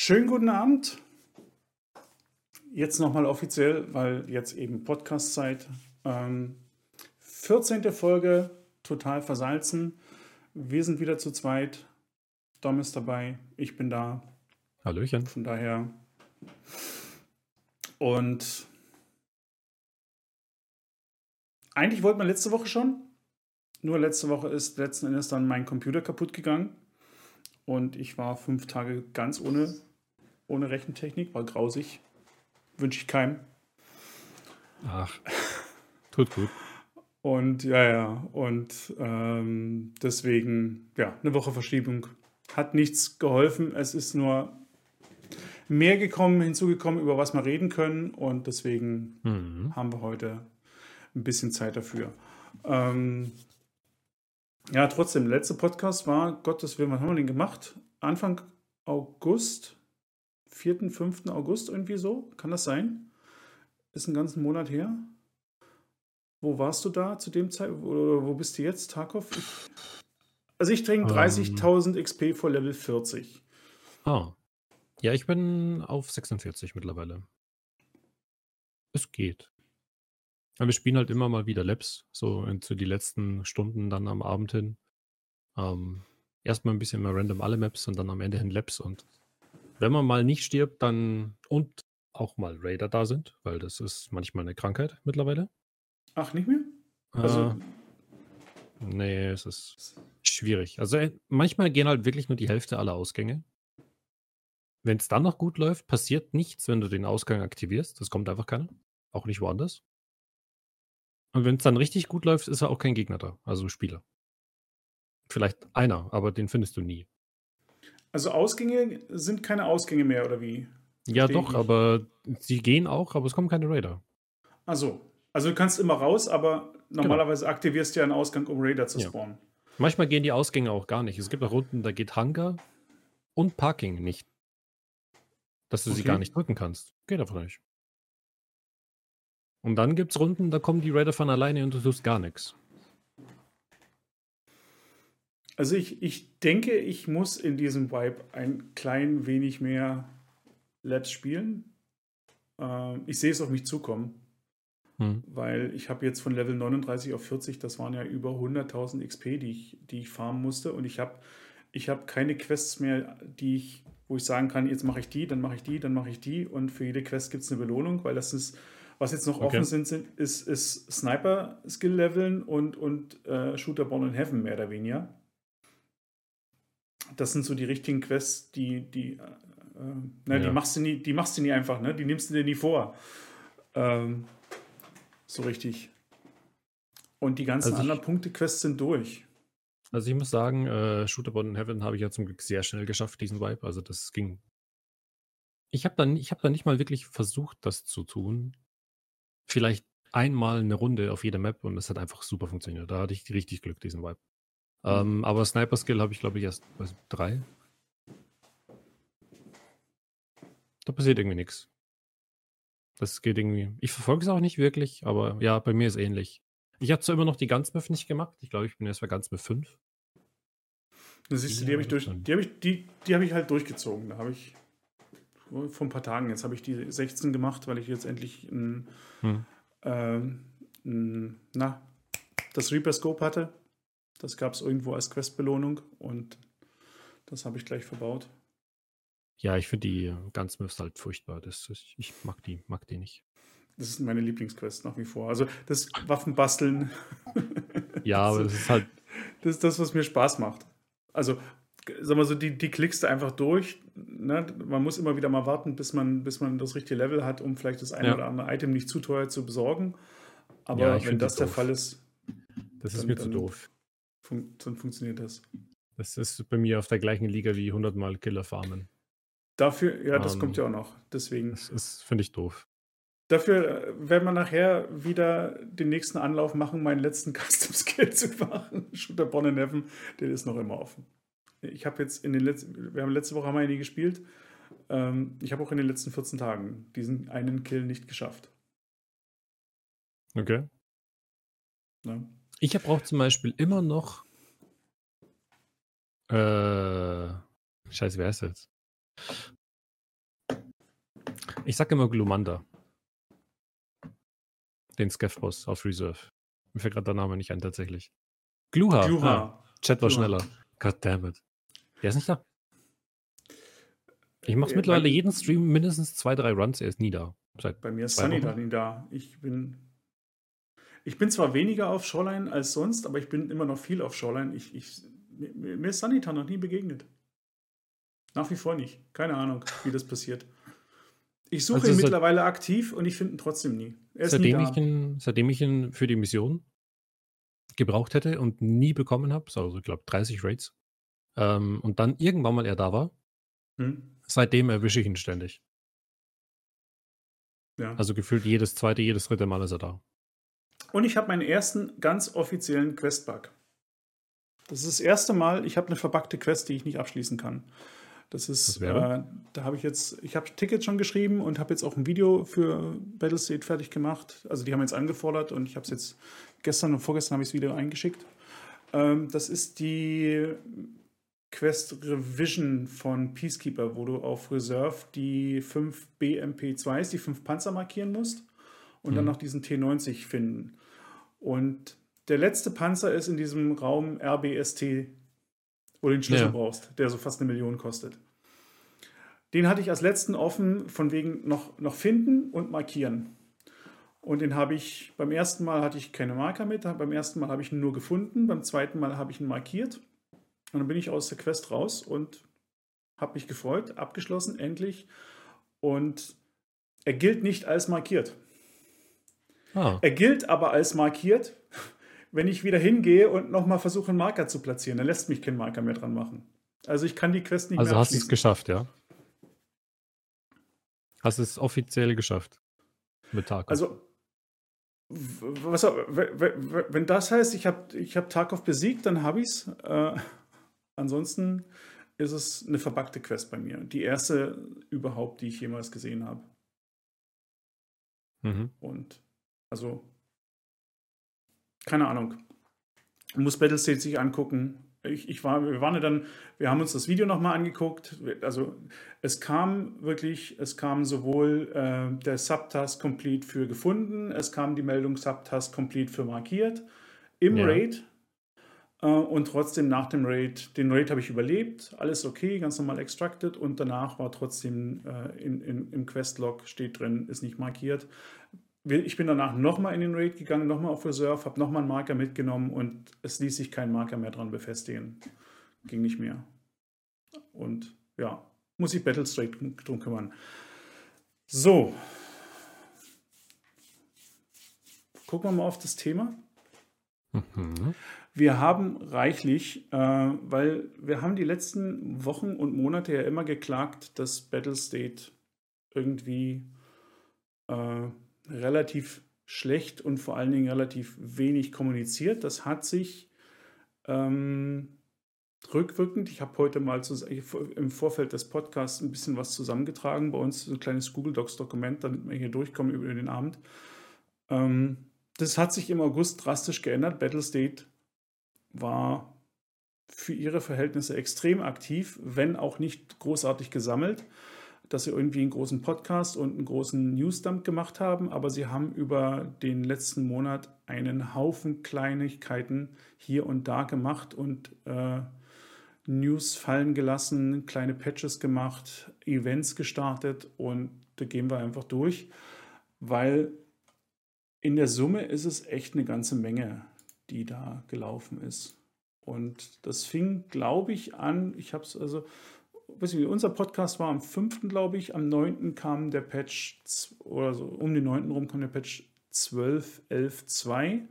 Schönen guten Abend. Jetzt nochmal offiziell, weil jetzt eben Podcast-Zeit. Ähm, 14. Folge, total versalzen. Wir sind wieder zu zweit. Dom ist dabei, ich bin da. Hallöchen. Von daher. Und eigentlich wollten wir letzte Woche schon. Nur letzte Woche ist letzten Endes dann mein Computer kaputt gegangen. Und ich war fünf Tage ganz ohne, ohne Rechentechnik, war grausig. Wünsche ich keinem. Ach, tut gut. Und ja, ja, und ähm, deswegen, ja, eine Woche Verschiebung hat nichts geholfen. Es ist nur mehr gekommen, hinzugekommen, über was wir reden können. Und deswegen Mhm. haben wir heute ein bisschen Zeit dafür. Ähm, ja, trotzdem, der letzte Podcast war, Gottes Willen, wann haben wir den gemacht? Anfang August, 4., 5. August irgendwie so? Kann das sein? Ist einen ganzen Monat her. Wo warst du da zu dem Zeit? Oder wo bist du jetzt, Tarkov? Ich, also ich trinke Ähm. 30.000 XP vor Level 40. Ah. Ja, ich bin auf 46 mittlerweile. Es geht. Ja, wir spielen halt immer mal wieder Labs, so zu die letzten Stunden dann am Abend hin. Ähm, erstmal ein bisschen mehr random alle Maps und dann am Ende hin Labs. Und wenn man mal nicht stirbt, dann und auch mal Raider da sind, weil das ist manchmal eine Krankheit mittlerweile. Ach, nicht mehr? Also, Äh, nee, es ist schwierig. Also äh, manchmal gehen halt wirklich nur die Hälfte aller Ausgänge. Wenn es dann noch gut läuft, passiert nichts, wenn du den Ausgang aktivierst. Das kommt einfach keiner. Auch nicht woanders. Und wenn es dann richtig gut läuft, ist ja auch kein Gegner da, also Spieler. Vielleicht einer, aber den findest du nie. Also Ausgänge sind keine Ausgänge mehr, oder wie? Ja, Verstehe ich doch, nicht. aber sie gehen auch, aber es kommen keine Raider. Also, also du kannst immer raus, aber normalerweise aktivierst du ja einen Ausgang, um Raider zu Ja. spawnen. Manchmal gehen die Ausgänge auch gar nicht. Es gibt auch Runden, da geht Hangar und Parking nicht. Dass du sie Okay. gar nicht drücken kannst. Geht einfach nicht. Und dann gibt es Runden, da kommen die Raider von alleine und du tust gar nichts. Also ich, ich denke, ich muss in diesem Vibe ein klein wenig mehr Labs spielen. Ähm, ich sehe es auf mich zukommen, Hm. weil ich habe jetzt von Level 39 auf 40, das waren ja über 100.000 XP, die ich, die ich farmen musste. Und ich habe ich hab keine Quests mehr, die ich, wo ich sagen kann, jetzt mache ich die, dann mache ich die, dann mache ich die. Und für jede Quest gibt es eine Belohnung, weil das ist, was jetzt noch Okay. offen sind, sind ist, ist Sniper-Skill-Leveln und, und äh, Shooter Born in Heaven mehr oder weniger. Das sind so die richtigen Quests, die, die, äh, ne, die, Ja. machst du nie, die machst du nie einfach, ne? Die nimmst du dir nie vor. Ähm, so richtig. Und die ganzen Also anderen Punkte-Quests sind durch. Also ich muss sagen, äh, Shooter in Heaven habe ich ja zum Glück sehr schnell geschafft, diesen Vibe. Also das ging. Ich habe dann, ich habe dann nicht mal wirklich versucht, das zu tun. Vielleicht einmal eine Runde auf jeder Map und es hat einfach super funktioniert. Da hatte ich richtig Glück, diesen Vibe. Ähm, aber Sniper Skill habe ich, glaube ich, erst weiß, drei. Da passiert irgendwie nichts. Das geht irgendwie. Ich verfolge es auch nicht wirklich, aber ja, bei mir ist ähnlich. Ich habe zwar immer noch die Ganzmöw nicht gemacht. Ich glaube, ich bin erst bei Ganzmöw 5. Das siehst du, die habe ich, durch, die hab ich, die, die hab ich halt durchgezogen. Da habe ich vor ein paar Tagen, jetzt habe ich die 16 gemacht, weil ich jetzt endlich ein, Hm. ähm, ein, na, das Reaper Scope hatte. Das gab es irgendwo als Questbelohnung und das habe ich gleich verbaut. Ja, ich finde die Ganzmöws halt furchtbar. Das ist, ich mag die, mag die nicht. Das ist meine Lieblingsquest nach wie vor. Also das Waffenbasteln, Ja, aber das ist halt, das ist das, was mir Spaß macht. Also, sag mal so, die, die klickst du einfach durch. Ne? Man muss immer wieder mal warten, bis man, bis man das richtige Level hat, um vielleicht das eine Ja. oder andere Item nicht zu teuer zu besorgen. Aber Ja, ich wenn das der doof. Fall ist, das ist Dann- mir zu doof. Fun dann funktioniert das. Das ist bei mir auf der gleichen Liga wie 100 Mal Killer farmen. Dafür, ja, das Ähm, kommt ja auch noch. Deswegen. Das ist, finde ich doof. Dafür äh, werden wir nachher wieder den nächsten Anlauf machen, meinen letzten Custom Skill zu machen. Shooter Born in Heaven, der ist noch immer offen. Ich habe jetzt in den letzten, wir haben letzte Woche ja nie gespielt. Ähm, ich habe auch in den letzten 14 Tagen diesen einen Kill nicht geschafft. Okay. Ne? Ich brauche zum Beispiel immer noch. Äh, scheiße, wer ist das? Ich sag immer Glumanda. Den Scav-Boss auf Reserve. Mir fällt gerade der Name nicht ein, tatsächlich. Gluha. Gluha. Ah, Chat war Gluha. schneller. Goddammit. Der ist nicht da. Ich mache Äh, mittlerweile jeden Stream mindestens zwei, drei Runs. Er ist nie da. Seit Bei mir ist Sunny da nie da. Ich bin, ich bin zwar weniger auf Shoreline als sonst, aber ich bin immer noch viel auf Shoreline. Ich, ich, mir, ist da noch nie begegnet. Nach wie vor nicht. Keine Ahnung, wie das passiert. Ich suche Also ihn seit- mittlerweile aktiv und ich finde ihn trotzdem nie. Er ist nie seitdem, da. ich ihn, seitdem ich ihn für die Mission gebraucht hätte und nie bekommen habe, so, also ich glaube 30 Raids, ähm, und dann irgendwann mal er da war, Hm? seitdem erwische ich ihn ständig. Ja. Also gefühlt jedes zweite, jedes dritte Mal ist er da. Und ich habe meinen ersten ganz offiziellen Quest-Bug. Das ist das erste Mal, ich habe eine verbuggte Quest, die ich nicht abschließen kann. Das ist, äh, da habe ich jetzt, ich habe Tickets schon geschrieben und habe jetzt auch ein Video für Battlestate fertig gemacht. Also die haben jetzt angefordert und ich habe es jetzt gestern und vorgestern habe ich das Video eingeschickt. Ähm, das ist die Quest Revision von Peacekeeper, wo du auf Reserve die 5 BMP2s, die 5 Panzer markieren musst und dann Mhm. noch diesen T90 finden. Und der letzte Panzer ist in diesem Raum RBST, wo du den Schlüssel Ja. brauchst, der so fast eine Million kostet. Den hatte ich als letzten offen, von wegen noch, noch finden und markieren. Und den habe ich, beim ersten Mal hatte ich keine Marker mit, beim ersten Mal habe ich ihn nur gefunden, beim zweiten Mal habe ich ihn markiert. Und dann bin ich aus der Quest raus und habe mich gefreut, abgeschlossen, endlich. Und er gilt nicht als markiert. Ah, Er gilt aber als markiert, wenn ich wieder hingehe und nochmal versuche, einen Marker zu platzieren. Dann lässt mich kein Marker mehr dran machen. Also ich kann die Quest nicht also mehr hast du es geschafft, ja? Hast es offiziell geschafft. Mit Tag. Also, was, wenn das heißt, ich habe ich hab Tarkov besiegt, dann habe ich es. Äh, ansonsten ist es eine verbackte Quest bei mir. Die erste überhaupt, die ich jemals gesehen habe. mhm. Und also, keine Ahnung. Muss Battlestate sich angucken. Ich, ich war, wir waren ja dann, wir haben uns das Video nochmal angeguckt. Also es kam wirklich, es kam sowohl äh, der Subtask Complete für gefunden, es kam die Meldung Subtask Complete für markiert im Ja. Raid. Äh, und trotzdem nach dem Raid, den Raid habe ich überlebt, alles okay, ganz normal extracted und danach war trotzdem äh, in, in, im Questlog steht drin, ist nicht markiert. Ich bin danach nochmal in den Raid gegangen, nochmal auf Reserve, habe nochmal einen Marker mitgenommen und es ließ sich kein Marker mehr dran befestigen. Ging nicht mehr. Und ja, muss ich Battlestate drum kümmern. So. Gucken wir mal auf das Thema. Mhm. Wir haben reichlich, äh, weil wir haben die letzten Wochen und Monate ja immer geklagt, dass Battlestate irgendwie äh, relativ schlecht und vor allen Dingen relativ wenig kommuniziert. Das hat sich ähm, rückwirkend, ich habe heute mal im Vorfeld des Podcasts ein bisschen was zusammengetragen, bei uns ein kleines Google Docs-Dokument, damit wir hier durchkommen über den Abend. Ähm, das hat sich im August drastisch geändert. Battlestate war für ihre Verhältnisse extrem aktiv, wenn auch nicht großartig gesammelt, dass sie irgendwie einen großen Podcast und einen großen Newsdump gemacht haben, aber sie haben über den letzten Monat einen Haufen Kleinigkeiten hier und da gemacht und äh, News fallen gelassen, kleine Patches gemacht, Events gestartet und da gehen wir einfach durch, weil in der Summe ist es echt eine ganze Menge, die da gelaufen ist. Und das fing, glaube ich, an, ich habe es also, weiß nicht, unser Podcast war am 5., glaube ich, am 9. kam der Patch, oder so um den 9. rum kam der Patch 12.11.2.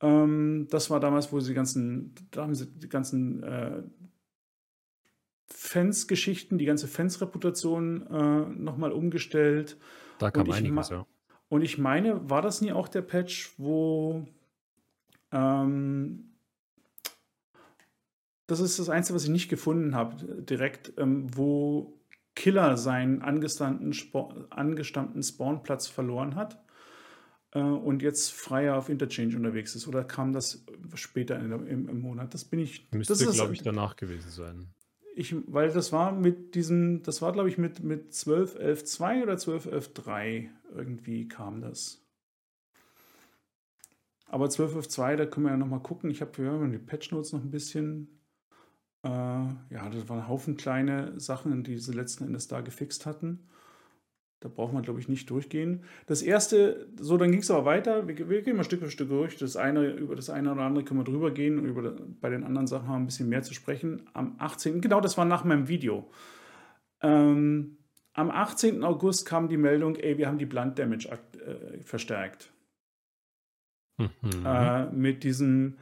Ähm, das war damals, wo sie die ganzen, da haben sie die ganzen äh, Fans-Geschichten, die ganze Fans-Reputation äh, nochmal umgestellt. Da kam Und ich einiges, ja. Und ich meine, war das nie auch der Patch, wo ähm, das ist das Einzige, was ich nicht gefunden habe, direkt, ähm, wo Killer seinen angestammten, angestammten Spawnplatz verloren hat äh, und jetzt freier auf Interchange unterwegs ist. Oder kam das später in im, im Monat? Das bin ich. Müsste, glaube ich, danach gewesen sein. Ich, weil das war mit diesem, das war glaube ich mit, mit 12, 11, 2 oder 12, 11, 3 irgendwie kam das. Aber 12 11, 2, da können wir ja nochmal gucken. Ich habe ja, die Patch Notes noch ein bisschen. Äh, ja, das waren ein Haufen kleine Sachen, die sie letzten Endes da gefixt hatten. Da braucht man, glaube ich, nicht durchgehen. Das erste, so, dann ging es aber weiter. Wir, wir, gehen mal Stück für Stück durch. Das eine, über das eine oder andere können wir drüber gehen und über, bei den anderen Sachen haben wir ein bisschen mehr zu sprechen. Am 18., genau, das war nach meinem Video. Ähm, am 18. August kam die Meldung, ey, wir haben die Blunt Damage äh, verstärkt. Mhm. Äh, mit diesem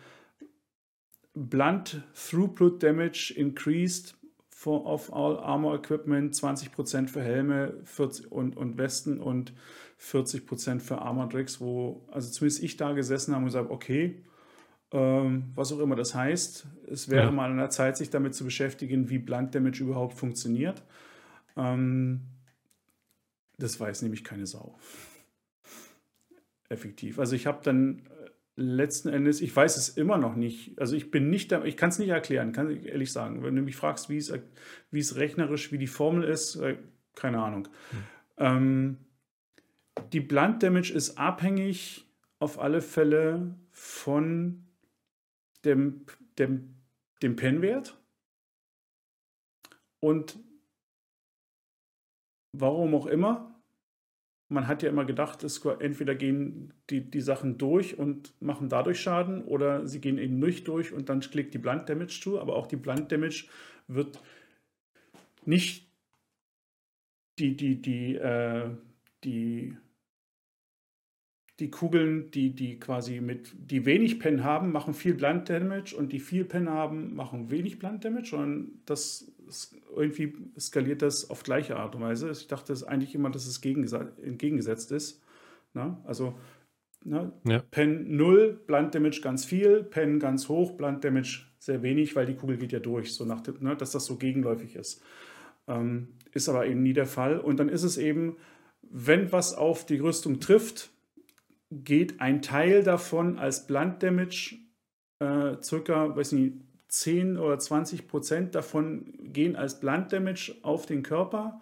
Blunt Throughput Damage increased for, of all Armor Equipment, 20% für Helme 40 und, und Westen und 40% für Armor Tricks, wo also zumindest ich da gesessen habe und gesagt, okay, ähm, was auch immer das heißt, es wäre ja. mal an der Zeit, sich damit zu beschäftigen, wie Blunt Damage überhaupt funktioniert. Ähm, das weiß nämlich keine Sau. Effektiv. Also ich habe dann letzten Endes, ich weiß es immer noch nicht. Also ich bin nicht ich kann es nicht erklären, kann ich ehrlich sagen. Wenn du mich fragst, wie es, wie es rechnerisch, wie die Formel ist, äh, keine Ahnung. Hm. Ähm, die Blunt Damage ist abhängig auf alle Fälle von dem, dem, dem Pennwert. Und warum auch immer, man hat ja immer gedacht, es, entweder gehen die, die Sachen durch und machen dadurch Schaden oder sie gehen eben nicht durch und dann klickt die Blunt Damage zu. Aber auch die Blunt Damage wird nicht die, die, die, äh, die, die Kugeln, die, die quasi mit, die wenig Pen haben, machen viel Blunt Damage und die viel Pen haben, machen wenig Blunt Damage, sondern das irgendwie skaliert das auf gleiche Art und Weise. Ich dachte eigentlich immer, dass es entgegengesetzt ist. Na? Also ne? ja. Pen 0, Blunt Damage ganz viel, Pen ganz hoch, Blunt Damage sehr wenig, weil die Kugel geht ja durch, so nach, ne? dass das so gegenläufig ist. Ähm, ist aber eben nie der Fall. Und dann ist es eben, wenn was auf die Rüstung trifft, geht ein Teil davon als Blunt Damage, äh, circa, weiß nicht, 10 oder 20 Prozent davon gehen als Blunt Damage auf den Körper,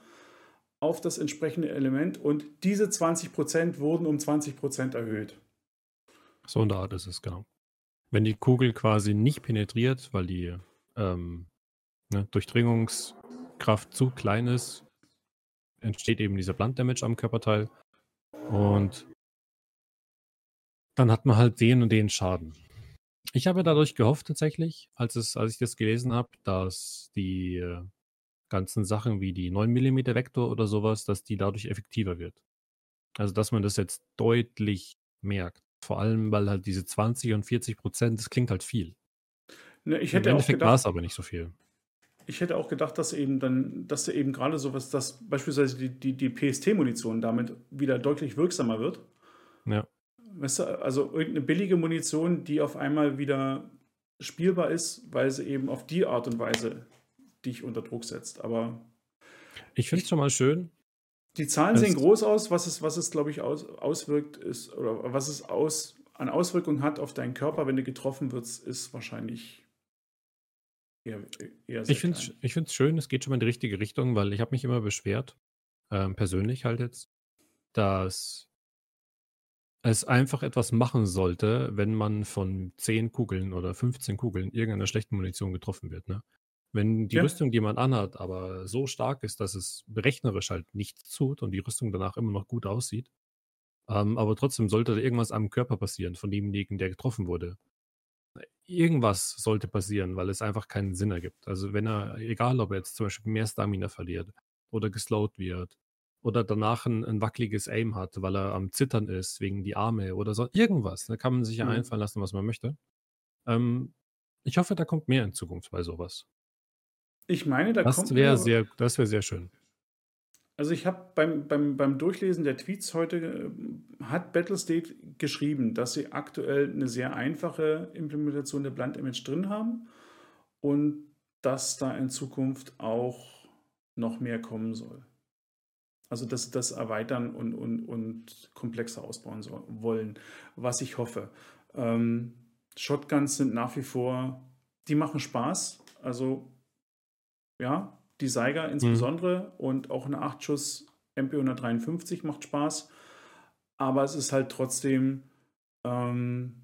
auf das entsprechende Element und diese 20 Prozent wurden um 20 Prozent erhöht. So in der Art ist es, genau. Wenn die Kugel quasi nicht penetriert, weil die ähm, ne, Durchdringungskraft zu klein ist, entsteht eben dieser Blunt Damage am Körperteil und dann hat man halt den und den Schaden. Ich habe dadurch gehofft tatsächlich, als es als ich das gelesen habe, dass die, äh, ganzen Sachen wie die 9 mm Vektor oder sowas, dass die dadurch effektiver wird. Also, dass man das jetzt deutlich merkt. Vor allem, weil halt diese 20 und 40% das klingt halt viel. Ne, ich Im hätte auch Endeffekt war es aber nicht so viel. ich hätte auch gedacht, dass eben dann, dass eben gerade sowas, dass beispielsweise die, die, die PST-Munition damit wieder deutlich wirksamer wird. Weißt du, also irgendeine billige Munition, die auf einmal wieder spielbar ist, weil sie eben auf die Art und Weise dich unter Druck setzt. Aber ich finde es schon mal schön. Die Zahlen sehen groß aus. Was es, was es glaube ich, aus, auswirkt, ist, oder was es aus, an Auswirkungen hat auf deinen Körper, wenn du getroffen wirst, ist wahrscheinlich eher, eher Ich finde es schön, es geht schon mal in die richtige Richtung, weil ich habe mich immer beschwert, ähm, persönlich halt jetzt, dass es einfach etwas machen sollte, wenn man von 10 Kugeln oder 15 Kugeln irgendeiner schlechten Munition getroffen wird, ne? Wenn die Ja. Rüstung, die man anhat, aber so stark ist, dass es rechnerisch halt nichts tut und die Rüstung danach immer noch gut aussieht, ähm, aber trotzdem sollte da irgendwas am Körper passieren von demjenigen, der getroffen wurde. Irgendwas sollte passieren, weil es einfach keinen Sinn ergibt. Also wenn er, egal ob er jetzt zum Beispiel mehr Stamina verliert oder geslowt wird oder danach ein, ein wackeliges Aim hat, weil er am Zittern ist, wegen die Arme oder so. Irgendwas. Da kann man sich ja mhm. einfallen lassen, was man möchte. Ähm, ich hoffe, da kommt mehr in Zukunft bei sowas. Ich meine, da das kommt. Wär sehr, das wäre sehr schön. Also ich habe beim, beim, beim Durchlesen der Tweets heute, äh, hat Battlestate geschrieben, dass sie aktuell eine sehr einfache Implementation der Blunt Image drin haben und dass da in Zukunft auch noch mehr kommen soll. Also das, das erweitern und, und, und komplexer ausbauen so, wollen, was ich hoffe. Ähm, Shotguns sind nach wie vor, die machen Spaß. Also ja, die Seiger Mhm. insbesondere und auch eine 8-Schuss MP153 macht Spaß. Aber es ist halt trotzdem, ähm,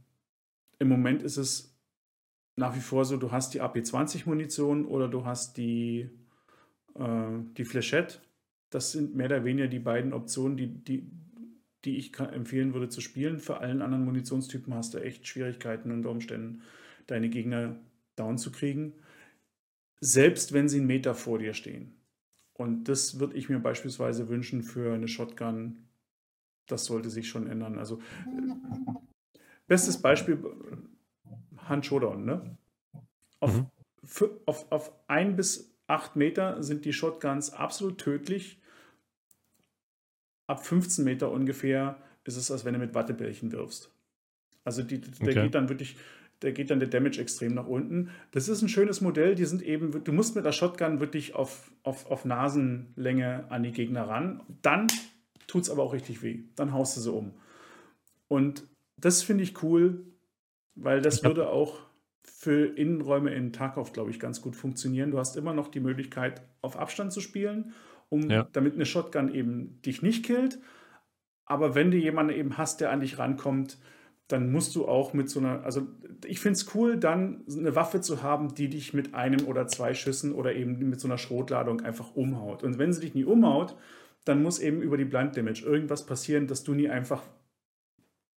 im Moment ist es nach wie vor so, du hast die AP20-Munition oder du hast die, äh, die Flechette. Das sind mehr oder weniger die beiden Optionen, die, die, die ich empfehlen würde zu spielen. Für allen anderen Munitionstypen hast du echt Schwierigkeiten unter Umständen, deine Gegner down zu kriegen. Selbst wenn sie einen Meter vor dir stehen. Und das würde ich mir beispielsweise wünschen für eine Shotgun. Das sollte sich schon ändern. Also, äh, bestes Beispiel: Hand Showdown. Ne? Auf, Mhm. auf, auf ein bis acht Meter sind die Shotguns absolut tödlich. Ab 15 Meter ungefähr ist es, als wenn du mit Wattebällchen wirfst. Also die, der Okay. geht dann wirklich, der geht dann der Damage extrem nach unten. Das ist ein schönes Modell. Die sind eben, du musst mit der Shotgun wirklich auf, auf, auf Nasenlänge an die Gegner ran. Dann tut es aber auch richtig weh. Dann haust du sie um. Und das finde ich cool, weil das würde auch für Innenräume in Tarkov, glaube ich, ganz gut funktionieren. Du hast immer noch die Möglichkeit, auf Abstand zu spielen, um, Ja. damit eine Shotgun eben dich nicht killt. Aber wenn du jemanden eben hast, der an dich rankommt, dann musst du auch mit so einer, also ich finde es cool, dann eine Waffe zu haben, die dich mit einem oder zwei Schüssen oder eben mit so einer Schrotladung einfach umhaut. Und wenn sie dich nie umhaut, dann muss eben über die Blind Damage irgendwas passieren, dass du nie einfach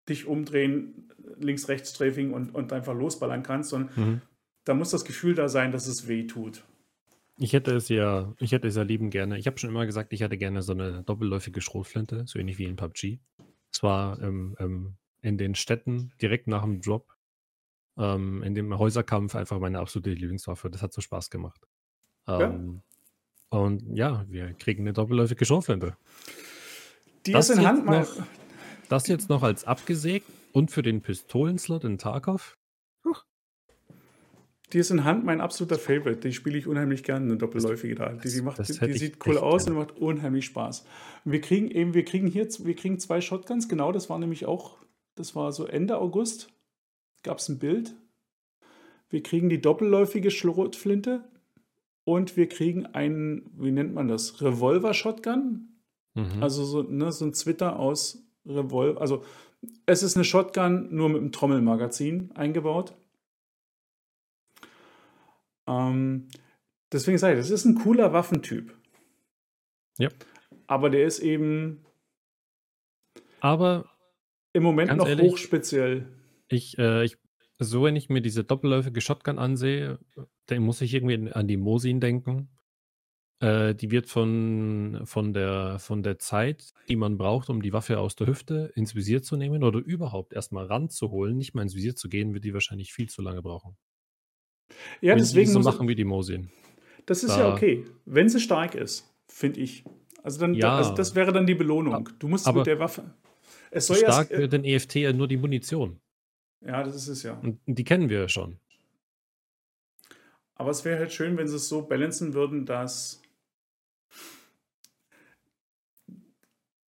dich umdrehen, links, rechts Strafing und, und einfach losballern kannst, sondern Mhm. da muss das Gefühl da sein, dass es weh tut. Ich hätte es ja, ich hätte es ja lieben gerne. Ich habe schon immer gesagt, ich hätte gerne so eine doppelläufige Schrotflinte, so ähnlich wie in PUBG. Es war ähm, ähm, in den Städten direkt nach dem Drop, ähm, in dem Häuserkampf einfach meine absolute Lieblingswaffe. Das hat so Spaß gemacht. Ja. Ähm, Und ja, wir kriegen eine doppelläufige Schrotflinte. Die Das ist in Hand noch- Das jetzt noch als abgesägt und für den Pistolenslot in Tarkov. Die ist in Hand mein absoluter Favorite. Die spiele ich unheimlich gerne, eine doppelläufige da. Die, die, macht, die, die sieht cool aus gerne. und macht unheimlich Spaß. Und wir kriegen eben, wir kriegen hier, wir kriegen zwei Shotguns, genau, das war nämlich auch, das war so Ende August, gab es ein Bild. Wir kriegen die doppelläufige Schrotflinte und wir kriegen einen, wie nennt man das, Revolver-Shotgun. Mhm. Also so, ne, so ein Zwitter aus Revolver. Also es ist eine Shotgun nur mit einem Trommelmagazin eingebaut. Ähm, deswegen sage ich, das ist ein cooler Waffentyp. Ja. Aber der ist eben Aber im Moment noch ehrlich, hochspeziell. Ich, äh, ich, so wenn ich mir diese doppelläufige Shotgun ansehe, dann muss ich irgendwie an die Mosin denken. Äh, die wird von, von, der, von der Zeit, die man braucht, um die Waffe aus der Hüfte ins Visier zu nehmen oder überhaupt erstmal ranzuholen, nicht mal ins Visier zu gehen, wird die wahrscheinlich viel zu lange brauchen. Ja, wenn deswegen die so machen wie die Mosin. das ist da- ja okay, wenn sie stark ist, finde ich. Also dann, Ja. also das wäre dann die Belohnung. Du musst Aber mit der Waffe. Es soll ja, Stark äh, für den EFT ja nur die Munition. ja, das ist es ja. Und die kennen wir ja schon. Aber es wäre halt schön, wenn sie es so balancen würden, dass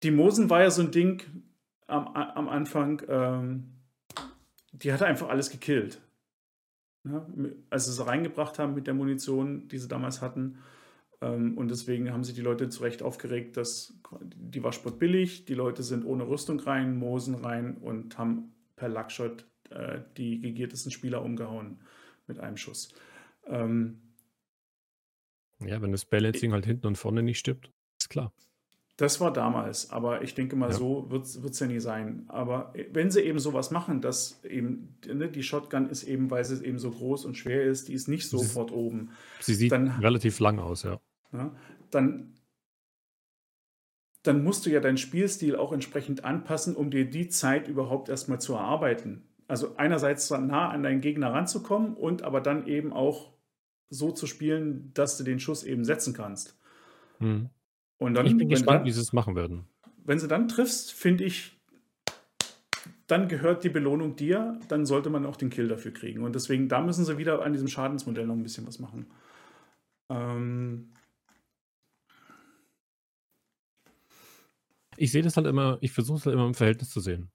die Mosen war ja so ein Ding am, am Anfang, ähm, die hatte einfach alles gekillt. Ja, als sie es reingebracht haben mit der Munition, die sie damals hatten. Ähm, und deswegen haben sich die Leute zu Recht aufgeregt, dass die war spottbillig, die Leute sind ohne Rüstung rein, Mosen rein und haben per Luckshot äh, die gegiertesten Spieler umgehauen mit einem Schuss. Ähm, Ja, wenn das Balancing halt hinten und vorne nicht stimmt, ist klar. Das war damals, aber ich denke mal, Ja. so wird es ja nie sein. Aber wenn sie eben sowas machen, dass eben ne, die Shotgun ist eben, weil sie eben so groß und schwer ist, die ist nicht Sie sofort oben, Sie sieht Dann- relativ lang aus, ja. ne, dann, dann musst du ja deinen Spielstil auch entsprechend anpassen, um dir die Zeit überhaupt erstmal zu erarbeiten. Also einerseits nah an deinen Gegner ranzukommen und aber dann eben auch so zu spielen, dass du den Schuss eben setzen kannst. Mhm. Und dann, Ich bin gespannt, dann, wie sie es machen werden. wenn sie dann triffst, finde ich, dann gehört die Belohnung dir, dann sollte man auch den Kill dafür kriegen. Und deswegen, da müssen sie wieder an diesem Schadensmodell noch ein bisschen was machen. Ähm, Ich sehe das halt immer, ich versuche es halt immer im Verhältnis zu sehen.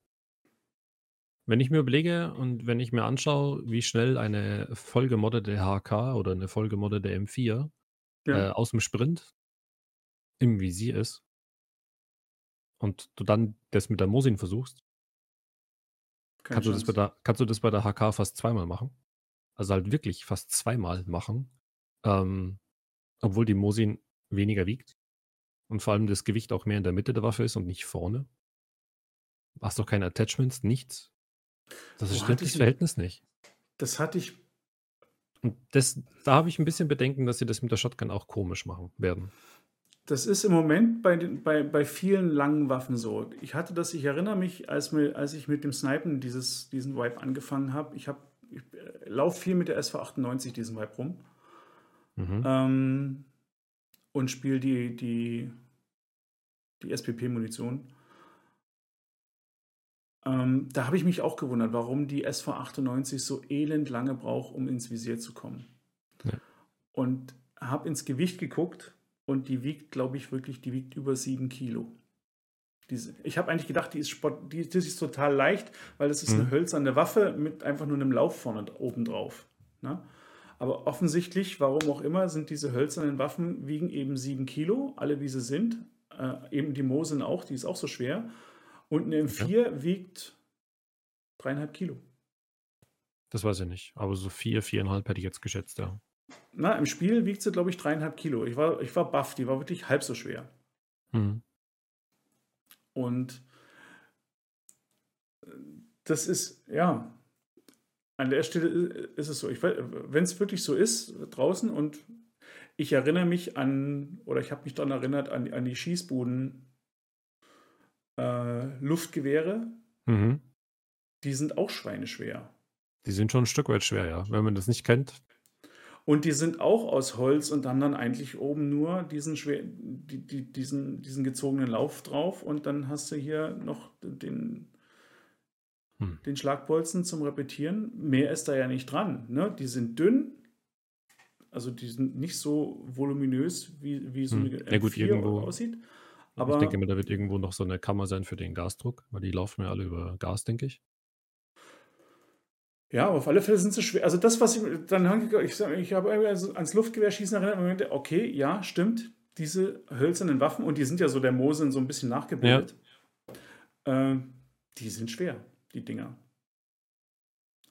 Wenn ich mir überlege und wenn ich mir anschaue, wie schnell eine vollgemoddete HK oder eine vollgemoddete M4 ja. äh, aus dem Sprint im Visier ist und du dann das mit der Mosin versuchst, kannst du, das bei der, kannst du das bei der HK fast zweimal machen. Also halt wirklich fast zweimal machen. Ähm, obwohl die Mosin weniger wiegt und vor allem das Gewicht auch mehr in der Mitte der Waffe ist und nicht vorne. Hast doch keine Attachments, nichts. Das Wo stimmt das Verhältnis nicht. Das hatte ich. Und das, da habe ich ein bisschen Bedenken, dass sie das mit der Shotgun auch komisch machen werden. Das ist im Moment bei, den, bei, bei vielen langen Waffen so. Ich hatte das, ich erinnere mich, als, mir, als ich mit dem Snipen dieses, diesen Vibe angefangen habe. Ich, hab, ich äh, laufe viel mit der SV98 diesen Vibe rum. Mhm. Ähm, und spiele die, die, die SPP-Munition. Ähm, da habe ich mich auch gewundert, warum die SV98 so elend lange braucht, um ins Visier zu kommen. Ja. Und habe ins Gewicht geguckt und die wiegt, glaube ich, wirklich, die wiegt über sieben Kilo. Diese, ich habe eigentlich gedacht, die ist, Sport, die, die, ist total leicht, weil das ist mhm. eine hölzerne Waffe mit einfach nur einem Lauf vorne oben drauf. Ne? Aber offensichtlich, warum auch immer, sind diese hölzernen Waffen, wiegen eben sieben Kilo, alle wie sie sind. Äh, eben die Mosin auch, die ist auch so schwer. Und eine M4 ja. wiegt dreieinhalb Kilo. Das weiß ich nicht, aber so vier, viereinhalb hätte ich jetzt geschätzt, ja. Na, im Spiel wiegt sie, glaube ich, dreieinhalb Kilo. Ich war, ich war baff, die war wirklich halb so schwer. Mhm. Und äh, das ist, ja, an der Stelle ist es so. Wenn es wirklich so ist draußen und ich erinnere mich an, oder ich habe mich daran erinnert, an, an die Schießbuden äh, Luftgewehre, mhm. die sind auch schweineschwer. Die sind schon ein Stück weit schwer, ja. Wenn man das nicht kennt, und die sind auch aus Holz und haben dann eigentlich oben nur diesen, schwer, die, die, diesen, diesen gezogenen Lauf drauf und dann hast du hier noch den, hm. den Schlagbolzen zum Repetieren. Mehr ist da ja nicht dran. Ne? Die sind dünn, also die sind nicht so voluminös, wie, wie so hm. eine ja, gut, irgendwo, aussieht. Aber ich denke mir, da wird irgendwo noch so eine Kammer sein für den Gasdruck, weil die laufen ja alle über Gas, denke ich. Ja, aber auf alle Fälle sind sie schwer. Also das, was ich dann ich, ich habe ans Luftgewehrschießen erinnert und okay, ja, stimmt, diese hölzernen Waffen, und die sind ja so der Mosen so ein bisschen nachgebildet, ja. äh, die sind schwer, die Dinger.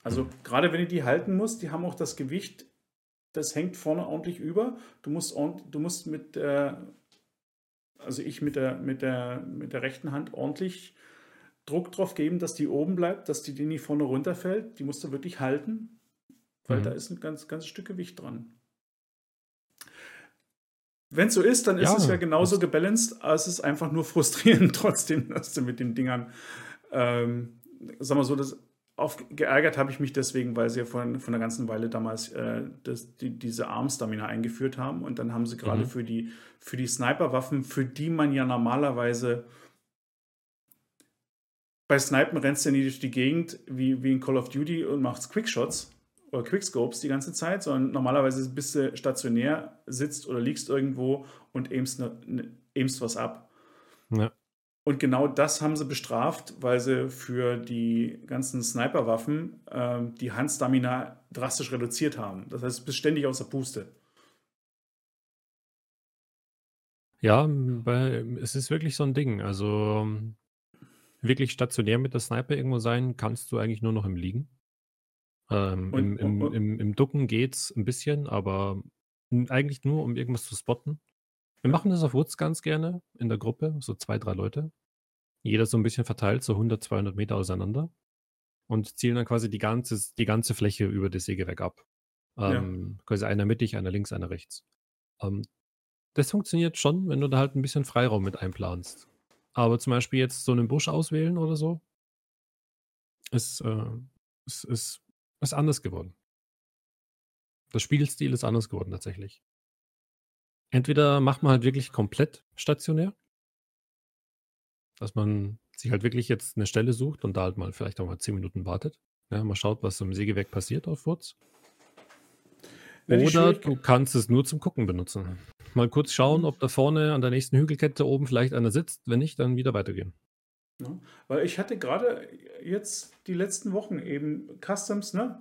Also gerade wenn du die halten musst, die haben auch das Gewicht, das hängt vorne ordentlich über. Du musst, du musst mit der, also ich mit der, mit der, mit der rechten Hand ordentlich Druck drauf geben, dass die oben bleibt, dass die, die nicht vorne runterfällt. Die musst du wirklich halten, weil mhm. da ist ein ganz, ganzes Stück Gewicht dran. Wenn es so ist, dann ist ja, es ja genauso gebalanced, als es ist einfach nur frustrierend trotzdem, dass du mit den Dingern, ähm, sag mal so, das auf, geärgert habe ich mich deswegen, weil sie ja von, von einer ganzen Weile damals äh, das, die, diese Arm-Stamina eingeführt haben und dann haben sie gerade mhm. für die, für die Sniper-Waffen, für die man ja normalerweise bei Snipen rennst du ja nie durch die Gegend wie, wie in Call of Duty und machst Quickshots oder Quickscopes die ganze Zeit, sondern normalerweise bist du stationär, sitzt oder liegst irgendwo und aimst, ne, ne, aimst was ab. Ja. Und genau das haben sie bestraft, weil sie für die ganzen Sniperwaffen äh, die Handstamina drastisch reduziert haben. Das heißt, du bist ständig aus der Puste. Ja, es ist wirklich so ein Ding. Also wirklich stationär mit der Sniper irgendwo sein, kannst du eigentlich nur noch im Liegen. Ähm, und, im, im, und, im, Im Ducken geht's ein bisschen, aber eigentlich nur, um irgendwas zu spotten. Wir machen das auf Woods ganz gerne in der Gruppe, so zwei, drei Leute. Jeder so ein bisschen verteilt, so 100, 200 Meter auseinander. Und zielen dann quasi die ganze, die ganze Fläche über das Sägewerk ab. Ähm, ja. Quasi einer mittig, einer links, einer rechts. Ähm, das funktioniert schon, wenn du da halt ein bisschen Freiraum mit einplanst. Aber zum Beispiel jetzt so einen Busch auswählen oder so, ist, äh, ist, ist, ist anders geworden. Der Spielstil ist anders geworden tatsächlich. Entweder macht man halt wirklich komplett stationär, dass man sich halt wirklich jetzt eine Stelle sucht und da halt mal vielleicht auch mal 10 Minuten wartet. Ja, mal schaut, was im Sägewerk passiert auf Wurz. Oder du kannst es nur zum Gucken benutzen. Mal kurz schauen, ob da vorne an der nächsten Hügelkette oben vielleicht einer sitzt. Wenn nicht, dann wieder weitergehen. Ja, weil ich hatte gerade jetzt die letzten Wochen eben Customs, ne?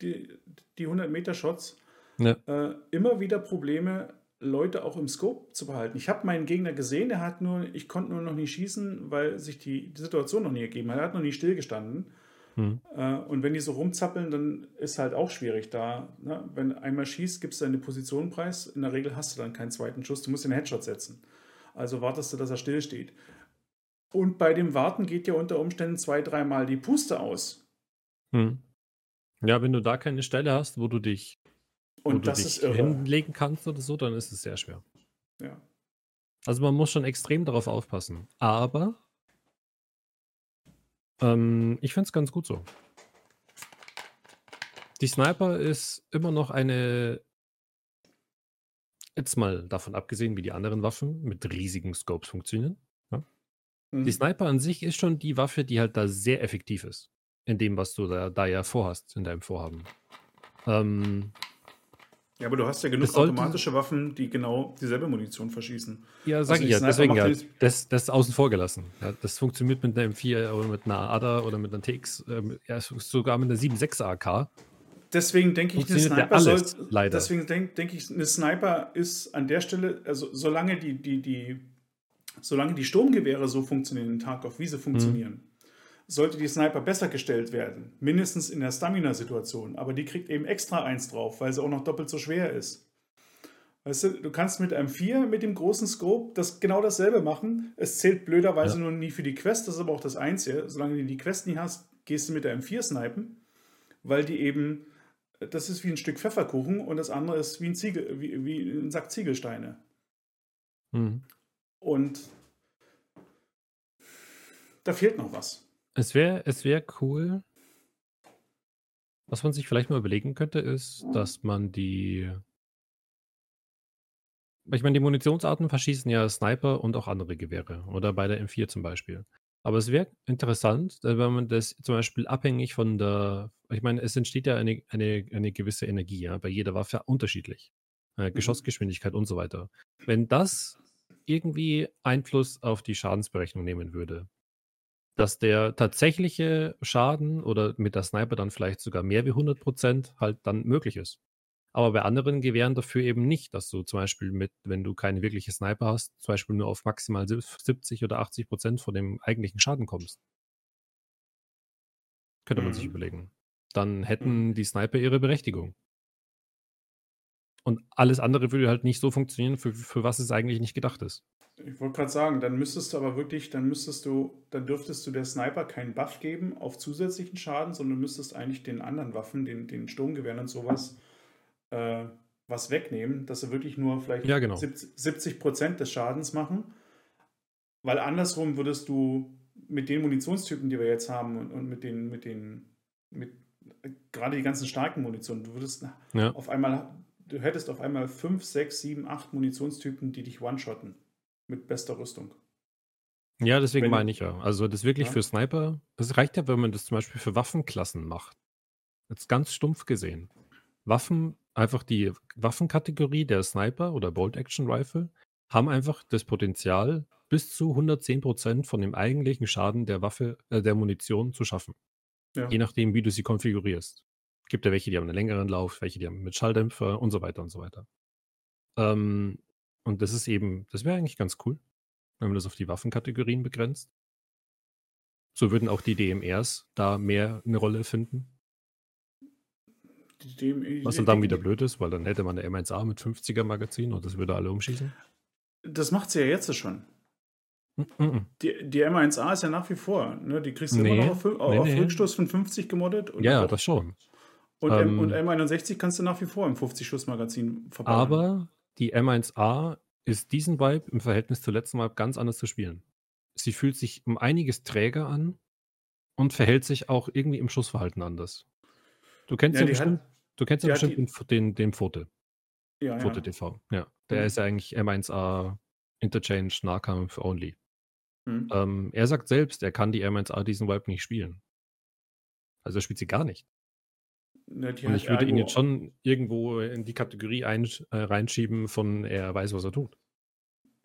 Die, die 100 Meter Shots, ja. äh, immer wieder Probleme, Leute auch im Scope zu behalten. Ich habe meinen Gegner gesehen, der hat nur, ich konnte nur noch nie schießen, weil sich die, die Situation noch nie ergeben hat. Er hat noch nie stillgestanden. Hm. Äh, und wenn die so rumzappeln, dann ist halt auch schwierig da. Ne? Wenn einmal schießt, gibst du deine Position preis. In der Regel hast du dann keinen zweiten Schuss. Du musst den Headshot setzen. Also wartest du, dass er stillsteht. Und bei dem Warten geht ja unter Umständen zwei, dreimal die Puste aus. Hm. Ja, wenn du da keine Stelle hast, wo du dich und das ist irre. hinlegen kannst oder so, dann ist es sehr schwer. Ja. Also man muss schon extrem darauf aufpassen. Aber ähm, ich finde es ganz gut so. Die Sniper ist immer noch eine, jetzt mal davon abgesehen, wie die anderen Waffen mit riesigen Scopes funktionieren. Ja? Mhm. Die Sniper an sich ist schon die Waffe, die halt da sehr effektiv ist. In dem, was du da, da ja vorhast, in deinem Vorhaben. Ähm, ja, aber du hast ja genug automatische Waffen, die genau dieselbe Munition verschießen. Ja, sag also ich ja, deswegen ja. Das, das außen vor gelassen. Ja, das funktioniert mit einer M4 oder mit einer ADA oder mit einer TX, ähm, ja, sogar mit einer 7.6 AK. Deswegen denke ich, eine Sniper alles, soll, leider. Deswegen denke denk ich, eine Sniper ist an der Stelle, also solange die, die, die, solange die Sturmgewehre so funktionieren, in Tarkov, wie sie funktionieren, mhm sollte die Sniper besser gestellt werden. Mindestens in der Stamina-Situation. Aber die kriegt eben extra eins drauf, weil sie auch noch doppelt so schwer ist. Weißt du, du kannst mit einem 4 mit dem großen Scope das genau dasselbe machen. Es zählt blöderweise ja. nur nie für die Quest, das ist aber auch das Einzige. Solange du die Quest nicht hast, gehst du mit der M4 snipen, weil die eben, das ist wie ein Stück Pfefferkuchen und das andere ist wie ein, Ziegel, wie, wie ein Sack Ziegelsteine. Mhm. Und da fehlt noch was. Es wäre es wär cool was man sich vielleicht mal überlegen könnte, ist, dass man die ich meine, die Munitionsarten verschießen ja Sniper und auch andere Gewehre oder bei der M4 zum Beispiel. Aber es wäre interessant, äh, wenn man das zum Beispiel abhängig von der ich meine, es entsteht ja eine eine eine gewisse Energie, ja, bei jeder Waffe unterschiedlich. Äh, mhm. Geschossgeschwindigkeit und so weiter. Wenn das irgendwie Einfluss auf die Schadensberechnung nehmen würde dass der tatsächliche Schaden oder mit der Sniper dann vielleicht sogar mehr wie 100% halt dann möglich ist. Aber bei anderen Gewehren dafür eben nicht, dass du zum Beispiel mit, wenn du keine wirkliche Sniper hast, zum Beispiel nur auf maximal 70 oder 80% von dem eigentlichen Schaden kommst. Könnte man sich mhm. überlegen. Dann hätten mhm. die Sniper ihre Berechtigung. Und alles andere würde halt nicht so funktionieren, für, für was es eigentlich nicht gedacht ist. Ich wollte gerade sagen, dann müsstest du aber wirklich, dann müsstest du, dann dürftest du der Sniper keinen Buff geben auf zusätzlichen Schaden, sondern müsstest eigentlich den anderen Waffen, den, den Sturmgewehren und sowas, äh, was wegnehmen, dass sie wirklich nur vielleicht ja, genau. 70 Prozent des Schadens machen. Weil andersrum würdest du mit den Munitionstypen, die wir jetzt haben und, und mit den, mit den, mit gerade die ganzen starken Munitionen, du würdest ja. auf einmal, du hättest auf einmal 5, 6, 7, 8 Munitionstypen, die dich one-shotten mit bester Rüstung. Ja, deswegen wenn, meine ich ja. Also das wirklich ja. für Sniper, das reicht ja, wenn man das zum Beispiel für Waffenklassen macht. Jetzt ganz stumpf gesehen. Waffen, einfach die Waffenkategorie der Sniper oder Bolt Action Rifle haben einfach das Potenzial, bis zu 110% von dem eigentlichen Schaden der Waffe, äh, der Munition zu schaffen. Ja. Je nachdem, wie du sie konfigurierst. Gibt ja welche, die haben einen längeren Lauf, welche, die haben mit Schalldämpfer und so weiter und so weiter. Ähm, und das ist eben, das wäre eigentlich ganz cool, wenn man das auf die Waffenkategorien begrenzt. So würden auch die DMRs da mehr eine Rolle finden. DMR, Was dann, dann wieder blöd ist, weil dann hätte man eine M1A mit 50er Magazin und das würde alle umschießen. Das macht sie ja jetzt schon. Mm -mm. Die, die M1A ist ja nach wie vor, ne? die kriegst du nee, immer noch auf, auf nee, Rückstoß von 50 gemoddet. ja, das schon. Und, ähm, und M61 kannst du nach wie vor im 50-Schuss-Magazin verbauen. Aber die M1A ist diesen Vibe im Verhältnis zur letzten Mal ganz anders zu spielen. Sie fühlt sich um einiges träger an und verhält sich auch irgendwie im Schussverhalten anders. Du kennst ja, ja bestimmt, hat, du kennst ja bestimmt die, den, den Pfote. Ja, Pfote ja. TV. Ja. Der mhm. ist ja eigentlich M1A Interchange Nahkampf only. Mhm. Ähm, er sagt selbst, er kann die M1A diesen Vibe nicht spielen. Also er spielt sie gar nicht. Ne, und ich würde ihn jetzt schon irgendwo in die Kategorie ein, äh, reinschieben von er weiß, was er tut.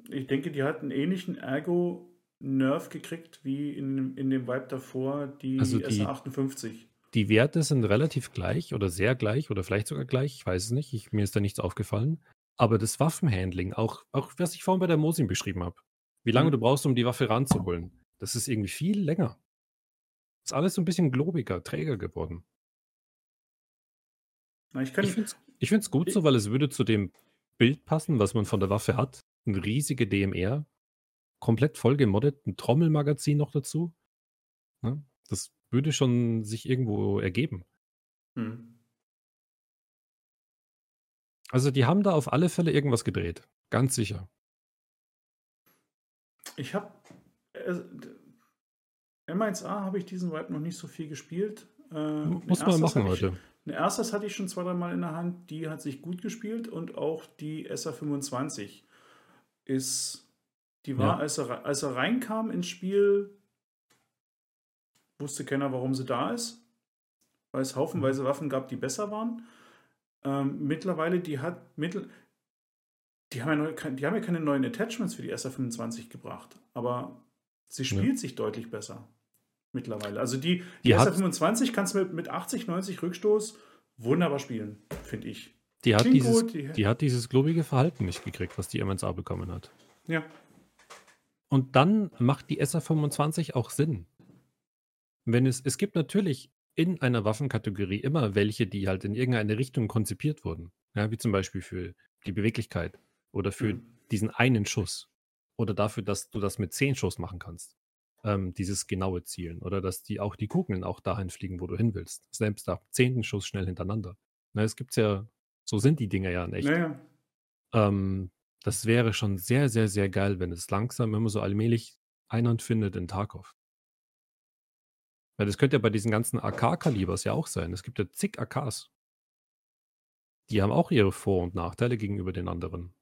Ich denke, die hat einen ähnlichen Ergo-Nerv gekriegt wie in, in dem Vibe davor, die, also die SA58. Die Werte sind relativ gleich oder sehr gleich oder vielleicht sogar gleich, ich weiß es nicht, ich, mir ist da nichts aufgefallen. Aber das Waffenhandling, auch, auch was ich vorhin bei der Mosin beschrieben habe, wie lange Mhm. du brauchst, um die Waffe ranzuholen, das ist irgendwie viel länger. Ist alles so ein bisschen globiger, träger geworden. Ich Ich finde es gut so, weil es würde zu dem Bild passen, was man von der Waffe hat. Ein riesige DMR, komplett voll gemoddet, ein Trommelmagazin noch dazu. Ne? Das würde schon sich irgendwo ergeben. Hm. Also die haben da auf alle Fälle irgendwas gedreht. Ganz sicher. Ich habe äh, M1A habe ich diesen Vibe noch nicht so viel gespielt. Äh, Muss eine man machen heute. Eine erstes hatte ich schon zwei, drei Mal in der Hand, die hat sich gut gespielt und auch die SA25 ist, die war, Ja. als, er, als er reinkam ins Spiel, wusste keiner, warum sie da ist, weil es haufenweise Waffen gab, die besser waren. Ähm, mittlerweile, die hat mittel, die haben, ja neu, kein- die haben ja keine neuen Attachments für die SA25 gebracht, aber sie spielt sich deutlich besser mittlerweile. Also die, die, Die hat- SA25 kannst du mit, mit 80, 90 Rückstoß wunderbar spielen, finde ich. Die hat, Klingt dieses, gut, die- die hat dieses globige Verhalten nicht gekriegt, was die MNSA bekommen hat. Ja. Und dann macht die SA25 auch Sinn. Wenn es, es gibt natürlich in einer Waffenkategorie immer welche, die halt in irgendeine Richtung konzipiert wurden. Ja, wie zum Beispiel für die Beweglichkeit oder für Mhm. diesen einen Schuss oder dafür, dass du das mit zehn Schuss machen kannst. Ähm, dieses genaue Zielen oder dass die auch die Kugeln auch dahin fliegen, wo du hin willst. Selbst ab zehnten Schuss schnell hintereinander. Na, es gibt's ja, so sind die Dinger ja in echt. Naja. Ähm, das wäre schon sehr, sehr, sehr geil, wenn es langsam immer so allmählich Einhand findet in Tarkov. Weil das könnte ja bei diesen ganzen AK-Kalibers ja auch sein. Es gibt ja zig AKs. Die haben auch ihre Vor- und Nachteile gegenüber den anderen.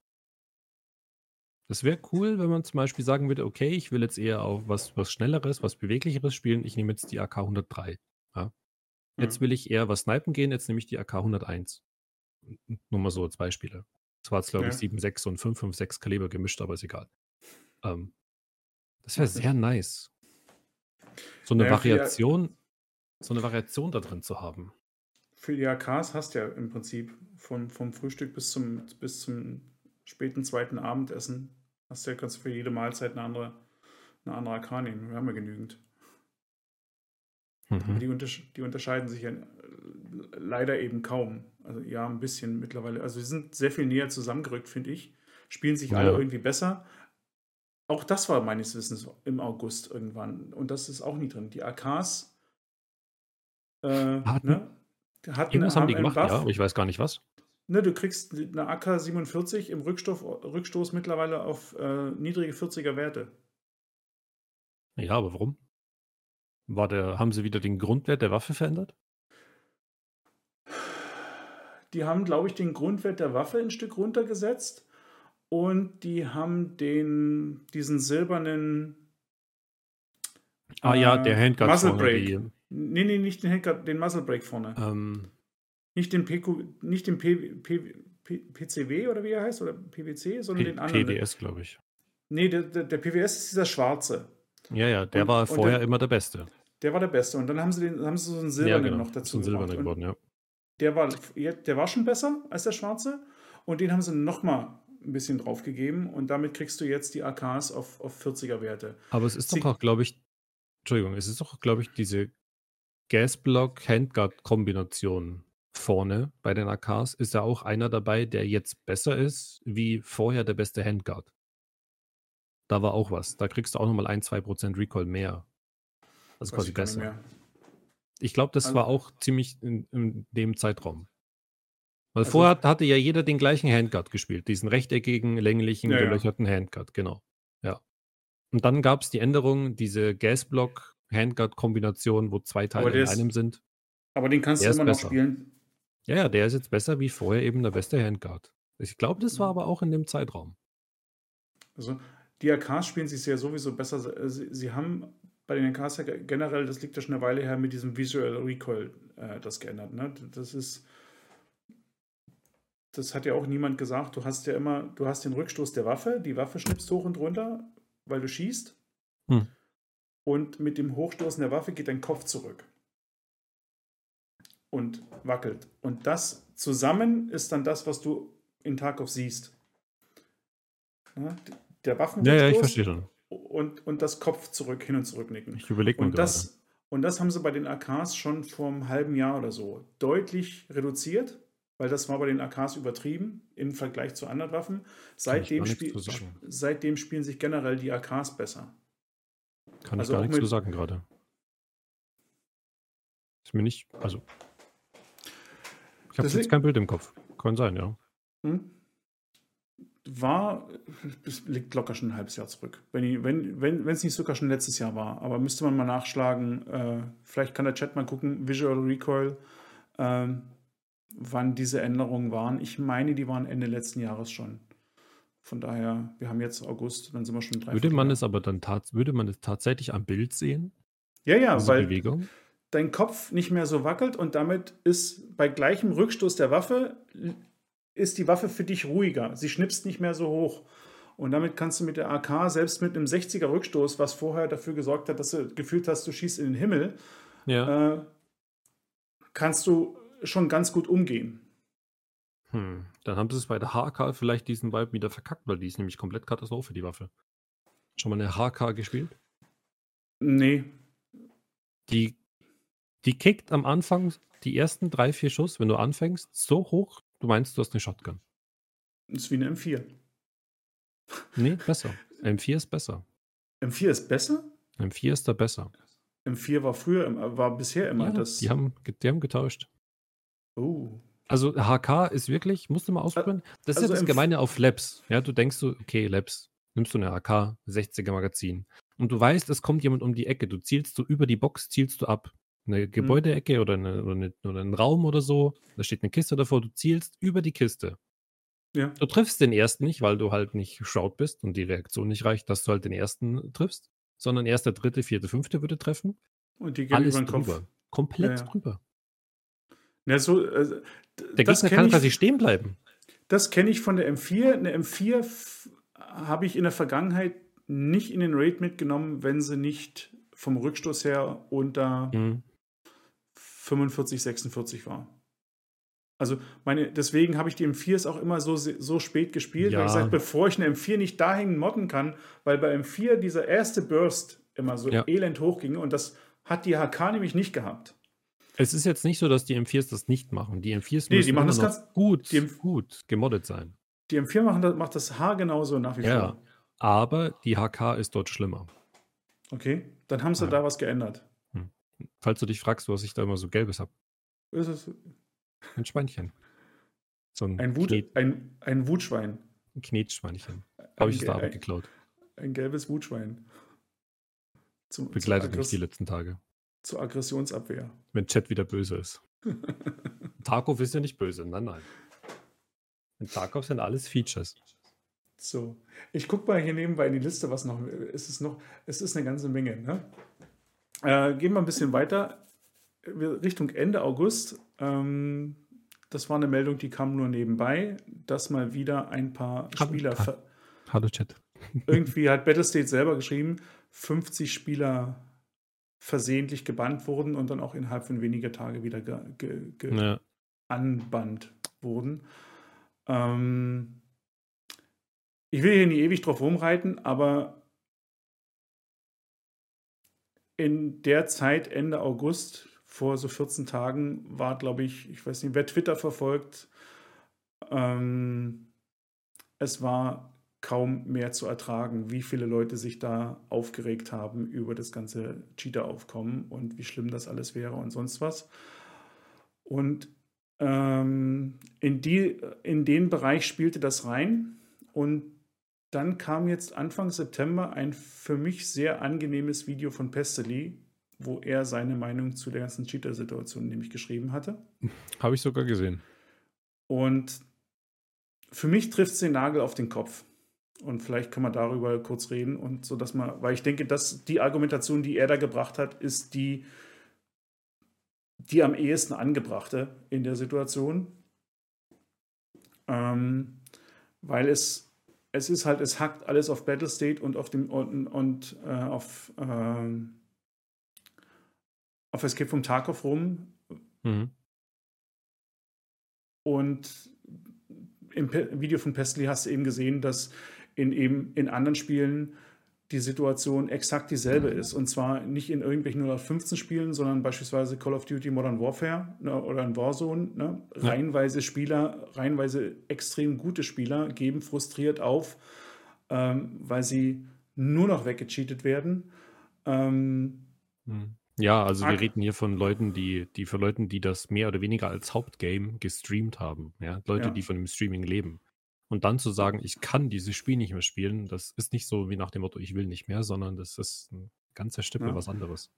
Das wäre cool, wenn man zum Beispiel sagen würde, okay, ich will jetzt eher auf was, was Schnelleres, was Beweglicheres spielen. Ich nehme jetzt die AK 103. Ja? Jetzt Mhm. will ich eher was snipen gehen, jetzt nehme ich die AK 101. Nur mal so als Beispiele. Das war jetzt, glaube ich, Ja. 7,6 und 5,56 Kaliber gemischt, aber ist egal. Ähm, das wäre sehr nice. So eine Naja, für die- Variation, so eine Variation da drin zu haben. Für die AKs hast du ja im Prinzip vom, vom Frühstück bis zum, bis zum späten zweiten Abendessen, hast du ja, kannst für jede Mahlzeit eine andere, eine andere AK nehmen. Wir haben ja genügend. Mhm. die, untersch die unterscheiden sich ja äh, leider eben kaum. Also ja, ein bisschen mittlerweile. Also sie sind sehr viel näher zusammengerückt, finde ich. Spielen sich alle Ja. irgendwie besser. Auch das war meines Wissens im August irgendwann. Und das ist auch nie drin. Die AKs äh, Hatten- ne, hatten, haben die gemacht, Buff. ja, aber ich weiß gar nicht was. Ne, du kriegst eine AK 47 im Rückstoff, Rückstoß mittlerweile auf äh, niedrige 40er Werte. Ja, aber warum? War der, haben sie wieder den Grundwert der Waffe verändert? Die haben, glaube ich, den Grundwert der Waffe ein Stück runtergesetzt und die haben den, diesen silbernen. Ah ja, äh, der Handguard Muzzle vorne, Brake. die, Nee, nee, nicht den Handguard, den Muzzle Brake vorne. ähm, Nicht den, PQ, nicht den P, P, P, PCW oder wie er heißt, oder PWC, sondern den anderen. PDS, glaube ich. Nee, der, der, der PWS ist dieser schwarze. Ja, ja, der Und- war vorher der- immer der Beste. Der war der beste. Und dann haben sie, den, haben sie so einen Ja, silbernen genau. noch dazu gemacht. Und geworden, ja. Der war, ja, der war schon besser als der schwarze. Und den haben sie nochmal ein bisschen draufgegeben. Und damit kriegst du jetzt die AKs auf, auf 40er Werte. Aber es ist Sie- doch auch, glaube ich, Entschuldigung, es ist doch, glaube ich, diese Gasblock-Handguard-Kombination vorne bei den AKs ist ja auch einer dabei, der jetzt besser ist, wie vorher der beste Handguard. Da war auch was. Da kriegst du auch nochmal ein, zwei Prozent Recoil mehr. Also quasi besser. Ich glaube, das Also- war auch ziemlich in, in dem Zeitraum. Weil Also- vorher hatte ja jeder den gleichen Handguard gespielt, diesen rechteckigen, länglichen, Ja, ja. gelöcherten Handguard, genau. Ja. Und dann gab es die Änderung, diese Gasblock-Handguard-Kombination, wo zwei Teile in einem sind. Aber den kannst Der du immer noch besser. spielen. Ja, ja, der ist jetzt besser wie vorher eben der beste Handguard. Ich glaube, das war Mhm. aber auch in dem Zeitraum. Also die AKs spielen sich ja sowieso besser. Sie, sie haben bei den AKs ja generell, das liegt ja schon eine Weile her, mit diesem Visual Recoil äh, das geändert. Ne? Das ist. Das hat ja auch niemand gesagt. Du hast ja immer, du hast den Rückstoß der Waffe, die Waffe schnippst hoch und runter, weil du schießt. Hm. Und mit dem Hochstoßen der Waffe geht dein Kopf zurück. Und wackelt. Und das zusammen ist dann das, was du in Tarkov siehst. Ja, der Ja, Waffenrückstoß ja, ich verstehe schon. und, und das Kopf zurück, hin und zurück nicken. Ich überlege mal Und gerade. das, und das haben sie bei den AKs schon vor einem halben Jahr oder so deutlich reduziert, weil das war bei den AKs übertrieben im Vergleich zu anderen Waffen. Seitdem, spiel, seitdem spielen sich generell die AKs besser. Kann also ich gar nichts zu sagen gerade. Ist mir nicht, also. Ich habe jetzt kein Bild im Kopf. Kann sein, ja. Hm? War, es liegt locker schon ein halbes Jahr zurück. Wenn es wenn, wenn, nicht sogar schon letztes Jahr war. Aber müsste man mal nachschlagen. Äh, vielleicht kann der Chat mal gucken, Visual Recoil, ähm, wann diese Änderungen waren. Ich meine, die waren Ende letzten Jahres schon. Von daher, wir haben jetzt August, dann sind wir schon drei Würde man es aber dann würde man es tatsächlich am Bild sehen, Ja, ja, weil Bewegung? Dein Kopf nicht mehr so wackelt und damit ist bei gleichem Rückstoß der Waffe ist die Waffe für dich ruhiger. Sie schnipst nicht mehr so hoch. Und damit kannst du mit der AK, selbst mit einem 60er Rückstoß, was vorher dafür gesorgt hat, dass du gefühlt hast, du schießt in den Himmel, Ja. äh, kannst du schon ganz gut umgehen. Hm. Dann haben sie es bei der HK vielleicht diesen Vibe wieder verkackt, weil die ist nämlich komplett Katastrophe, die Waffe. Schon mal eine HK gespielt? Nee, Die, die kickt am Anfang die ersten drei, vier Schuss, wenn du anfängst, so hoch, du meinst, du hast eine Shotgun. ist wie eine M4. Nee, besser. M4 ist besser. M4 ist besser? M4 ist da besser. M4 war früher, war bisher immer Ja, das. die, haben, die haben getauscht. oh. Also HK ist wirklich, musst du mal ausprobieren. Das ist also ja das Empf- Gemeine auf Labs. Ja, du denkst so, okay, Labs, nimmst du eine AK, 60er Magazin. Und du weißt, es kommt jemand um die Ecke. Du zielst du über die Box, zielst du ab. Eine Hm. Gebäudeecke oder, eine, oder, eine, oder einen Raum oder so. Da steht eine Kiste davor, du zielst über die Kiste. Ja. Du triffst den ersten nicht, weil du halt nicht geschaut bist und die Reaktion nicht reicht, dass du halt den ersten triffst. Sondern erst der dritte, vierte, fünfte würde treffen. Und die gehen Alles über den Kopf. drüber. Komplett Ja, ja. drüber. Ja, so, d- Der Gegner kann ich- quasi stehen bleiben. Das kenne ich von der M4. Eine M4 f- habe ich in der Vergangenheit nicht in den Raid mitgenommen, wenn sie nicht vom Rückstoß her unter Mhm. 45, 46 war. Also meine, deswegen habe ich die M4s auch immer so, so spät gespielt, weil Ja. ich sage, bevor ich eine M4 nicht dahin modden kann, weil bei M4 dieser erste Burst immer so Ja. elend hochging und das hat die HK nämlich nicht gehabt. Es ist jetzt nicht so, dass die M4s das nicht machen. Die M4s Nee, die müssen machen das ganz- gut, die M- gut gemoddet sein. Die M4 machen das, macht das H genauso nach wie Ja. vor. Aber die HK ist dort schlimmer. Okay, dann haben sie Ja. da was geändert. Falls du dich fragst, was ich da immer so gelbes habe. Ist es Ein Schweinchen. So ein, ein, Wut, ein, ein Wutschwein. ein Knetschweinchen. Ein, Habe ich ge- der Arbeit ein, geklaut. ein gelbes Wutschwein. Zum, Begleitet mich die letzten Tage. zur Aggressionsabwehr. Wenn Chat wieder böse ist. Tarkov ist ja nicht böse. Nein, nein. In Tarkov sind alles Features. So, ich gucke mal hier nebenbei in die Liste, was noch es ist. Noch, es ist eine ganze Menge. Ne? Äh, gehen wir ein bisschen weiter Richtung Ende August. Ähm, das war eine Meldung, die kam nur nebenbei, dass mal wieder ein paar Hallo, Spieler. ha- ver- Hallo Chat. Irgendwie hat Battlestate selber geschrieben, 50 Spieler versehentlich gebannt wurden und dann auch innerhalb von weniger Tage wieder ge, ge, ge, Ja. anbannt wurden. Ähm, ich will hier nicht ewig drauf rumreiten, aber in der Zeit, Ende August, vor so 14 Tagen, war, glaube ich, ich weiß nicht, wer Twitter verfolgt, ähm, es war kaum mehr zu ertragen, wie viele Leute sich da aufgeregt haben über das ganze Cheater-Aufkommen und wie schlimm das alles wäre und sonst was. Und ähm, in, die, in den Bereich spielte das rein. Und dann kam jetzt Anfang September ein für mich sehr angenehmes Video von Pesteli, wo er seine Meinung zu der ganzen Cheater-Situation nämlich geschrieben hatte. Habe ich sogar gesehen. Und für mich trifft es den Nagel auf den Kopf. Und vielleicht kann man darüber kurz reden und so, dass man, weil ich denke, dass die Argumentation, die er da gebracht hat, ist die, die am ehesten angebrachte in der Situation. Ähm, weil es, es ist halt, es hackt alles auf Battlestate und auf dem und, und äh, auf, ähm, auf Escape vom Tarkov rum Mhm. und im Video von Pestly hast du eben gesehen, dass in eben in anderen Spielen die Situation exakt dieselbe ist. Und zwar nicht in irgendwelchen 015 Spielen, sondern beispielsweise Call of Duty Modern Warfare ne, oder in Warzone. Ne? Reihenweise Spieler, reihenweise extrem gute Spieler geben frustriert auf, ähm, weil sie nur noch weggecheatet werden. Ähm, hm. ja, also wir reden hier von Leuten, die, die für Leuten, die das mehr oder weniger als Hauptgame gestreamt haben. Ja? Leute, ja. die von dem Streaming leben. Und dann zu sagen, ich kann dieses Spiel nicht mehr spielen, das ist nicht so wie nach dem Motto, ich will nicht mehr, sondern das ist ein ganzer Stück ja. was anderes.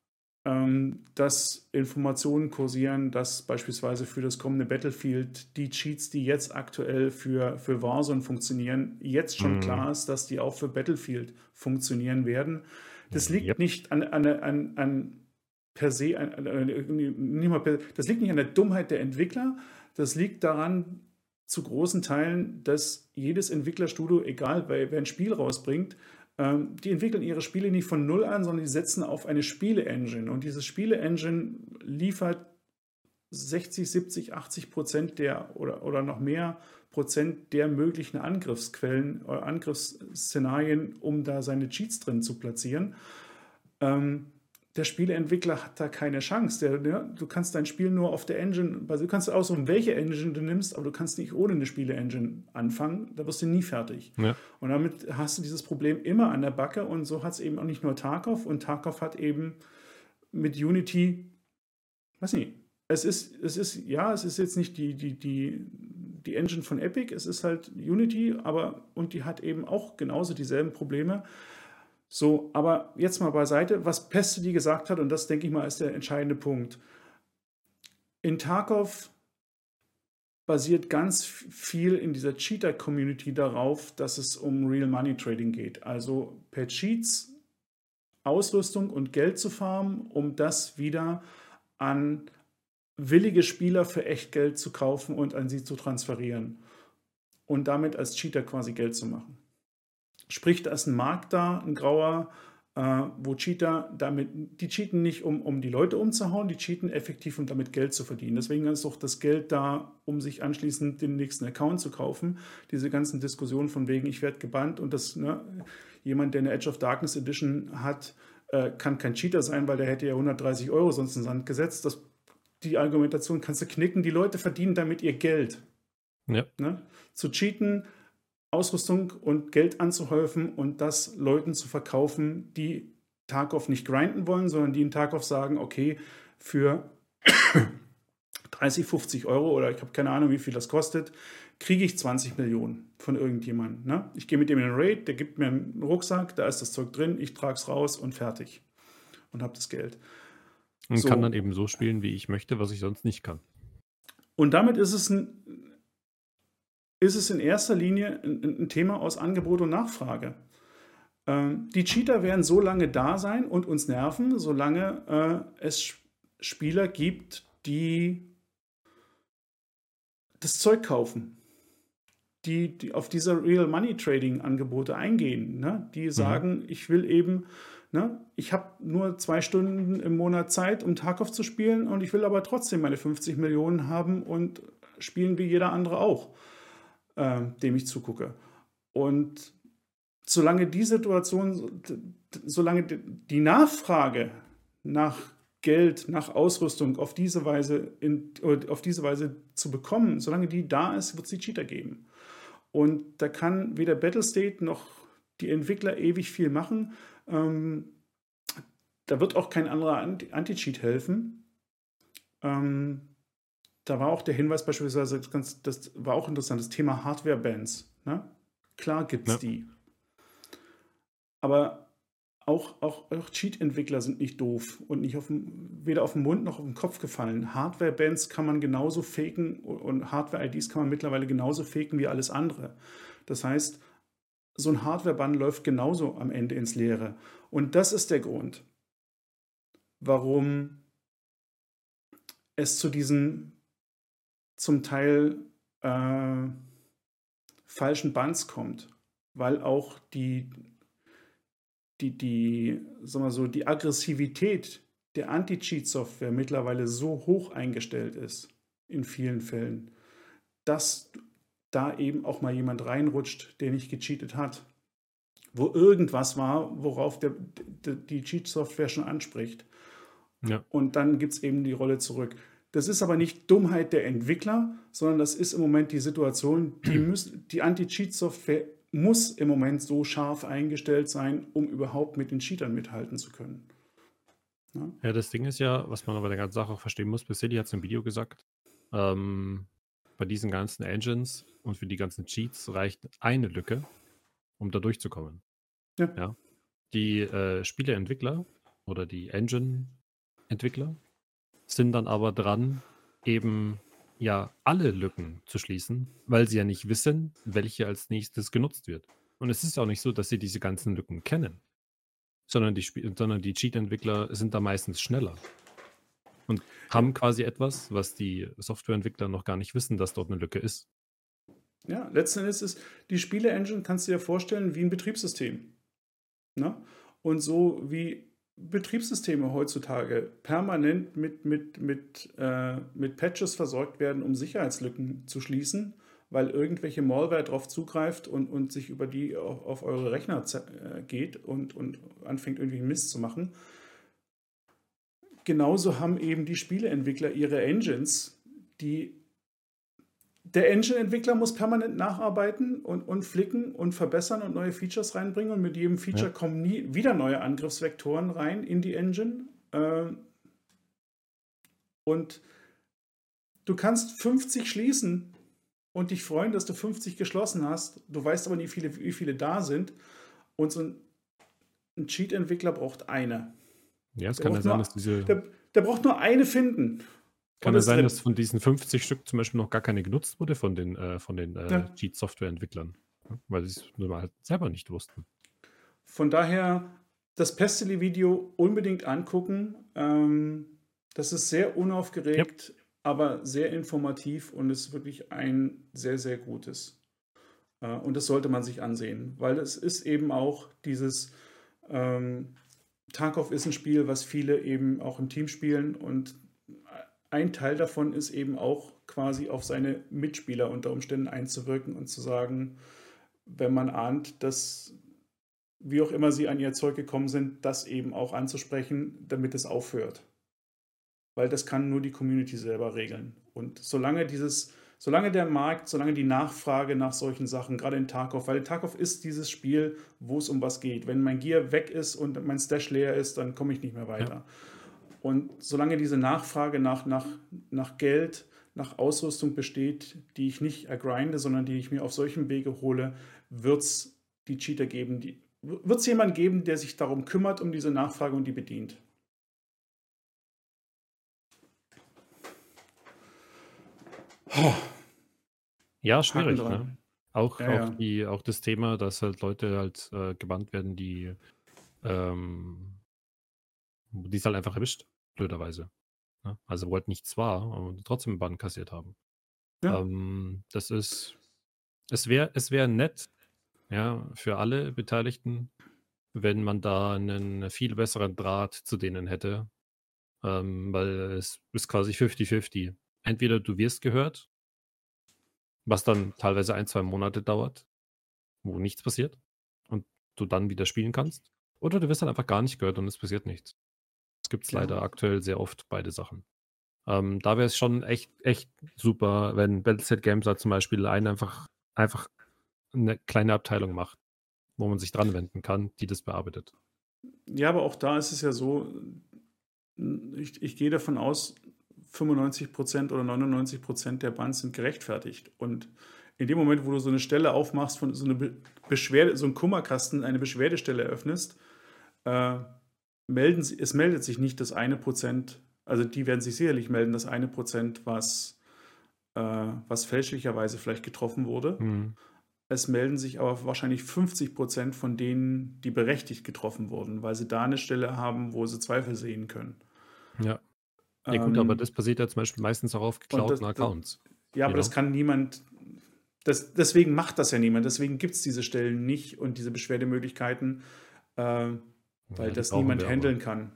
Ähm, dass Informationen kursieren, dass beispielsweise für das kommende Battlefield die Cheats, die jetzt aktuell für, für Warzone funktionieren, jetzt schon mm. klar ist, dass die auch für Battlefield funktionieren werden. Das liegt yep. nicht an, an, an, an per se, an, nicht mal per, das liegt nicht an der Dummheit der Entwickler, das liegt daran, zu großen Teilen, dass jedes Entwicklerstudio, egal wer ein Spiel rausbringt, ähm, die entwickeln ihre Spiele nicht von Null an, sondern die setzen auf eine Spiele-Engine. Und diese Spiele-Engine liefert 60, 70, 80 Prozent der oder, oder noch mehr Prozent der möglichen Angriffsquellen oder Angriffsszenarien, um da seine Cheats drin zu platzieren. Ähm, der Spieleentwickler hat da keine Chance. Der, ja, du kannst dein Spiel nur auf der Engine, also du kannst aussuchen, welche Engine du nimmst, aber du kannst nicht ohne eine Spiele-Engine anfangen. Da wirst du nie fertig. Ja. Und damit hast du dieses Problem immer an der Backe. Und so hat es eben auch nicht nur Tarkov. Und Tarkov hat eben mit Unity, weiß nicht, es ist, es ist, ja, es ist jetzt nicht die, die, die, die Engine von Epic, es ist halt Unity, aber und die hat eben auch genauso dieselben Probleme. So, aber jetzt mal beiseite, was Pesteli gesagt hat, und das denke ich mal ist der entscheidende Punkt. In Tarkov basiert ganz viel in dieser Cheater-Community darauf, dass es um Real Money Trading geht. Also per Cheats Ausrüstung und Geld zu farmen, um das wieder an willige Spieler für Echtgeld zu kaufen und an sie zu transferieren. Und damit als Cheater quasi Geld zu machen. Sprich, da ist ein Markt da, ein grauer, äh, wo Cheater damit, die cheaten nicht, um, um die Leute umzuhauen, die cheaten effektiv, um damit Geld zu verdienen. Deswegen ist auch das Geld da, um sich anschließend den nächsten Account zu kaufen. Diese ganzen Diskussionen von wegen, ich werde gebannt und das, ne, jemand, der eine Edge of Darkness Edition hat, äh, kann kein Cheater sein, weil der hätte ja 130 Euro sonst in Sand gesetzt. Das, die Argumentation kannst du knicken. Die Leute verdienen damit ihr Geld. Ja. Ne? Zu cheaten Ausrüstung und Geld anzuhäufen und das Leuten zu verkaufen, die Tarkov nicht grinden wollen, sondern die in Tarkov sagen, okay, für 30, 50 Euro oder ich habe keine Ahnung, wie viel das kostet, kriege ich 20 Millionen von irgendjemandem. Ne? Ich gehe mit dem in den Raid, der gibt mir einen Rucksack, da ist das Zeug drin, ich trage es raus und fertig. Und habe das Geld. Und so. kann dann eben so spielen, wie ich möchte, was ich sonst nicht kann. Und damit ist es ein ist es in erster Linie ein, ein Thema aus Angebot und Nachfrage. Ähm, die Cheater werden so lange da sein und uns nerven, solange äh, es Spieler gibt, die das Zeug kaufen, die, die auf diese Real Money Trading Angebote eingehen, ne? die mhm. sagen, mhm. ich will eben, ne, ich habe nur zwei Stunden im Monat Zeit, um Tarkov zu spielen und ich will aber trotzdem meine 50 Millionen haben und spielen wie jeder andere auch äh, dem ich zugucke. Und solange die Situation, solange die Nachfrage nach Geld, nach Ausrüstung auf diese Weise, in, auf diese Weise zu bekommen, solange die da ist, wird es die Cheater geben. Und da kann weder Battlestate noch die Entwickler ewig viel machen. Ähm, da wird auch kein anderer Anti-Cheat helfen. Ähm, da war auch der Hinweis beispielsweise, das, das war auch interessant, das Thema Hardware-Bands. Ne? Klar gibt es ja. die. Aber auch, auch, auch Cheat-Entwickler sind nicht doof und nicht auf dem, weder auf den Mund noch auf den Kopf gefallen. Hardware-Bands kann man genauso faken und Hardware-IDs kann man mittlerweile genauso faken wie alles andere. Das heißt, so ein Hardware-Bann läuft genauso am Ende ins Leere. Und das ist der Grund, warum es zu diesen zum Teil äh, falschen Bands kommt, weil auch die, die, die, sagen wir so, die Aggressivität der Anti-Cheat-Software mittlerweile so hoch eingestellt ist, in vielen Fällen, dass da eben auch mal jemand reinrutscht, der nicht gecheatet hat. Wo irgendwas war, worauf der, die Cheat-Software schon anspricht. Ja. Und dann gibt es eben die Rolle zurück. Das ist aber nicht Dummheit der Entwickler, sondern das ist im Moment die Situation, die, müssen, die Anti-Cheat-Software muss im Moment so scharf eingestellt sein, um überhaupt mit den Cheatern mithalten zu können. Ja, ja das Ding ist ja, was man aber der ganzen Sache auch verstehen muss, Basili hat es im Video gesagt, ähm, bei diesen ganzen Engines und für die ganzen Cheats reicht eine Lücke, um da durchzukommen. Ja. ja. Die äh, Spieleentwickler oder die Engine-Entwickler sind dann aber dran, eben ja alle Lücken zu schließen, weil sie ja nicht wissen, welche als nächstes genutzt wird. Und es ist auch nicht so, dass sie diese ganzen Lücken kennen, sondern die, sondern die Cheat-Entwickler sind da meistens schneller und haben quasi etwas, was die Softwareentwickler noch gar nicht wissen, dass dort eine Lücke ist. Ja, letzten Endes ist die Spiele-Engine, kannst du dir vorstellen, wie ein Betriebssystem. Ne? Und so wie Betriebssysteme heutzutage permanent mit, mit, mit, äh, mit Patches versorgt werden, um Sicherheitslücken zu schließen, weil irgendwelche Malware darauf zugreift und, und sich über die auf, auf eure Rechner äh, geht und, und anfängt irgendwie Mist zu machen. Genauso haben eben die Spieleentwickler ihre Engines, die der Engine-Entwickler muss permanent nacharbeiten und, und flicken und verbessern und neue Features reinbringen. Und mit jedem Feature ja. kommen nie wieder neue Angriffsvektoren rein in die Engine. Ähm, und du kannst 50 schließen und dich freuen, dass du 50 geschlossen hast. Du weißt aber nicht, wie viele, wie viele da sind. Und so ein, ein Cheat-Entwickler braucht eine. Ja, es kann ja sein, dass diese. Der, der braucht nur eine finden. Kann es sein, drin. dass von diesen 50 Stück zum Beispiel noch gar keine genutzt wurde von den, äh, von den äh, ja. Cheat-Software-Entwicklern? Weil sie es halt selber nicht wussten. Von daher das Pestily-Video unbedingt angucken. Ähm, das ist sehr unaufgeregt, ja. aber sehr informativ und ist wirklich ein sehr, sehr gutes. Äh, und das sollte man sich ansehen, weil es ist eben auch dieses ähm, Tarkov ist ein Spiel, was viele eben auch im Team spielen und ein Teil davon ist eben auch quasi auf seine Mitspieler unter Umständen einzuwirken und zu sagen, wenn man ahnt, dass wie auch immer sie an ihr Zeug gekommen sind, das eben auch anzusprechen, damit es aufhört. Weil das kann nur die Community selber regeln. Und solange dieses, solange der Markt, solange die Nachfrage nach solchen Sachen, gerade in Tarkov, weil Tarkov ist dieses Spiel, wo es um was geht. Wenn mein Gear weg ist und mein Stash leer ist, dann komme ich nicht mehr weiter. Ja. Und solange diese Nachfrage nach, nach, nach Geld, nach Ausrüstung besteht, die ich nicht ergrinde, sondern die ich mir auf solchem Wege hole, wird es die Cheater geben, die, wird es jemanden geben, der sich darum kümmert, um diese Nachfrage und die bedient. Ja, schwierig. Ne? Auch, ja, auch, ja. Die, auch das Thema, dass halt Leute halt äh, gebannt werden, die ähm, die es halt einfach erwischt blöderweise. Ne? Also wollte nichts war, aber trotzdem einen Bann kassiert haben. Ja. Ähm, das ist, es wäre es wär nett, ja, für alle Beteiligten, wenn man da einen viel besseren Draht zu denen hätte. Ähm, weil es ist quasi 50-50. Entweder du wirst gehört, was dann teilweise ein, zwei Monate dauert, wo nichts passiert und du dann wieder spielen kannst. Oder du wirst dann einfach gar nicht gehört und es passiert nichts gibt es ja. leider aktuell sehr oft beide Sachen. Ähm, da wäre es schon echt, echt super, wenn Battleset Games zum Beispiel einen einfach, einfach eine kleine Abteilung macht, wo man sich dran wenden kann, die das bearbeitet. Ja, aber auch da ist es ja so, ich, ich gehe davon aus, 95% oder 99% der Bands sind gerechtfertigt. Und in dem Moment, wo du so eine Stelle aufmachst, von so eine Beschwerde, so einen Kummerkasten, eine Beschwerdestelle eröffnest, äh, melden, es meldet sich nicht das eine Prozent, also die werden sich sicherlich melden, das eine Prozent, was, äh, was fälschlicherweise vielleicht getroffen wurde. Mhm. Es melden sich aber wahrscheinlich 50 Prozent von denen, die berechtigt getroffen wurden, weil sie da eine Stelle haben, wo sie Zweifel sehen können. Ja. Ja, gut, ähm, aber das passiert ja zum Beispiel meistens auch auf geklauten das, Accounts. ja, aber das kann niemand, das, deswegen macht das ja niemand. Deswegen gibt es diese Stellen nicht und diese Beschwerdemöglichkeiten. Äh, weil ja, das niemand handeln kann.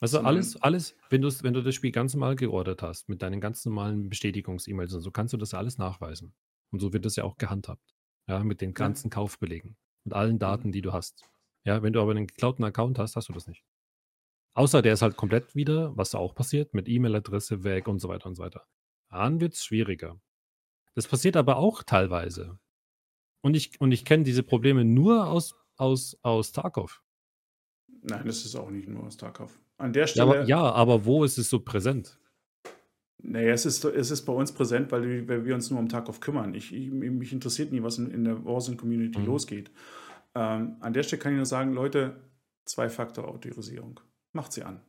Also alles, alles, wenn du, wenn du das Spiel ganz normal geordert hast, mit deinen ganz normalen Bestätigungs-E-Mails und so, kannst du das alles nachweisen. Und so wird das ja auch gehandhabt. Ja, mit den ganzen Kaufbelegen und allen Daten, die du hast. Ja, wenn du aber einen geklauten Account hast, hast du das nicht. Außer der ist halt komplett wieder, was auch passiert, mit E-Mail-Adresse weg und so weiter und so weiter. Dann wird es schwieriger. Das passiert aber auch teilweise. Und ich, und ich kenne diese Probleme nur aus, aus, aus Tarkov. Nein, das ist auch nicht nur aus Tarkov. An der Ja Stelle. aber, ja, aber wo ist es so präsent? Naja, es ist, es ist bei uns präsent, weil wir, weil wir uns nur um Tarkov kümmern. Ich, ich, mich interessiert nie, was in, in der Warzone-Community Mhm. losgeht. Ähm, an der Stelle kann ich nur sagen, Leute, Zwei-Faktor-Autorisierung. Macht sie an.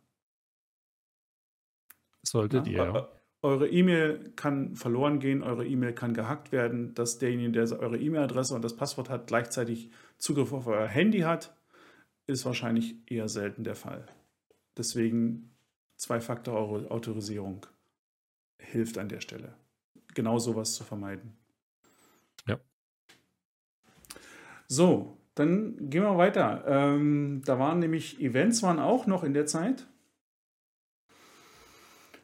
Solltet Ja? ihr, ja. Eu- Eure E-Mail kann verloren gehen, eure E-Mail kann gehackt werden, dass derjenige, der eure E-Mail-Adresse und das Passwort hat, gleichzeitig Zugriff auf euer Handy hat, ist wahrscheinlich eher selten der Fall. Deswegen Zwei-Faktor-Autorisierung hilft an der Stelle. Genau sowas zu vermeiden. Ja. So, dann gehen wir weiter. Ähm, da waren nämlich Events waren auch noch in der Zeit.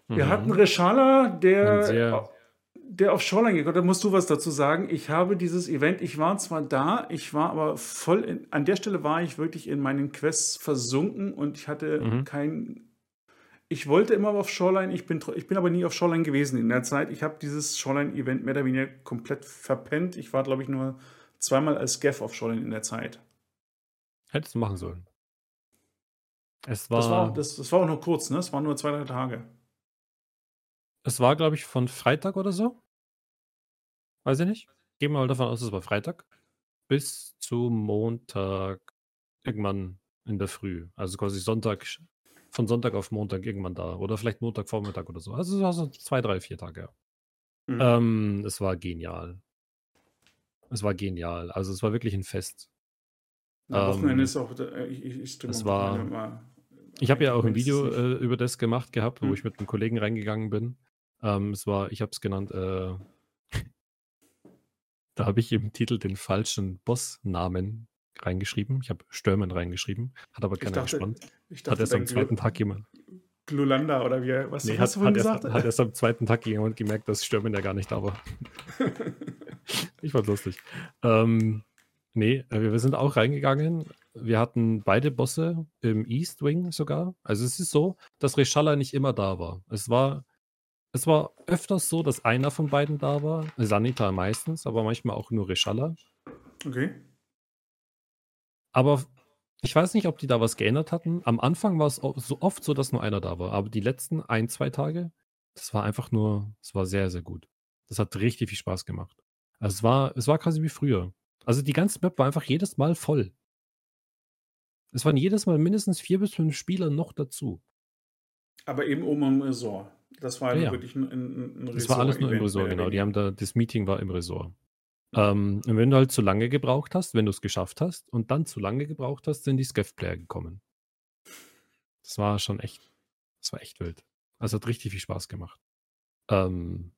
Wir Mhm. hatten Reshala, der, der auf Shoreline gekommen. Da musst du was dazu sagen. Ich habe dieses Event, ich war zwar da, ich war aber voll, in, an der Stelle war ich wirklich in meinen Quests versunken und ich hatte Mhm. kein. Ich wollte immer auf Shoreline, ich bin, ich bin aber nie auf Shoreline gewesen in der Zeit. Ich habe dieses Shoreline-Event mehr oder weniger komplett verpennt. Ich war, glaube ich, nur zweimal als Gav auf Shoreline in der Zeit. Hättest du machen sollen. Es war, Das war, das, das war auch nur kurz, ne? Es waren nur zwei, drei Tage. es war, glaube ich, von Freitag oder so. Weiß ich nicht. Gehen wir mal davon aus, es war Freitag. Bis zu Montag irgendwann in der Früh. Also quasi Sonntag, von Sonntag auf Montag irgendwann da. Oder vielleicht Montagvormittag oder so. Also es war so zwei, drei, vier Tage. Ja. Mhm. Ähm, es war genial. Es war genial. Also es war wirklich ein Fest. Am ähm, Wochenende ist auch, äh, ich, ich, es war- Wochenende immer Ich habe ja auch ein Video äh, über das gemacht gehabt, wo Hm. ich mit einem Kollegen reingegangen bin. Ähm, es war, ich habe es genannt, äh, da habe ich im Titel den falschen Bossnamen reingeschrieben. Ich habe Stürmen reingeschrieben, hat aber keiner dachte, gespannt. Hat erst am zweiten Tag jemand. Glulanda oder wie, was Nee, hast hat, du hat, vorhin erst, gesagt? hat erst am zweiten Tag jemand gemerkt, dass Stürmen ja gar nicht da war. Ich fand's lustig. Ähm, nee, äh, wir wir sind auch reingegangen. Wir hatten beide Bosse im East Wing sogar. Also es ist so, dass Reshala nicht immer da war. Es war, es war öfters so, dass einer von beiden da war. Sanita meistens, aber manchmal auch nur Reshala. okay. Aber ich weiß nicht, ob die da was geändert hatten. Am Anfang war es so oft so, dass nur einer da war. Aber die letzten ein, zwei Tage, das war einfach nur, es war sehr, sehr gut. Das hat richtig viel Spaß gemacht. Also es war, es war quasi wie früher. Also die ganze Map war einfach jedes Mal voll. Es waren jedes Mal mindestens vier bis fünf Spieler noch dazu. Aber eben oben im Resort. Das war Ja, ja, wirklich ein, ein, ein Das war alles nur im Resort, genau. Die haben da, das Meeting war im Resort. Ähm, und wenn du halt zu lange gebraucht hast, wenn du es geschafft hast und dann zu lange gebraucht hast, sind die Scav-Player gekommen. Das war schon echt, das war echt wild. Also hat richtig viel Spaß gemacht. Ähm,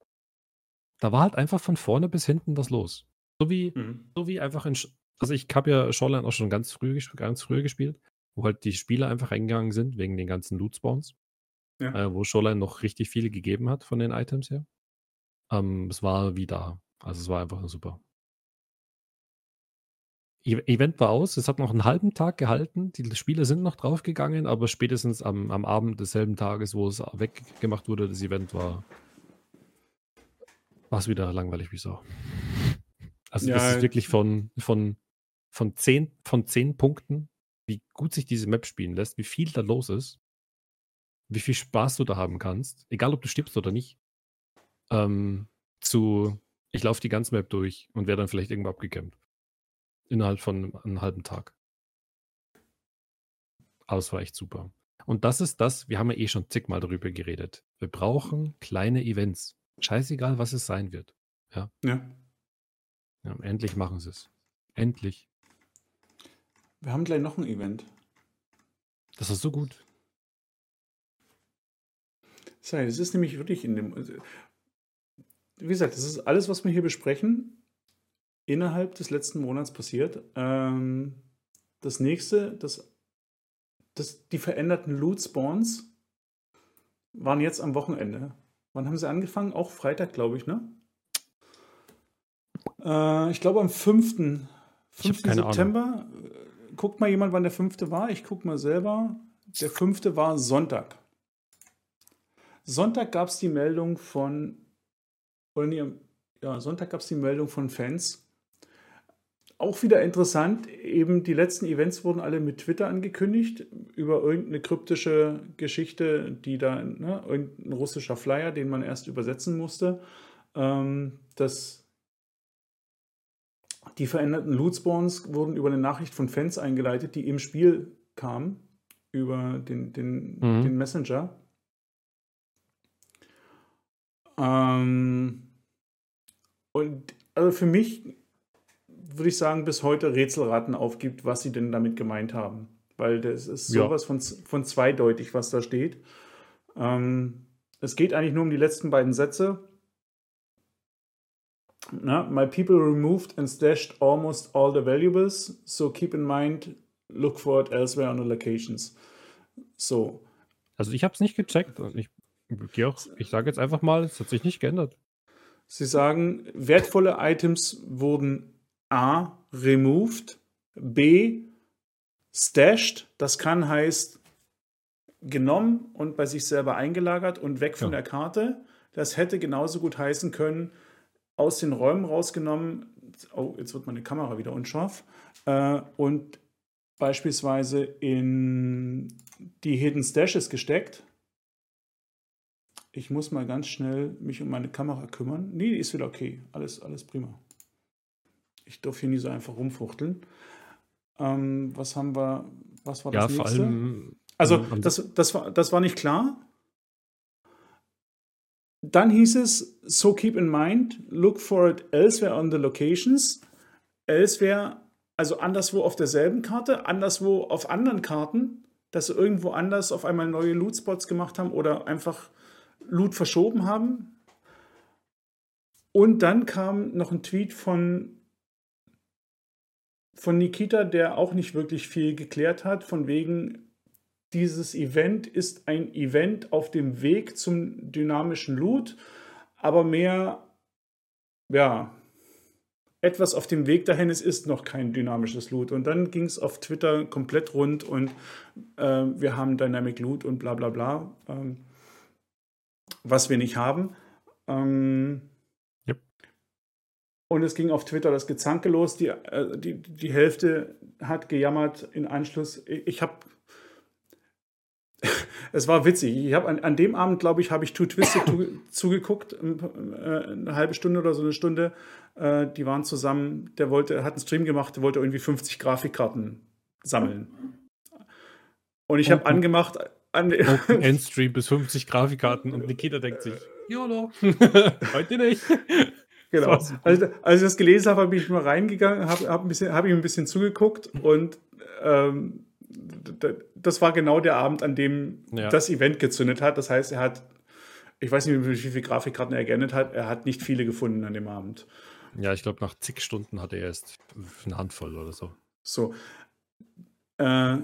da war halt einfach von vorne bis hinten was los. So wie, Mhm. so wie einfach in, also ich habe ja Shoreline auch schon ganz früh, ganz früher gespielt, wo halt die Spieler einfach reingegangen sind wegen den ganzen Loot-Spawns, Ja. äh, wo Shoreline noch richtig viele gegeben hat von den Items her. Ähm, es war wie da. Also es war einfach nur super. E- Event war aus, es hat noch einen halben Tag gehalten, die Spieler sind noch draufgegangen, aber spätestens am, am Abend desselben Tages, wo es weggemacht wurde, das Event war, war es wieder langweilig wie so. Also das Ja, ist wirklich von, von, von, zehn, von zehn Punkten, wie gut sich diese Map spielen lässt, wie viel da los ist, wie viel Spaß du da haben kannst, egal ob du stirbst oder nicht, ähm, zu ich laufe die ganze Map durch und werde dann vielleicht irgendwo abgekämpft. Innerhalb von einem halben Tag. Aber es war echt super. Und das ist das, wir haben ja eh schon zigmal darüber geredet. Wir brauchen kleine Events. Scheißegal, was es sein wird. Ja. Ja, endlich machen sie es. Endlich. Wir haben gleich noch ein Event. Das ist so gut. So, das ist nämlich wirklich in dem. also, Wie gesagt, das ist alles, was wir hier besprechen, innerhalb des letzten Monats passiert. Ähm, das nächste, das, das, die veränderten Loot-Spawns waren jetzt am Wochenende. Wann haben sie angefangen? Auch Freitag, glaube ich, ne? Äh, ich glaube am 5. 5. keine September. Guckt mal jemand, wann der 5. war. Ich gucke mal selber. Der 5. war Sonntag. Sonntag gab es die Meldung von, nee, ja, Sonntag gab es die Meldung von Fans. Auch wieder interessant, eben die letzten Events wurden alle mit Twitter angekündigt, über irgendeine kryptische Geschichte, die da, ne, irgendein russischer Flyer, den man erst übersetzen musste. Ähm, das die veränderten Loot-Spawns wurden über eine Nachricht von Fans eingeleitet, die im Spiel kam, über den, den, Mhm. den Messenger. Ähm, und also für mich würde ich sagen, bis heute Rätselraten aufgibt, was sie denn damit gemeint haben. Weil das ist Ja. sowas von, von zweideutig, was da steht. Ähm, es geht eigentlich nur um die letzten beiden Sätze. Na, my people removed and stashed almost all the valuables, so keep in mind, look for it elsewhere on the locations. So, Also ich habe es nicht gecheckt und ich auch, ich sage jetzt einfach mal, es hat sich nicht geändert. Sie sagen, wertvolle Items wurden A. removed, B. stashed, das kann heißt genommen und bei sich selber eingelagert und weg von Ja. der Karte. Das hätte genauso gut heißen können, aus den Räumen rausgenommen. Oh, jetzt wird meine Kamera wieder unscharf. Äh, und beispielsweise in die Hidden Stashes gesteckt. Ich muss mal ganz schnell mich um meine Kamera kümmern. Nee, die ist wieder okay. Alles, alles prima. Ich darf hier nie so einfach rumfuchteln. Ähm, was haben wir? Was war Ja, das vor nächste? allem. Also, ähm, das, das, war, das war nicht klar. Dann hieß es, so keep in mind, look for it elsewhere on the locations. Elsewhere, also anderswo auf derselben Karte, anderswo auf anderen Karten, dass sie irgendwo anders auf einmal neue Loot-Spots gemacht haben oder einfach Loot verschoben haben. Und dann kam noch ein Tweet von, von Nikita, der auch nicht wirklich viel geklärt hat, von wegen, dieses Event ist ein Event auf dem Weg zum dynamischen Loot, aber mehr, ja, etwas auf dem Weg dahin, es ist noch kein dynamisches Loot. Und dann ging es auf Twitter komplett rund und äh, wir haben Dynamic Loot und bla bla bla, ähm, was wir nicht haben. Ähm, Yep. Und es ging auf Twitter das Gezanke los. Die, äh, die, die Hälfte hat gejammert in Anschluss. Ich, ich habe es war witzig. Ich habe an, an dem Abend, glaube ich, habe ich Too Twisted zugeguckt, äh, eine halbe Stunde oder so eine Stunde. Äh, die waren zusammen. Der wollte, hat einen Stream gemacht, der wollte irgendwie 50 Grafikkarten sammeln. Und ich habe angemacht. An, Open Endstream bis 50 Grafikkarten und Nikita denkt sich, YOLO, heute nicht. Genau. Also, als ich das gelesen habe, habe ich mal reingegangen, habe hab habe ich ein bisschen zugeguckt und ähm, das war genau der Abend, an dem Ja. das Event gezündet hat. Das heißt, er hat, ich weiß nicht, wie viele Grafikkarten er geändert hat, er hat nicht viele gefunden an dem Abend. Ja, ich glaube, nach zig Stunden hatte er erst eine Handvoll oder so. So. Äh,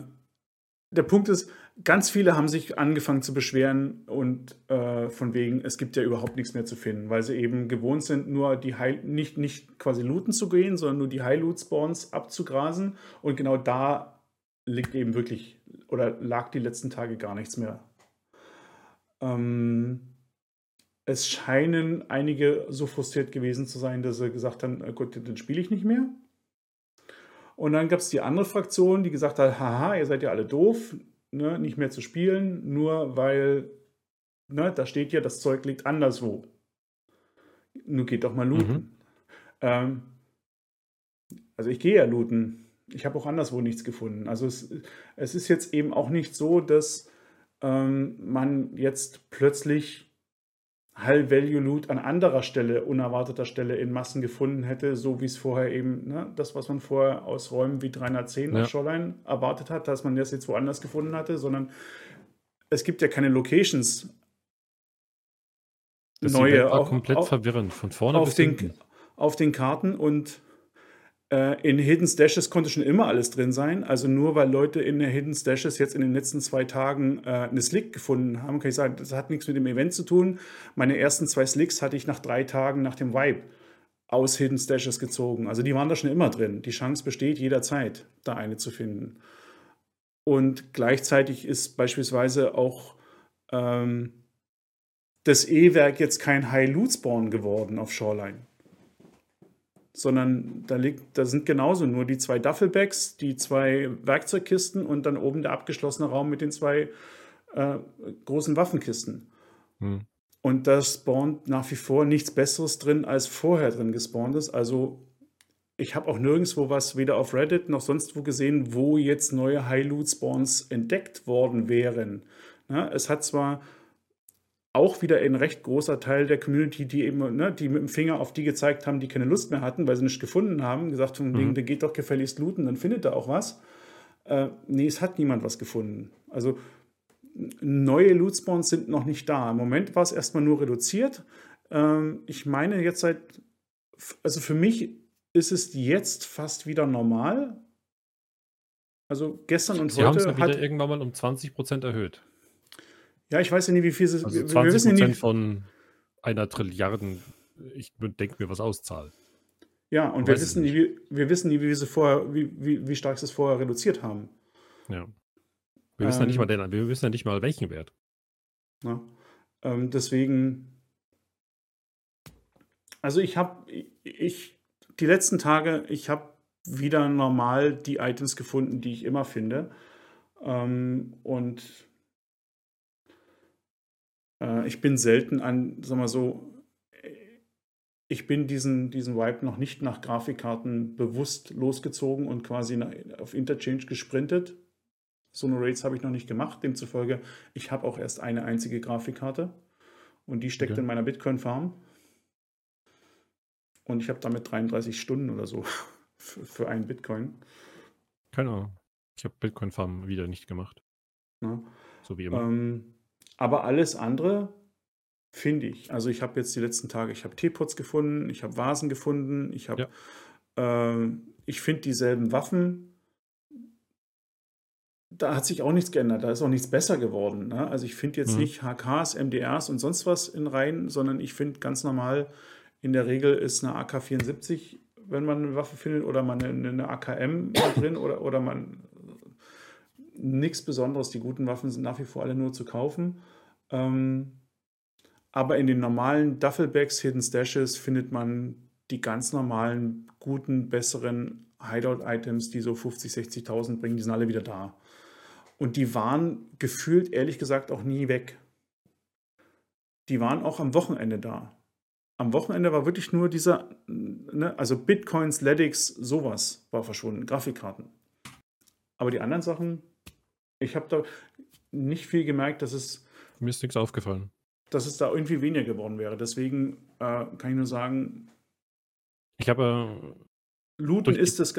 der Punkt ist, ganz viele haben sich angefangen zu beschweren und äh, von wegen, es gibt ja überhaupt nichts mehr zu finden, weil sie eben gewohnt sind, nur die High, nicht, nicht quasi looten zu gehen, sondern nur die High-Loot-Spawns abzugrasen. Und genau da liegt eben wirklich oder lag die letzten Tage gar nichts mehr. Ähm, es scheinen einige so frustriert gewesen zu sein, dass sie gesagt haben, äh, gut, dann spiele ich nicht mehr. Und dann gab es die andere Fraktion, die gesagt hat, haha, ihr seid ja alle doof, ne, nicht mehr zu spielen, nur weil, ne, da steht ja, das Zeug liegt anderswo. Nur geht doch mal looten. Mhm. Ähm, also ich gehe ja looten. Ich habe auch anderswo nichts gefunden. Also es, es ist jetzt eben auch nicht so, dass ähm, man jetzt plötzlich High-Value-Loot an anderer Stelle, unerwarteter Stelle in Massen gefunden hätte, so wie es vorher eben, ne, das, was man vorher aus Räumen wie 310 Ja. Shoreline erwartet hat, dass man das jetzt woanders gefunden hatte, sondern es gibt ja keine Locations. Das neue war auf, komplett auf, verwirrend, von vorne auf bis den, hinten. auf den Karten und in Hidden Stashes konnte schon immer alles drin sein. Also nur weil Leute in der Hidden Stashes jetzt in den letzten zwei Tagen äh, eine Slick gefunden haben, kann ich sagen, das hat nichts mit dem Event zu tun. Meine ersten zwei Slicks hatte ich nach drei Tagen nach dem Vibe. aus Hidden Stashes gezogen. Also die waren da schon immer drin. Die Chance besteht jederzeit, da eine zu finden. Und gleichzeitig ist beispielsweise auch ähm, das E-Werk jetzt kein High Loot Spawn geworden auf Shoreline. Sondern da, liegt, da sind genauso nur die zwei Duffelbags, die zwei Werkzeugkisten und dann oben der abgeschlossene Raum mit den zwei äh, großen Waffenkisten. Hm. Und da spawnt nach wie vor nichts Besseres drin, als vorher drin gespawnt ist. Also ich habe auch nirgendwo was, weder auf Reddit noch sonst wo gesehen, wo jetzt neue High-Loot-Spawns entdeckt worden wären. Ja, es hat zwar auch wieder ein recht großer Teil der Community, die eben, ne, die mit dem Finger auf die gezeigt haben, die keine Lust mehr hatten, weil sie nicht gefunden haben, gesagt von wegen, mhm. der geht doch gefälligst looten, dann findet er auch was. Äh, nee, es hat niemand was gefunden. Also neue Loot-Spawns sind noch nicht da. Im Moment war es erstmal nur reduziert. Ähm, ich meine jetzt seit, also für mich ist es jetzt fast wieder normal. Also gestern und Sie heute. Sie haben es wieder irgendwann mal um 20% erhöht. Ja, ich weiß ja nicht, wie viel es also wir, 20 wir wissen ja nicht, von einer Trilliarden, ich denke mir was auszahl. Ja, und wir wissen, nie, wie, wir wissen nie, wie, sie vorher, wie, wie, wie stark sie es vorher reduziert haben. Ja. Wir wissen, ja nicht ähm. mal den, wir wissen ja nicht mal welchen Wert. Ja. Ähm, deswegen, also ich habe, ich, die letzten Tage, ich habe wieder normal die Items gefunden, die ich immer finde. Ähm, und äh, ich bin selten an, sag mal so, ich bin diesen, diesen Vibe noch nicht nach Grafikkarten bewusst losgezogen und quasi auf Interchange gesprintet. So eine Raids habe ich noch nicht gemacht. Demzufolge, ich habe auch erst eine einzige Grafikkarte und die steckt okay. in meiner Bitcoin-Farm. Und ich habe damit 33 Stunden oder so für, für einen Bitcoin. Keine Ahnung. Ich habe Bitcoin-Farm wieder nicht gemacht. Ja. So wie immer. Ähm, aber alles andere finde ich. Also ich habe jetzt die letzten Tage, ich habe Teepots gefunden, ich habe Vasen gefunden, ich habe, ja. äh, ich finde dieselben Waffen. Da hat sich auch nichts geändert, da ist auch nichts besser geworden. Ne? Also ich finde jetzt mhm. nicht HKs, MDRs und sonst was in Reihen, sondern ich finde ganz normal, in der Regel ist eine AK-74, wenn man eine Waffe findet, oder man eine, eine AKM drin oder, oder man nichts Besonderes. Die guten Waffen sind nach wie vor alle nur zu kaufen. Ähm, aber in den normalen Duffelbags, Hidden Stashes findet man die ganz normalen, guten, besseren Hideout-Items, die so 50, 60.000 bringen, die sind alle wieder da. Und die waren gefühlt, ehrlich gesagt, auch nie weg. Die waren auch am Wochenende da. Am Wochenende war wirklich nur dieser, ne, also Bitcoins, Ledix, sowas war verschwunden, Grafikkarten. Aber die anderen Sachen ich habe da nicht viel gemerkt, dass es. Mir ist nichts aufgefallen. Dass es da irgendwie weniger geworden wäre. Deswegen äh, kann ich nur sagen. Ich habe. Äh, Looten ist das,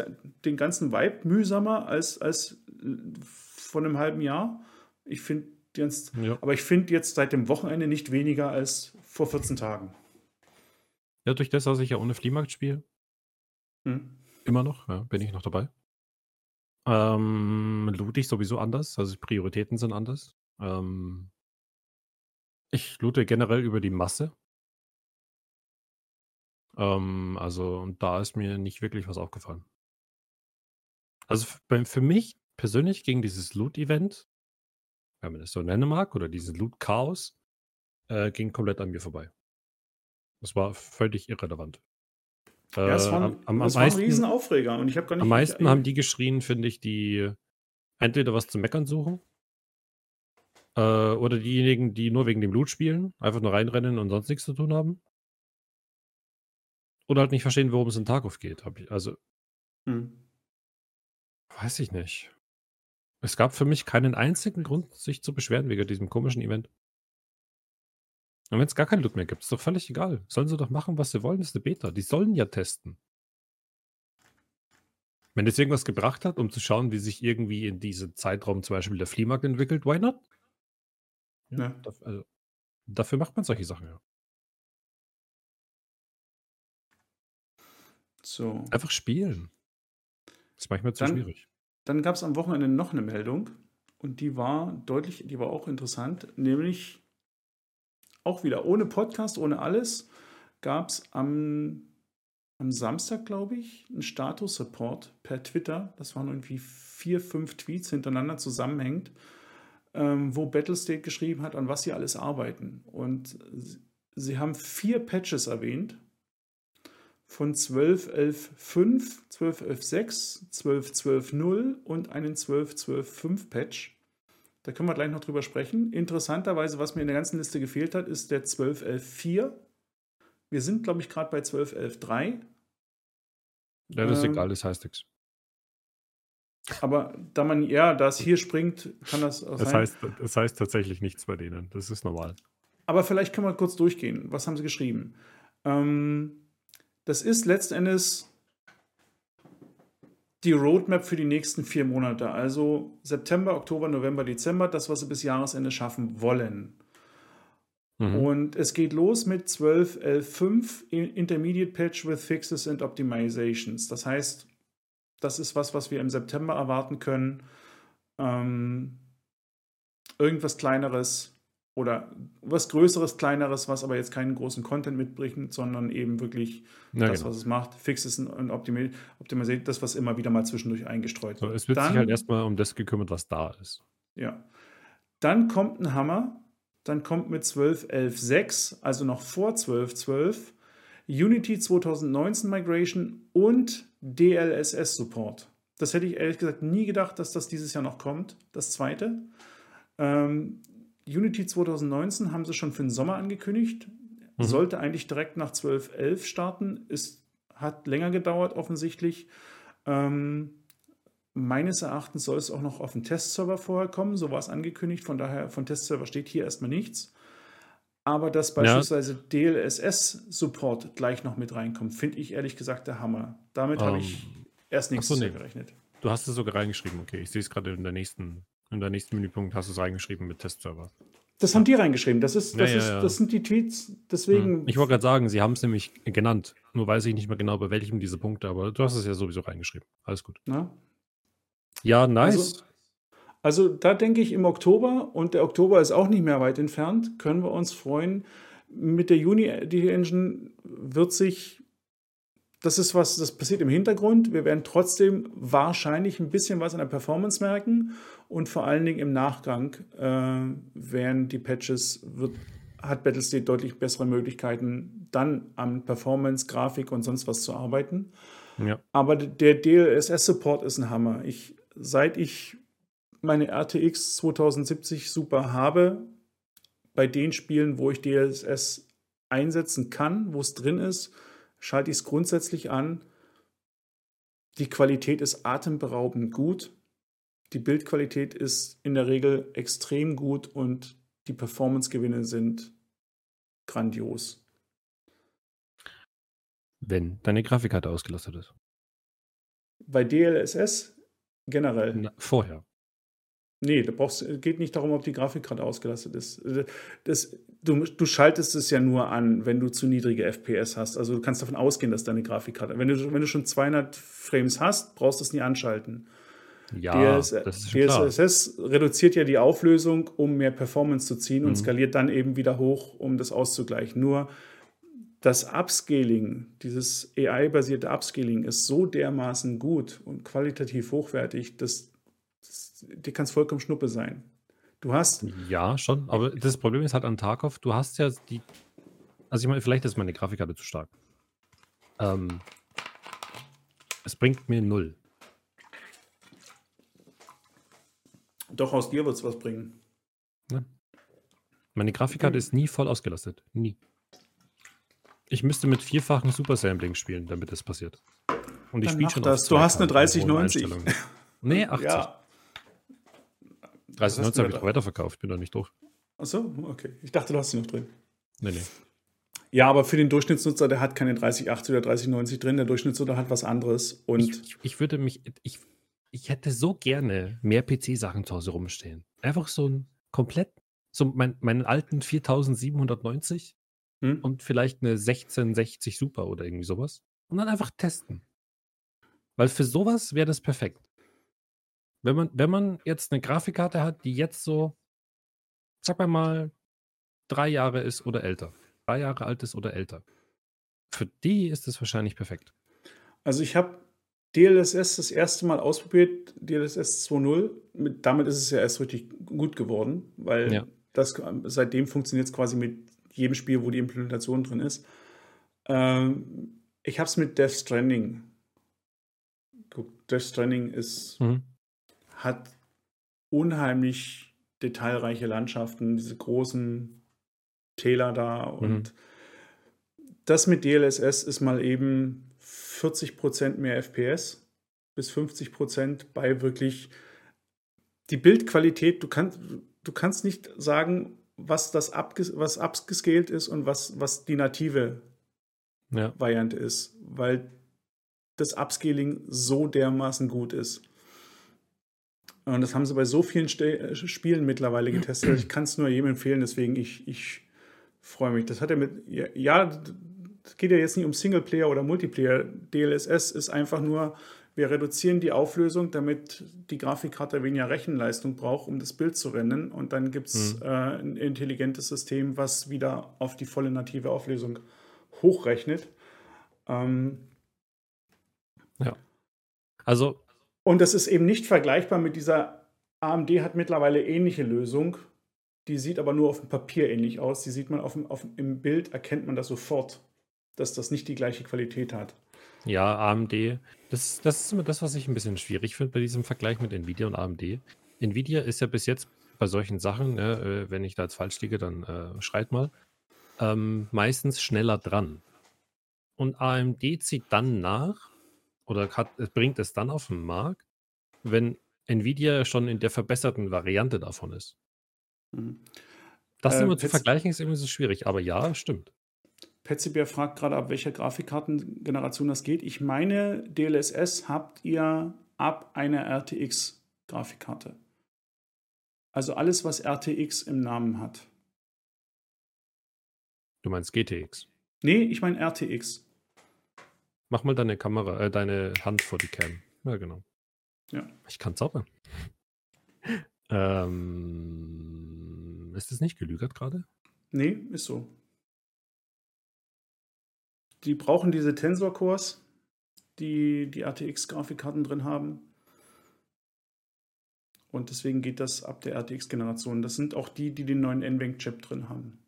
den ganzen Vibe mühsamer als, als von einem halben Jahr. Ich finde jetzt. Ja. Aber ich finde jetzt seit dem Wochenende nicht weniger als vor 14 Tagen. Ja, durch das, dass ich ja ohne Fliehmarkt spiele. Hm. Immer noch, ja, bin ich noch dabei. Ähm, loote ich sowieso anders, also Prioritäten sind anders. Ähm ich loote generell über die Masse. Ähm, also und da ist mir nicht wirklich was aufgefallen. Also für mich persönlich ging dieses Loot-Event, wenn man das so nennen mag, oder dieses Loot-Chaos, äh, ging komplett an mir vorbei. Das war völlig irrelevant. Ja, es war, äh, am, am das meisten, war ein Riesenaufreger und ich habe gar nicht. Am meisten haben die geschrien, finde ich, die entweder was zu meckern suchen äh, oder diejenigen, die nur wegen dem Blut spielen, einfach nur reinrennen und sonst nichts zu tun haben. Oder halt nicht verstehen, worum es in Tarkov geht. Ich, also, hm. weiß ich nicht. Es gab für mich keinen einzigen Grund, sich zu beschweren wegen diesem komischen Event. Und wenn es gar kein Loot mehr gibt, ist doch völlig egal. Sollen sie doch machen, was sie wollen, das ist eine Beta. Die sollen ja testen. Wenn das irgendwas gebracht hat, um zu schauen, wie sich irgendwie in diesem Zeitraum zum Beispiel der Fliehmarkt entwickelt, why not? Ja, ja. Dafür, also, dafür macht man solche Sachen ja. So. Einfach spielen. Das ist manchmal zu dann, schwierig. Dann gab es am Wochenende noch eine Meldung und die war deutlich, die war auch interessant, nämlich auch wieder ohne Podcast, ohne alles, gab es am am Samstag, glaube ich, einen Status-Report per Twitter. Das waren irgendwie vier, fünf Tweets hintereinander zusammenhängend, ähm, wo Battlestate geschrieben hat, an was sie alles arbeiten. Und sie haben vier Patches erwähnt von 12.11.5, 12.11.6, 12.12.0 und einen 12.12.5 Patch. Da können wir gleich noch drüber sprechen. Interessanterweise, was mir in der ganzen Liste gefehlt hat, ist der 12.11.4. Wir sind, glaube ich, gerade bei 12.11.3. Ja, das ist ähm, egal, das heißt nichts. Aber da man, ja, da es hier springt, kann das auch das sein. Heißt, das heißt tatsächlich nichts bei denen. Das ist normal. Aber vielleicht können wir kurz durchgehen. Was haben sie geschrieben? Ähm, das ist letzten Endes die Roadmap für die nächsten vier Monate. Also September, Oktober, November, Dezember, das, was sie bis Jahresende schaffen wollen. Mhm. Und es geht los mit 12.11.5 Intermediate Patch with Fixes and Optimizations. Das heißt, das ist was, was wir im September erwarten können. Ähm, irgendwas Kleineres oder was Größeres, Kleineres, was aber jetzt keinen großen Content mitbringt, sondern eben wirklich ja, das, genau. was es macht, Fixes und optimisiert, das, was immer wieder mal zwischendurch eingestreut wird. So, es wird dann, sich halt erstmal um das gekümmert, was da ist. Ja. Dann kommt ein Hammer, dann kommt mit 12.11.6, also noch vor 12.12, Unity 2019 Migration und DLSS Support. Das hätte ich ehrlich gesagt nie gedacht, dass das dieses Jahr noch kommt, das zweite. Ähm, Unity 2019 haben sie schon für den Sommer angekündigt. Mhm. Sollte eigentlich direkt nach 12.11 starten. Ist, hat länger gedauert offensichtlich. Ähm, meines Erachtens soll es auch noch auf den Testserver vorher kommen. So war es angekündigt. Von daher, von Testserver steht hier erstmal nichts. Aber dass beispielsweise ja. DLSS-Support gleich noch mit reinkommt, finde ich ehrlich gesagt der Hammer. Damit um, habe ich ähm, erst nichts so, nee. gerechnet. Du hast es sogar reingeschrieben, okay. Ich sehe es gerade in der nächsten in der nächsten Menüpunkt hast du es reingeschrieben mit Testserver. Das haben die reingeschrieben. Das, ist, das, ja, ist, ja, das sind die Tweets. Deswegen. Hm. Ich wollte gerade sagen, sie haben es nämlich genannt. Nur weiß ich nicht mehr genau, bei welchem diese Punkte, aber du hast es ja sowieso reingeschrieben. Alles gut. Na? Ja, nice. Also, also, da denke ich im Oktober, und der Oktober ist auch nicht mehr weit entfernt, können wir uns freuen. Mit der Unity Engine wird sich das ist was, das passiert im Hintergrund. Wir werden trotzdem wahrscheinlich ein bisschen was an der Performance merken und vor allen Dingen im Nachgang äh, werden die Patches, wird, hat Battlestate deutlich bessere Möglichkeiten, dann an Performance, Grafik und sonst was zu arbeiten. Ja. Aber der DLSS-Support ist ein Hammer. Ich, seit ich meine RTX 2070 Super habe, bei den Spielen, wo ich DLSS einsetzen kann, wo es drin ist, schalte ich es grundsätzlich an. Die Qualität ist atemberaubend gut. Die Bildqualität ist in der Regel extrem gut und die Performance-Gewinne sind grandios. Wenn deine Grafikkarte ausgelastet ist. Bei DLSS generell. Na, vorher. Nee, da brauchst, geht nicht darum, ob die Grafikkarte ausgelastet ist. Das, du, du schaltest es ja nur an, wenn du zu niedrige FPS hast. Also du kannst davon ausgehen, dass deine Grafikkarte. Wenn du, wenn du schon 200 Frames hast, brauchst du es nie anschalten. Ja, das ist schon DSSS klar. reduziert ja die Auflösung, um mehr Performance zu ziehen mhm. und skaliert dann eben wieder hoch, um das auszugleichen. Nur das Upscaling, dieses AI-basierte Upscaling ist so dermaßen gut und qualitativ hochwertig, dass dir kann es vollkommen Schnuppe sein. Du hast. Ja, schon. Aber das Problem ist halt an Tarkov, du hast ja die. Also ich meine, vielleicht ist meine Grafikkarte zu stark. Ähm, es bringt mir null. Doch aus dir wird es was bringen. Ja. Meine Grafikkarte ist nie voll ausgelastet. Nie. Ich müsste mit vierfachen Super Sampling spielen, damit das passiert. Und ich spiele schon das. Du hast eine 3090. Nee, 80. Ja. 3090 habe ich doch weiterverkauft, bin doch nicht durch. Achso, okay. Ich dachte, du hast sie noch drin. Nee, nee. Ja, aber für den Durchschnittsnutzer, der hat keine 3080 oder 3090 drin. Der Durchschnittsnutzer hat was anderes. Und ich, ich würde mich, ich, ich hätte so gerne mehr PC-Sachen zu Hause rumstehen. Einfach so ein komplett, so mein, meinen alten 4790 hm? und vielleicht eine 1660 Super oder irgendwie sowas. Und dann einfach testen. Weil für sowas wäre das perfekt. Wenn man, wenn man jetzt eine Grafikkarte hat, die jetzt so, sag mal, drei Jahre ist oder älter, drei Jahre alt ist oder älter, für die ist es wahrscheinlich perfekt. Also ich habe DLSS das erste Mal ausprobiert, DLSS 2.0. Mit, damit ist es ja erst richtig gut geworden, weil Ja. das, seitdem funktioniert es quasi mit jedem Spiel, wo die Implementation drin ist. Ähm, ich habe es mit Death Stranding. Guck, Death Stranding ist, Mhm. Hat unheimlich detailreiche Landschaften, diese großen Täler da und das mit DLSS ist mal eben 40% mehr FPS bis 50% bei wirklich die Bildqualität, du kannst, du kannst nicht sagen, was das abges was upscaled ist und was, was die native Ja. Variante ist, weil das Upscaling so dermaßen gut ist. Und das haben sie bei so vielen Ste äh, Spielen mittlerweile getestet. Ich kann es nur jedem empfehlen, deswegen ich, ich freue mich. Das hat er mit, ja, ja, es geht ja jetzt nicht um Singleplayer oder Multiplayer. DLSS ist einfach nur, wir reduzieren die Auflösung, damit die Grafikkarte weniger Rechenleistung braucht, um das Bild zu rennen. Und dann gibt es Mhm. äh, ein intelligentes System, was wieder auf die volle native Auflösung hochrechnet. Ähm, Also, und das ist eben nicht vergleichbar mit dieser AMD hat mittlerweile ähnliche Lösung. Die sieht aber nur auf dem Papier ähnlich aus. Die sieht man auf dem, auf, im Bild, erkennt man das sofort, dass das nicht die gleiche Qualität hat. ja, AMD, das, das ist immer das, was ich ein bisschen schwierig finde bei diesem Vergleich mit Nvidia und AMD. Nvidia ist ja bis jetzt bei solchen Sachen, ne, äh, wenn ich da jetzt falsch liege, dann äh, schreit mal, ähm, meistens schneller dran. Und AMD zieht dann nach oder hat, es bringt es dann auf den Markt, wenn Nvidia schon in der verbesserten Variante davon ist. Mhm. Das Äh, immer zu vergleichen ist irgendwie so schwierig, aber ja, stimmt. Petzibier fragt gerade, ab welcher Grafikkartengeneration das geht. Ich meine, DLSS habt ihr ab einer RTX-Grafikkarte. Also alles, was RTX im Namen hat. Du meinst GTX. Nee, ich meine RTX. Mach mal deine Kamera, äh, deine Hand vor die Cam. Ja, genau. Ja. Ich kann zaubern. ähm, ist das nicht gelügert gerade? Nee, ist so. Die brauchen diese Tensor-Cores, die die RTX-Grafikkarten drin haben. Und deswegen geht das ab der RTX-Generation. Das sind auch die, die den neuen NVENC-Chip drin haben.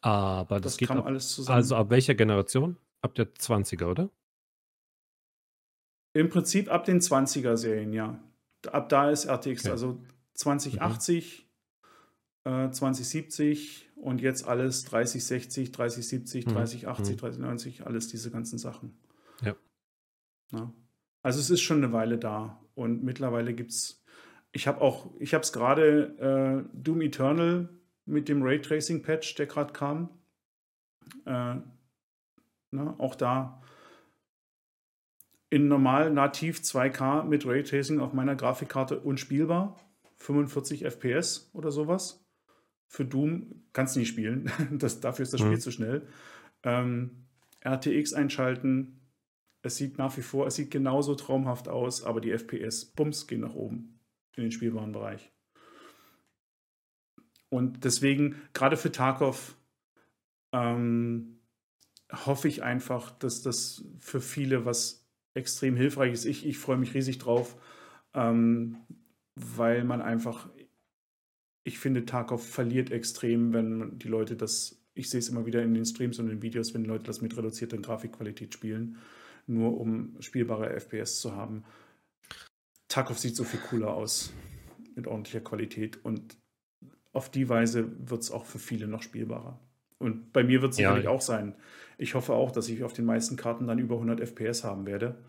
Aber das, Das, geht kam ab, alles zusammen. also ab welcher Generation? Ab der 20er, oder? Im Prinzip ab den 20er-Serien, ja. Ab da ist RTX, Okay. also 2080, äh, 2070 und jetzt alles 3060, 3070, Mhm. 3080, Mhm. 3090, alles diese ganzen Sachen. Ja. Ja. Also es ist schon eine Weile da und mittlerweile gibt es, ich habe auch, ich habe es gerade äh, Doom Eternal mit dem Raytracing-Patch, der gerade kam. Äh, ne, auch da in normal nativ 2K mit Raytracing auf meiner Grafikkarte unspielbar. 45 FPS oder sowas. Für Doom kannst du nicht spielen. Das, dafür ist das Spiel Mhm. zu schnell. Ähm, RTX einschalten. Es sieht nach wie vor, es sieht genauso traumhaft aus, aber die FPS, bums, gehen nach oben in den spielbaren Bereich. Und deswegen, gerade für Tarkov, ähm, hoffe ich einfach, dass das für viele was extrem hilfreich ist. Ich, ich freue mich riesig drauf, ähm, weil man einfach, ich finde, Tarkov verliert extrem, wenn die Leute das, ich sehe es immer wieder in den Streams und in den Videos, wenn die Leute das mit reduzierter Grafikqualität spielen, nur um spielbare FPS zu haben. Tarkov sieht so viel cooler aus, mit ordentlicher Qualität und auf die Weise wird es auch für viele noch spielbarer. Und bei mir wird es Ja. sicherlich auch sein. Ich hoffe auch, dass ich auf den meisten Karten dann über 100 FPS haben werde.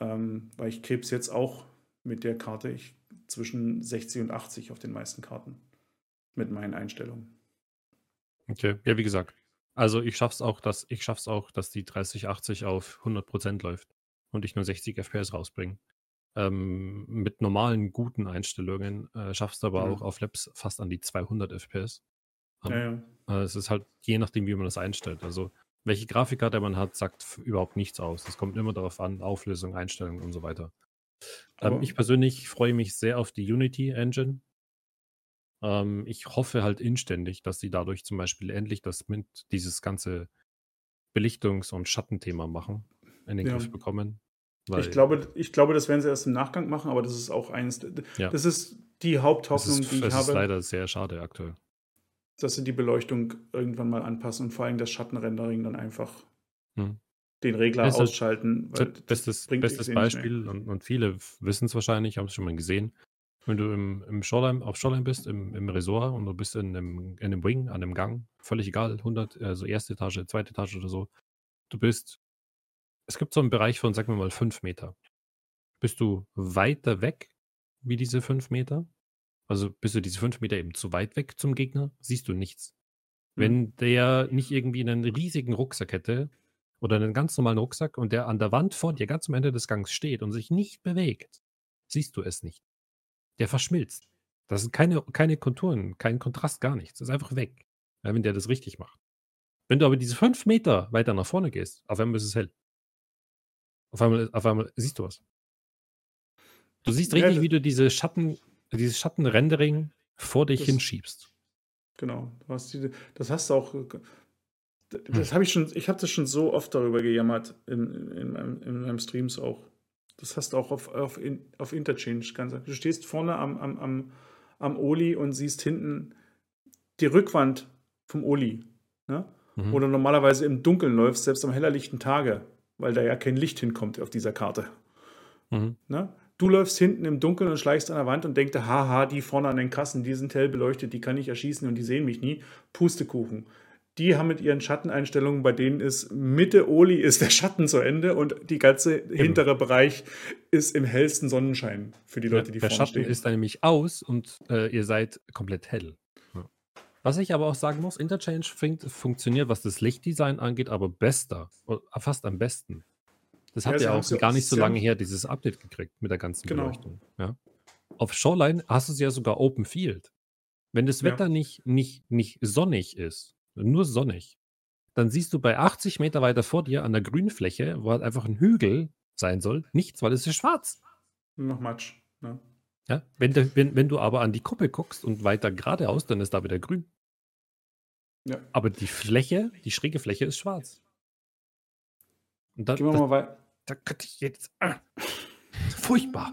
Ähm, weil ich krebs jetzt auch mit der Karte ich, zwischen 60 und 80 auf den meisten Karten. Mit meinen Einstellungen. Okay, ja, wie gesagt. Also ich schaff's auch, dass ich schaff's auch, dass die 3080 auf 100% läuft und ich nur 60 FPS rausbringe. Ähm, mit normalen guten Einstellungen äh, schaffst du aber Mhm. auch auf Labs fast an die 200 FPS. Ähm, Ja, ja. äh, es ist halt je nachdem, wie man das einstellt. Also welche Grafikkarte man hat, sagt überhaupt nichts aus. Es kommt immer darauf an, Auflösung, Einstellungen und so weiter. Ähm, ich persönlich freue mich sehr auf die Unity Engine. Ähm, ich hoffe halt inständig, dass sie dadurch zum Beispiel endlich das mit dieses ganze Belichtungs- und Schattenthema machen, in den Ja. Griff bekommen. ich, glaube, ich glaube, das werden sie erst im Nachgang machen, aber das ist auch eines. Ja. Das ist die Haupthoffnung, ist, die ich habe. Das ist leider sehr schade aktuell. Dass sie die Beleuchtung irgendwann mal anpassen und vor allem das Schattenrendering dann einfach hm. den Regler das ausschalten. bestes bestes Beispiel und, und, viele wissen es wahrscheinlich, haben es schon mal gesehen. Wenn du im, im Shoreline, auf Shoreline bist, im, im Resort und du bist in einem, in einem Wing, an einem Gang, völlig egal, 100, also erste Etage, zweite Etage oder so, du bist, es gibt so einen Bereich von, sagen wir mal, fünf Meter. Bist du weiter weg wie diese fünf Meter? Also bist du diese fünf Meter eben zu weit weg zum Gegner, siehst du nichts. Mhm. Wenn der nicht irgendwie einen riesigen Rucksack hätte oder einen ganz normalen Rucksack und der an der Wand vor dir ganz am Ende des Gangs steht und sich nicht bewegt, siehst du es nicht. Der verschmilzt. Das sind keine, keine Konturen, kein Kontrast, gar nichts. Das ist einfach weg, wenn der das richtig macht. Wenn du aber diese fünf Meter weiter nach vorne gehst, auf einmal ist es hell. Auf einmal, auf einmal siehst du was. Du siehst richtig, ja, wie du diese Schatten, dieses Schattenrendering vor dich das, hinschiebst. Genau. Die, das hast du auch. Das hm. habe ich schon, ich habe das schon so oft darüber gejammert in, in, in, meinem, in meinem Streams auch. Das hast du auch auf, auf, auf Interchange. Ganz, du stehst vorne am, am, am, am Oli und siehst hinten die Rückwand vom Oli. Ne? Mhm. Wo du normalerweise im Dunkeln läufst, selbst am hellerlichten Tage, weil da ja kein Licht hinkommt auf dieser Karte. Mhm. Ne? Du läufst hinten im Dunkeln und schleichst an der Wand und denkst, haha, die vorne an den Kassen, die sind hell beleuchtet, die kann ich erschießen und die sehen mich nie. Pustekuchen die haben mit ihren Schatteneinstellungen, bei denen ist Mitte Oli ist der Schatten zu Ende und die ganze Eben. hintere Bereich ist im hellsten Sonnenschein für die Leute, die der vorne Schatten ist dann nämlich aus und äh, ihr seid komplett hell. Was ich aber auch sagen muss, Interchange funktioniert, was das Lichtdesign angeht, aber bester, fast am besten. Das habt ja, ihr auch gar nicht so lange her, dieses Update gekriegt mit der ganzen genau. Beleuchtung. Ja. Auf Shoreline hast du es ja sogar Open Field. Wenn das Wetter ja. nicht, nicht, nicht sonnig ist, nur sonnig. Dann siehst du bei 80 Meter weiter vor dir an der Grünfläche, wo halt einfach ein Hügel sein soll, nichts, weil es ist schwarz. Noch Matsch. Ne? Ja, wenn, de, wenn, wenn du aber an die Kuppel guckst und weiter geradeaus, dann ist da wieder grün. Ja. Aber die Fläche, die schräge Fläche ist schwarz. Da, Gehen wir das, mal weiter. Da könnte ich jetzt. Ah, furchtbar.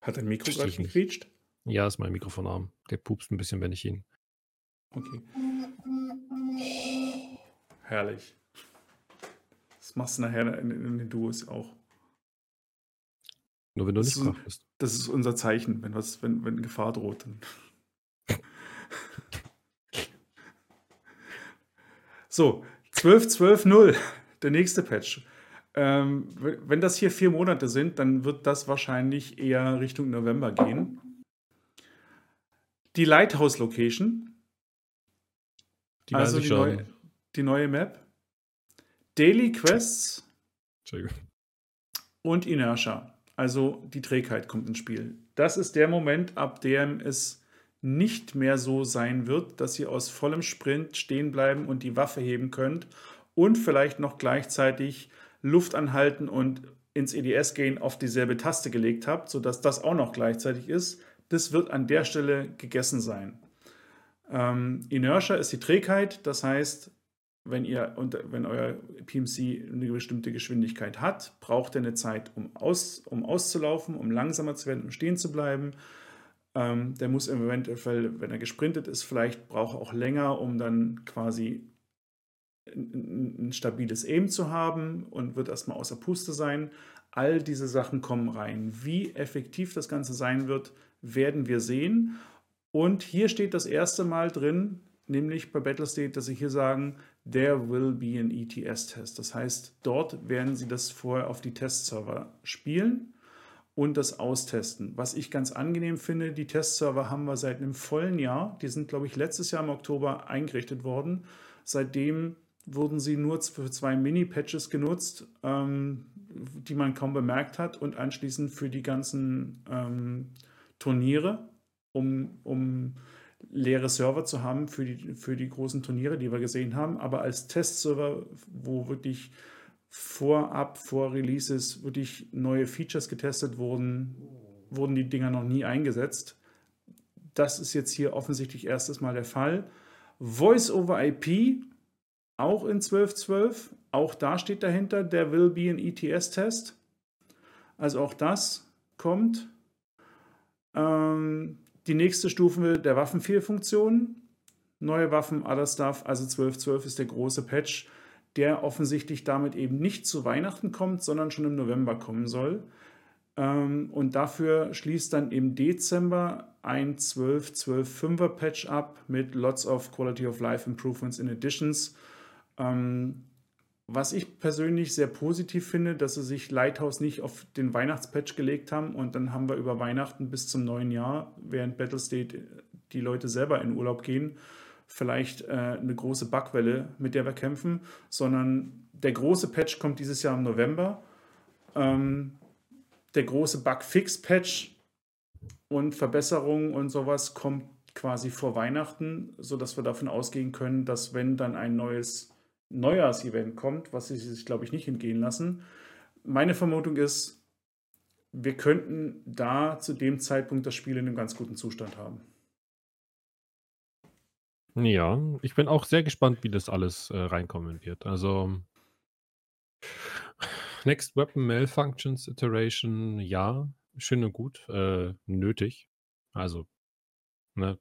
Hat dein Mikro gerade gequietscht? Ja, ist mein Mikrofonarm. Der pupst ein bisschen, wenn ich ihn Okay. herrlich. Das machst du nachher in, in den Duos auch. Nur wenn du das nicht brav bist. Das ist unser Zeichen, wenn, was, wenn, wenn Gefahr droht. Dann. so, 12.12.0, der nächste Patch. Ähm, wenn das hier vier Monate sind, dann wird das wahrscheinlich eher Richtung November gehen. Die Lighthouse Location die also die neue, die neue Map. Daily Quests und Inertia. Also die Trägheit kommt ins Spiel. Das ist der Moment, ab dem es nicht mehr so sein wird, dass ihr aus vollem Sprint stehen bleiben und die Waffe heben könnt und vielleicht noch gleichzeitig Luft anhalten und ins EDS gehen auf dieselbe Taste gelegt habt, sodass das auch noch gleichzeitig ist. Das wird an der Stelle gegessen sein. Ähm, Inertia ist die Trägheit, das heißt, wenn, ihr, wenn euer PMC eine bestimmte Geschwindigkeit hat, braucht er eine Zeit, um, aus, um auszulaufen, um langsamer zu werden, um stehen zu bleiben. Ähm, der muss im Eventuell, wenn er gesprintet ist, vielleicht braucht er auch länger, um dann quasi ein, stabiles Aim zu haben und wird erstmal außer Puste sein. All diese Sachen kommen rein. Wie effektiv das Ganze sein wird, werden wir sehen. Und hier steht das erste Mal drin, nämlich bei Battlestate, dass sie hier sagen, there will be an ETS-Test. Das heißt, dort werden sie das vorher auf die Testserver spielen und das austesten. Was ich ganz angenehm finde, die Testserver haben wir seit einem vollen Jahr. Die sind, glaube ich, letztes Jahr im Oktober eingerichtet worden. Seitdem wurden sie nur für zwei Mini-Patches genutzt, ähm, die man kaum bemerkt hat und anschließend für die ganzen ähm, Turniere um, um leere Server zu haben für die, für die großen Turniere, die wir gesehen haben. Aber als Testserver, wo wirklich vorab, vor Releases wirklich neue Features getestet wurden, wurden die Dinger noch nie eingesetzt. Das ist jetzt hier offensichtlich erstes Mal der Fall. Voice over IP auch in 12.12. Auch da steht dahinter, there will be an ETS-Test. Also auch das kommt. Ähm, die nächste Stufe der Waffenfehlfunktion. Neue Waffen, other stuff, also 12.12 ist der große Patch, der offensichtlich damit eben nicht zu Weihnachten kommt, sondern schon im November kommen soll. Ähm, und dafür schließt dann im Dezember ein 12.12.5er Patch ab mit lots of Quality of Life Improvements in Additions. Ähm, was ich persönlich sehr positiv finde, dass sie sich Lighthouse nicht auf den Weihnachtspatch gelegt haben und dann haben wir über Weihnachten bis zum neuen Jahr, während Battlestate die Leute selber in Urlaub gehen, vielleicht äh, eine große Bugwelle, mit der wir kämpfen, sondern der große Patch kommt dieses Jahr im November. Ähm, der große Bugfix-Patch und Verbesserungen und sowas kommt quasi vor Weihnachten, sodass wir davon ausgehen können, dass wenn dann ein neues Neujahrsevent kommt, was sie sich, glaube ich, nicht entgehen lassen. Meine Vermutung ist, wir könnten da zu dem Zeitpunkt das Spiel in einem ganz guten Zustand haben. Ja, ich bin auch sehr gespannt, wie das alles äh, reinkommen wird. Also Next Weapon Malfunctions Iteration, ja, schön und gut, äh, nötig. Also ne,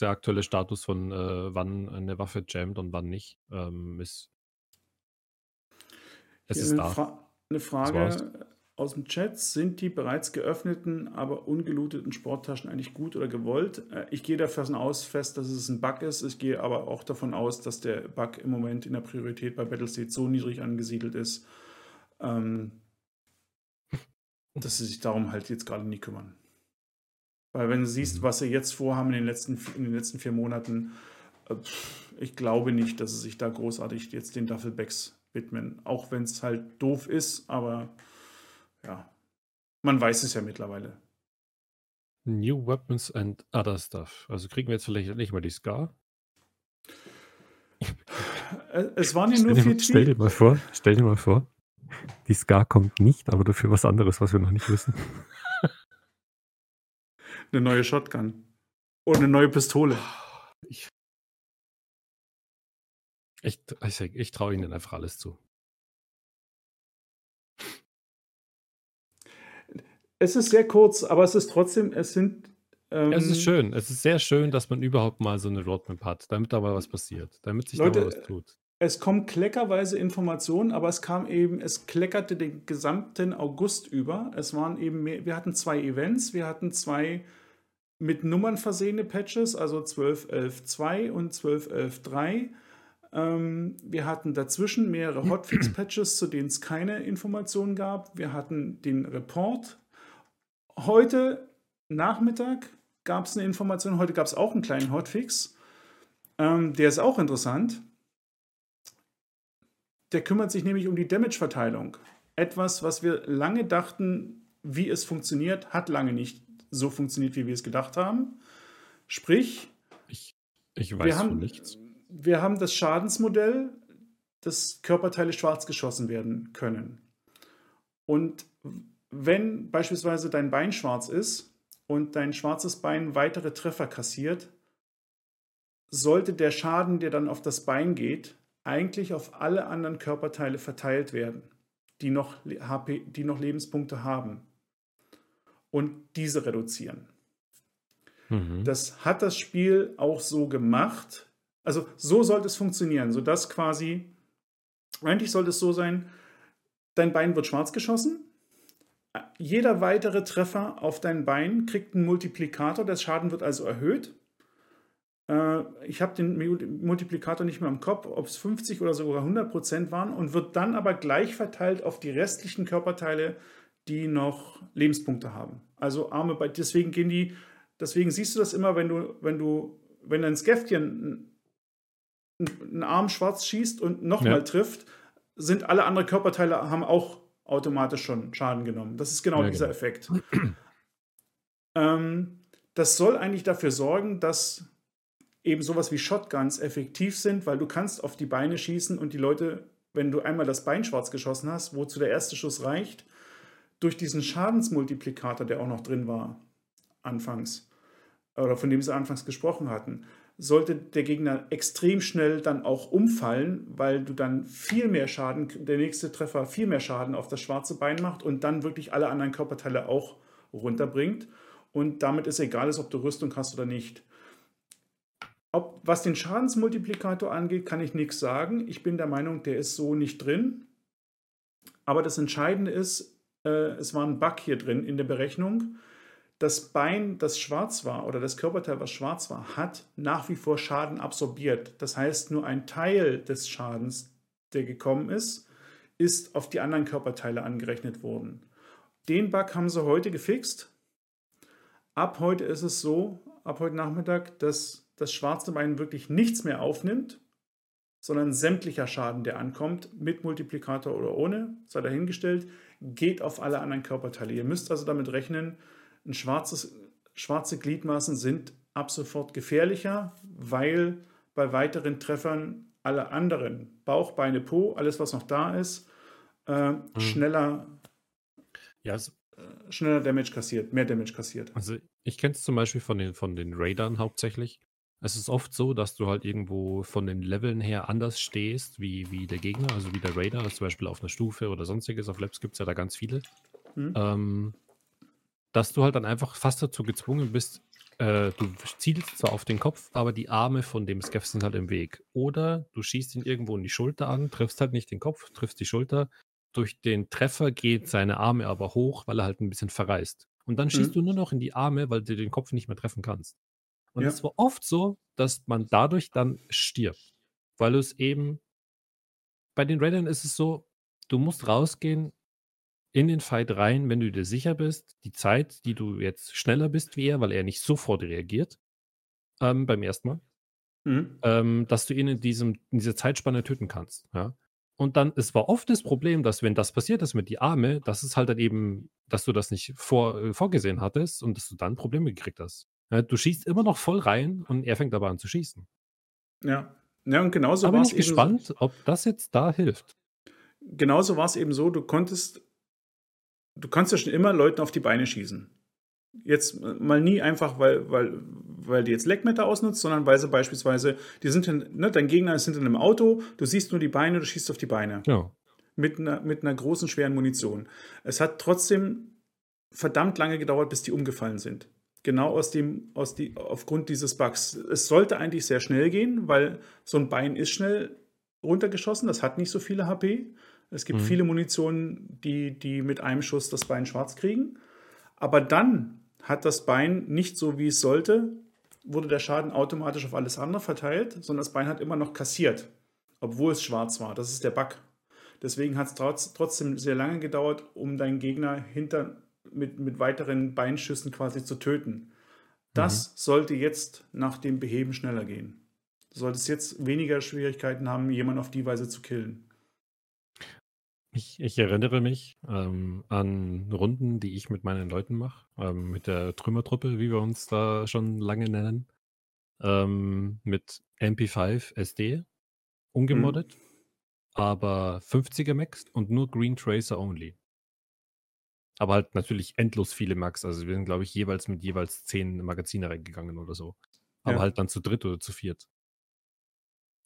der aktuelle Status von äh, wann eine Waffe jammt und wann nicht, ähm, ist. Es ist eine, da. Fra eine Frage aus dem Chat: Sind die bereits geöffneten, aber ungeluteten Sporttaschen eigentlich gut oder gewollt? Äh, ich gehe davon aus fest, dass es ein Bug ist. Ich gehe aber auch davon aus, dass der Bug im Moment in der Priorität bei Battlestate so niedrig angesiedelt ist, ähm, dass sie sich darum halt jetzt gerade nicht kümmern. Weil wenn du siehst, was sie jetzt vorhaben in den letzten, in den letzten vier Monaten, äh, ich glaube nicht, dass sie sich da großartig jetzt den Duffelbacks widmen. Auch wenn es halt doof ist, aber ja, man weiß es ja mittlerweile. New Weapons and Other Stuff. Also kriegen wir jetzt vielleicht nicht mal die Scar? Äh, es waren ja nur vier Tweets. Stell dir mal vor, stell dir mal vor, die Scar kommt nicht, aber dafür was anderes, was wir noch nicht wissen eine neue Shotgun. Und eine neue Pistole. Ich, ich, ich, ich traue ihnen einfach alles zu. Es ist sehr kurz, aber es ist trotzdem, es sind. Ähm, es ist schön. Es ist sehr schön, dass man überhaupt mal so eine Roadmap hat, damit da mal was passiert, damit sich Leute, da mal was tut. Es kommen kleckerweise Informationen, aber es kam eben, es kleckerte den gesamten August über. Es waren eben, mehr, wir hatten zwei Events, wir hatten zwei mit Nummern versehene Patches, also 12.11.2 und 12.11.3. Ähm, wir hatten dazwischen mehrere Hotfix-Patches, zu denen es keine Informationen gab. Wir hatten den Report. Heute Nachmittag gab es eine Information, heute gab es auch einen kleinen Hotfix. Ähm, der ist auch interessant. Der kümmert sich nämlich um die Damage-Verteilung. Etwas, was wir lange dachten, wie es funktioniert, hat lange nicht so funktioniert, wie wir es gedacht haben. Sprich, ich, ich weiß wir haben, nichts. Wir haben das Schadensmodell, dass Körperteile schwarz geschossen werden können. Und wenn beispielsweise dein Bein schwarz ist und dein schwarzes Bein weitere Treffer kassiert, sollte der Schaden, der dann auf das Bein geht, eigentlich auf alle anderen Körperteile verteilt werden, die noch, HP, die noch Lebenspunkte haben und diese reduzieren. Mhm. Das hat das Spiel auch so gemacht. Also so sollte es funktionieren, sodass quasi, eigentlich sollte es so sein, dein Bein wird schwarz geschossen. Jeder weitere Treffer auf dein Bein kriegt einen Multiplikator, der Schaden wird also erhöht. Äh, ich habe den Multiplikator nicht mehr im Kopf, ob es 50 oder sogar 100 Prozent waren und wird dann aber gleich verteilt auf die restlichen Körperteile die noch Lebenspunkte haben. Also Arme bei, deswegen gehen die, deswegen siehst du das immer, wenn du, wenn du, wenn ein Skäftchen einen Arm schwarz schießt und nochmal ja. trifft, sind alle anderen Körperteile haben auch automatisch schon Schaden genommen. Das ist genau ja, dieser genau. Effekt. ähm, das soll eigentlich dafür sorgen, dass eben sowas wie Shotguns effektiv sind, weil du kannst auf die Beine schießen und die Leute, wenn du einmal das Bein schwarz geschossen hast, wozu der erste Schuss reicht, durch diesen Schadensmultiplikator, der auch noch drin war, anfangs, oder von dem sie anfangs gesprochen hatten, sollte der Gegner extrem schnell dann auch umfallen, weil du dann viel mehr Schaden, der nächste Treffer viel mehr Schaden auf das schwarze Bein macht und dann wirklich alle anderen Körperteile auch runterbringt. Und damit ist egal, ob du Rüstung hast oder nicht. Ob, was den Schadensmultiplikator angeht, kann ich nichts sagen. Ich bin der Meinung, der ist so nicht drin. Aber das Entscheidende ist, es war ein Bug hier drin in der Berechnung das Bein, das schwarz war, oder das Körperteil, was schwarz war, hat nach wie vor Schaden absorbiert. Das heißt, nur ein Teil des Schadens, der gekommen ist, ist auf die anderen Körperteile angerechnet worden. Den Bug haben sie heute gefixt. Ab heute ist es so, ab heute Nachmittag, dass das schwarze Bein wirklich nichts mehr aufnimmt, sondern sämtlicher Schaden, der ankommt, mit Multiplikator oder ohne, sei dahingestellt, geht auf alle anderen Körperteile. Ihr müsst also damit rechnen, ein schwarzes, schwarze Gliedmaßen sind ab sofort gefährlicher, weil bei weiteren Treffern alle anderen, Bauch, Beine, Po, alles was noch da ist, äh, hm. schneller, ja, es, äh, schneller Damage kassiert, mehr Damage kassiert. Also ich kenne es zum Beispiel von den, von den Raidern hauptsächlich. Es ist oft so, dass du halt irgendwo von den Leveln her anders stehst wie, wie der Gegner, also wie der Raider, zum Beispiel auf einer Stufe oder sonstiges. Auf Labs gibt es ja da ganz viele. Hm. Ähm, dass du halt dann einfach fast dazu gezwungen bist, äh, du zielst zwar auf den Kopf, aber die Arme von dem Skeff sind halt im Weg. Oder du schießt ihn irgendwo in die Schulter an, triffst halt nicht den Kopf, triffst die Schulter. Durch den Treffer geht seine Arme aber hoch, weil er halt ein bisschen verreißt. Und dann schießt mhm. du nur noch in die Arme, weil du den Kopf nicht mehr treffen kannst. Und es war oft so, dass man dadurch dann stirbt. Weil es eben. Bei den Raidern ist es so, du musst rausgehen, in den Fight rein, wenn du dir sicher bist, die Zeit, die du jetzt schneller bist wie er, weil er nicht sofort reagiert, ähm, beim ersten Mal, mhm. ähm, dass du ihn in, diesem, in dieser Zeitspanne töten kannst. Ja? Und dann, es war oft das Problem, dass wenn das passiert ist mit die Arme, dass es halt dann eben, dass du das nicht vor, äh, vorgesehen hattest und dass du dann Probleme gekriegt hast. Ja, du schießt immer noch voll rein und er fängt aber an zu schießen. Ja. Ja, und genauso war es. bin ich gespannt, so, ob das jetzt da hilft. Genauso war es eben so, du konntest du kannst ja schon immer Leuten auf die Beine schießen. Jetzt mal nie einfach, weil, weil, weil die jetzt Leckmeter ausnutzt, sondern weil sie beispielsweise, die sind in, ne, dein Gegner ist hinter einem Auto, du siehst nur die Beine, du schießt auf die Beine. Ja. Mit einer, mit einer großen, schweren Munition. Es hat trotzdem verdammt lange gedauert, bis die umgefallen sind. Genau aus dem, aus die, aufgrund dieses Bugs. Es sollte eigentlich sehr schnell gehen, weil so ein Bein ist schnell runtergeschossen, das hat nicht so viele HP. Es gibt mhm. viele Munitionen, die, die mit einem Schuss das Bein schwarz kriegen. Aber dann hat das Bein nicht so, wie es sollte, wurde der Schaden automatisch auf alles andere verteilt, sondern das Bein hat immer noch kassiert, obwohl es schwarz war. Das ist der Bug. Deswegen hat es trotz, trotzdem sehr lange gedauert, um deinen Gegner hinter, mit, mit weiteren Beinschüssen quasi zu töten. Das mhm. sollte jetzt nach dem Beheben schneller gehen. Du solltest jetzt weniger Schwierigkeiten haben, jemanden auf die Weise zu killen. Ich, ich erinnere mich ähm, an Runden, die ich mit meinen Leuten mache, ähm, mit der Trümmertruppe, wie wir uns da schon lange nennen, ähm, mit MP5 SD, ungemoddet, mhm. aber 50er Max und nur Green Tracer only. Aber halt natürlich endlos viele Max. Also wir sind, glaube ich, jeweils mit jeweils zehn Magazine reingegangen oder so. Aber ja. halt dann zu dritt oder zu viert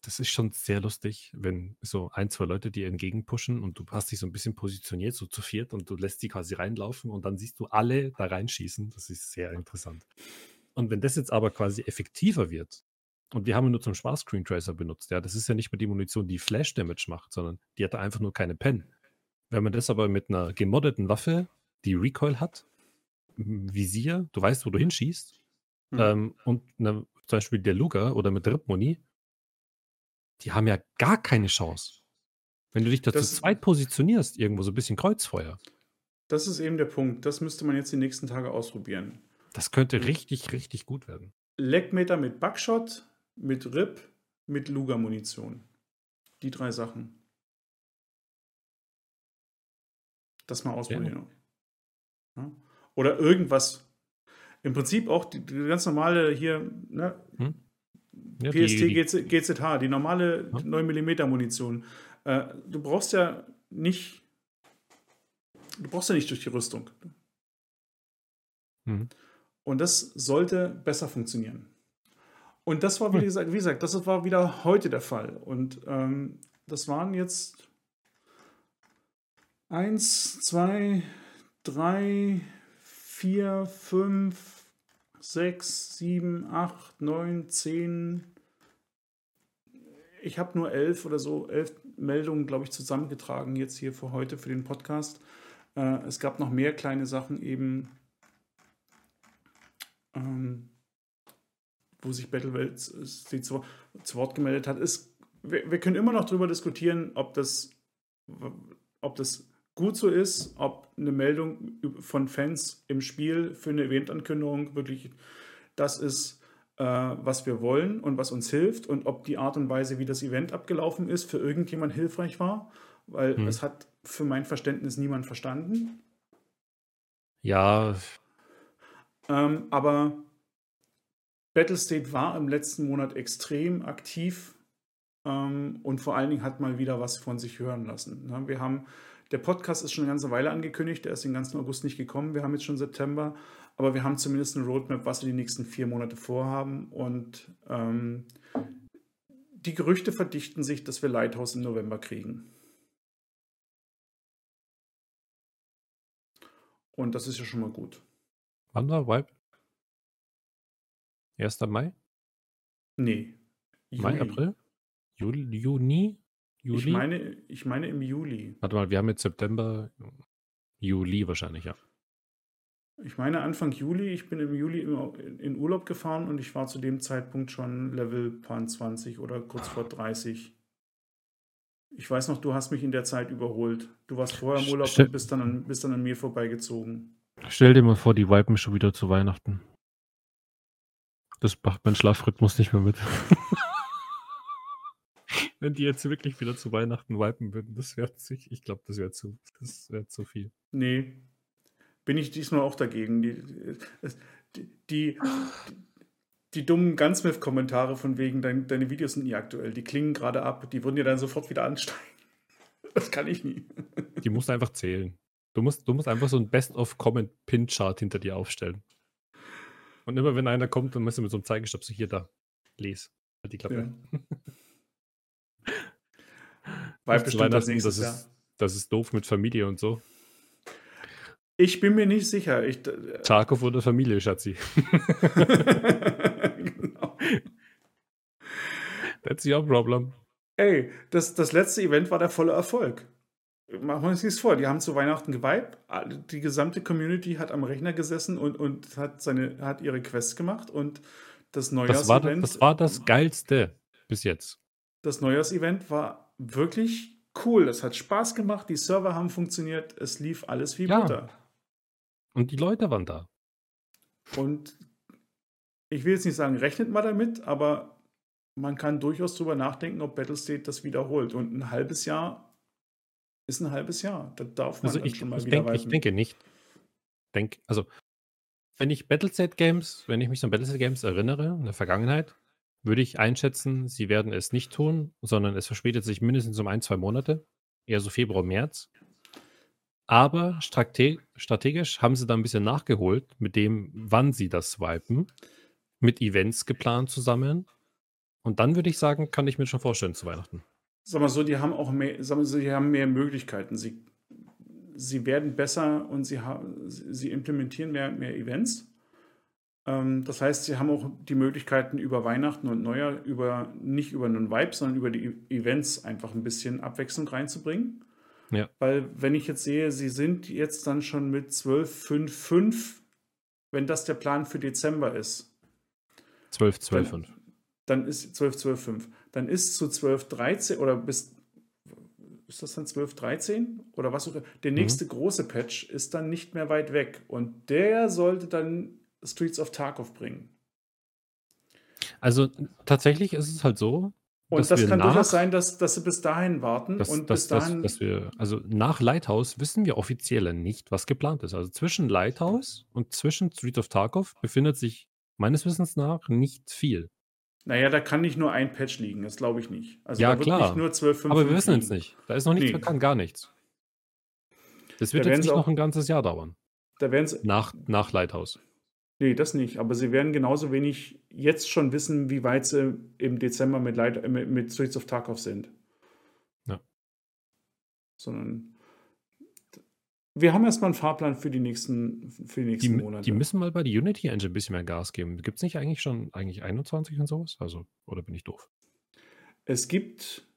das ist schon sehr lustig, wenn so ein, zwei Leute dir entgegenpushen und du hast dich so ein bisschen positioniert, so zu viert und du lässt die quasi reinlaufen und dann siehst du alle da reinschießen. Das ist sehr interessant. Und wenn das jetzt aber quasi effektiver wird, und wir haben nur zum Spaß Screen Tracer benutzt, ja, das ist ja nicht mehr die Munition, die Flash Damage macht, sondern die hat einfach nur keine Pen. Wenn man das aber mit einer gemoddeten Waffe, die Recoil hat, Visier, du weißt, wo du hinschießt, mhm. ähm, und eine, zum Beispiel der Luger oder mit Ripmoni, die haben ja gar keine Chance. Wenn du dich da zu zweit positionierst, irgendwo so ein bisschen Kreuzfeuer. Das ist eben der Punkt. Das müsste man jetzt die nächsten Tage ausprobieren. Das könnte richtig, richtig gut werden. Leckmeter mit Buckshot, mit RIP, mit Luger-Munition. Die drei Sachen. Das mal ausprobieren. Ja. Oder irgendwas. Im Prinzip auch die, die ganz normale hier, ne? Hm? Ja, PST die, die, GZH, die normale ja. 9 mm Munition. Äh, du brauchst ja nicht, du brauchst ja nicht durch die Rüstung. Mhm. Und das sollte besser funktionieren. Und das war, wie gesagt, wie gesagt, das war wieder heute der Fall. Und ähm, das waren jetzt eins, zwei, drei, vier, fünf, sechs, sieben, acht, neun, zehn. Ich habe nur elf oder so, elf Meldungen, glaube ich, zusammengetragen jetzt hier für heute, für den Podcast. Äh, es gab noch mehr kleine Sachen eben, ähm, wo sich Battlewelt zu, Wort gemeldet hat. Wir, wir können immer noch darüber diskutieren, ob das, ob das gut so ist, ob eine Meldung von Fans im Spiel für eine Eventankündigung wirklich das ist, äh, was wir wollen und was uns hilft und ob die Art und Weise, wie das Event abgelaufen ist, für irgendjemand hilfreich war, weil hm. es hat für mein Verständnis niemand verstanden. Ja. Ähm, aber Battlestate war im letzten Monat extrem aktiv ähm, und vor allen Dingen hat mal wieder was von sich hören lassen. Ne? Wir haben, der Podcast ist schon eine ganze Weile angekündigt, der ist den ganzen August nicht gekommen. Wir haben jetzt schon September, aber wir haben zumindest eine Roadmap, was wir die nächsten vier Monate vorhaben und ähm, die Gerüchte verdichten sich, dass wir Lighthouse im November kriegen. Und das ist ja schon mal gut. Wann war Vibe? 1. Mai? Nee. Mai, April? Juli, Juni? Juli? Ich meine, ich meine im Juli. Warte mal, wir haben jetzt September, Juli wahrscheinlich, ja. Ich meine Anfang Juli, ich bin im Juli in Urlaub gefahren und ich war zu dem Zeitpunkt schon Level 20 oder kurz vor 30. Ich weiß noch, du hast mich in der Zeit überholt. Du warst vorher im Urlaub Stell und bist dann, an, bist dann an mir vorbeigezogen. Stell dir mal vor, die wipen schon wieder zu Weihnachten. Das macht mein Schlafrhythmus nicht mehr mit. Wenn die jetzt wirklich wieder zu Weihnachten wipen würden, das wäre sich, ich glaube, das wäre zu, das wäre zu viel. Nee, bin ich diesmal auch dagegen. Die, die, die, die dummen Gunsmith-Kommentare von wegen, dein, deine Videos sind nie aktuell, die klingen gerade ab, die würden ja dann sofort wieder ansteigen. Das kann ich nie. Die musst du einfach zählen. Du musst, du musst einfach so ein Best-of-Comment-Pin-Chart hinter dir aufstellen. Und immer wenn einer kommt, dann musst du mit so einem Zeigestab so hier da, les. Halt die Klappe. Ja. Weil bestimmt das, das, ist, das ist doof mit Familie und so. Ich bin mir nicht sicher. Ich, äh, Tarkov oder Familie, Schatzi. genau. That's your problem. Ey, das, das letzte Event war der volle Erfolg machen wir uns nichts vor, die haben zu Weihnachten geweibt, die gesamte Community hat am Rechner gesessen und, und hat, seine, hat ihre Quests gemacht und das Neujahrsevent. Das, das war das Geilste bis jetzt. Das Neujahrsevent war wirklich cool. Es hat Spaß gemacht, die Server haben funktioniert, es lief alles wie ja. Butter. Und die Leute waren da. Und ich will jetzt nicht sagen, rechnet mal damit, aber man kann durchaus darüber nachdenken, ob Battlestate das wiederholt. Und ein halbes Jahr ist ein halbes Jahr. Da darf man also ich, schon mal ich wieder denk, Ich denke nicht. Denk, also, wenn ich Battleset Games, wenn ich mich an Battleset Games erinnere, in der Vergangenheit, würde ich einschätzen, sie werden es nicht tun, sondern es verspätet sich mindestens um ein, zwei Monate. Eher so Februar, März. Aber strate strategisch haben sie da ein bisschen nachgeholt mit dem, wann sie das swipen, mit Events geplant zusammen. Und dann würde ich sagen, kann ich mir schon vorstellen zu Weihnachten sag mal so, die haben auch mehr, sag mal die haben mehr Möglichkeiten. Sie, sie werden besser und sie, sie implementieren mehr, mehr Events. Ähm, das heißt, sie haben auch die Möglichkeiten über Weihnachten und Neujahr, über, nicht über einen Vibe, sondern über die Events einfach ein bisschen Abwechslung reinzubringen. Ja. Weil, wenn ich jetzt sehe, sie sind jetzt dann schon mit 12, 5, 5, wenn das der Plan für Dezember ist. 12, 12, 5. Dann ist 12, 12, 5 dann ist zu 12, 13 oder bis, ist das dann 12, 13 oder was? Der mhm. nächste mhm. große Patch ist dann nicht mehr weit weg und der sollte dann Streets of Tarkov bringen. Also tatsächlich ist es halt so. Und das kann nach, durchaus sein, dass, dass sie bis dahin warten. Dass, und dass, bis dahin. Dass, dass wir, also nach Lighthouse wissen wir offiziell nicht, was geplant ist. Also zwischen Lighthouse und zwischen Street of Tarkov befindet sich meines Wissens nach nicht viel. Naja, da kann nicht nur ein Patch liegen, das glaube ich nicht. Also ja, klar. nur 12, 5, Aber wir wissen es nicht. Da ist noch nichts nee. bekannt, gar nichts. Das wird da jetzt nicht noch ein ganzes Jahr dauern. Da werden nach, nach Lighthouse. Nee, das nicht. Aber sie werden genauso wenig jetzt schon wissen, wie weit sie im Dezember mit, Light, mit, mit Streets of Tarkov sind. Ja. Sondern wir haben erstmal einen Fahrplan für die nächsten, für die Die, nächsten mü- Monate. die müssen mal bei der Unity Engine ein bisschen mehr Gas geben. Gibt es nicht eigentlich schon eigentlich 21 und sowas? Also, oder bin ich doof? Es gibt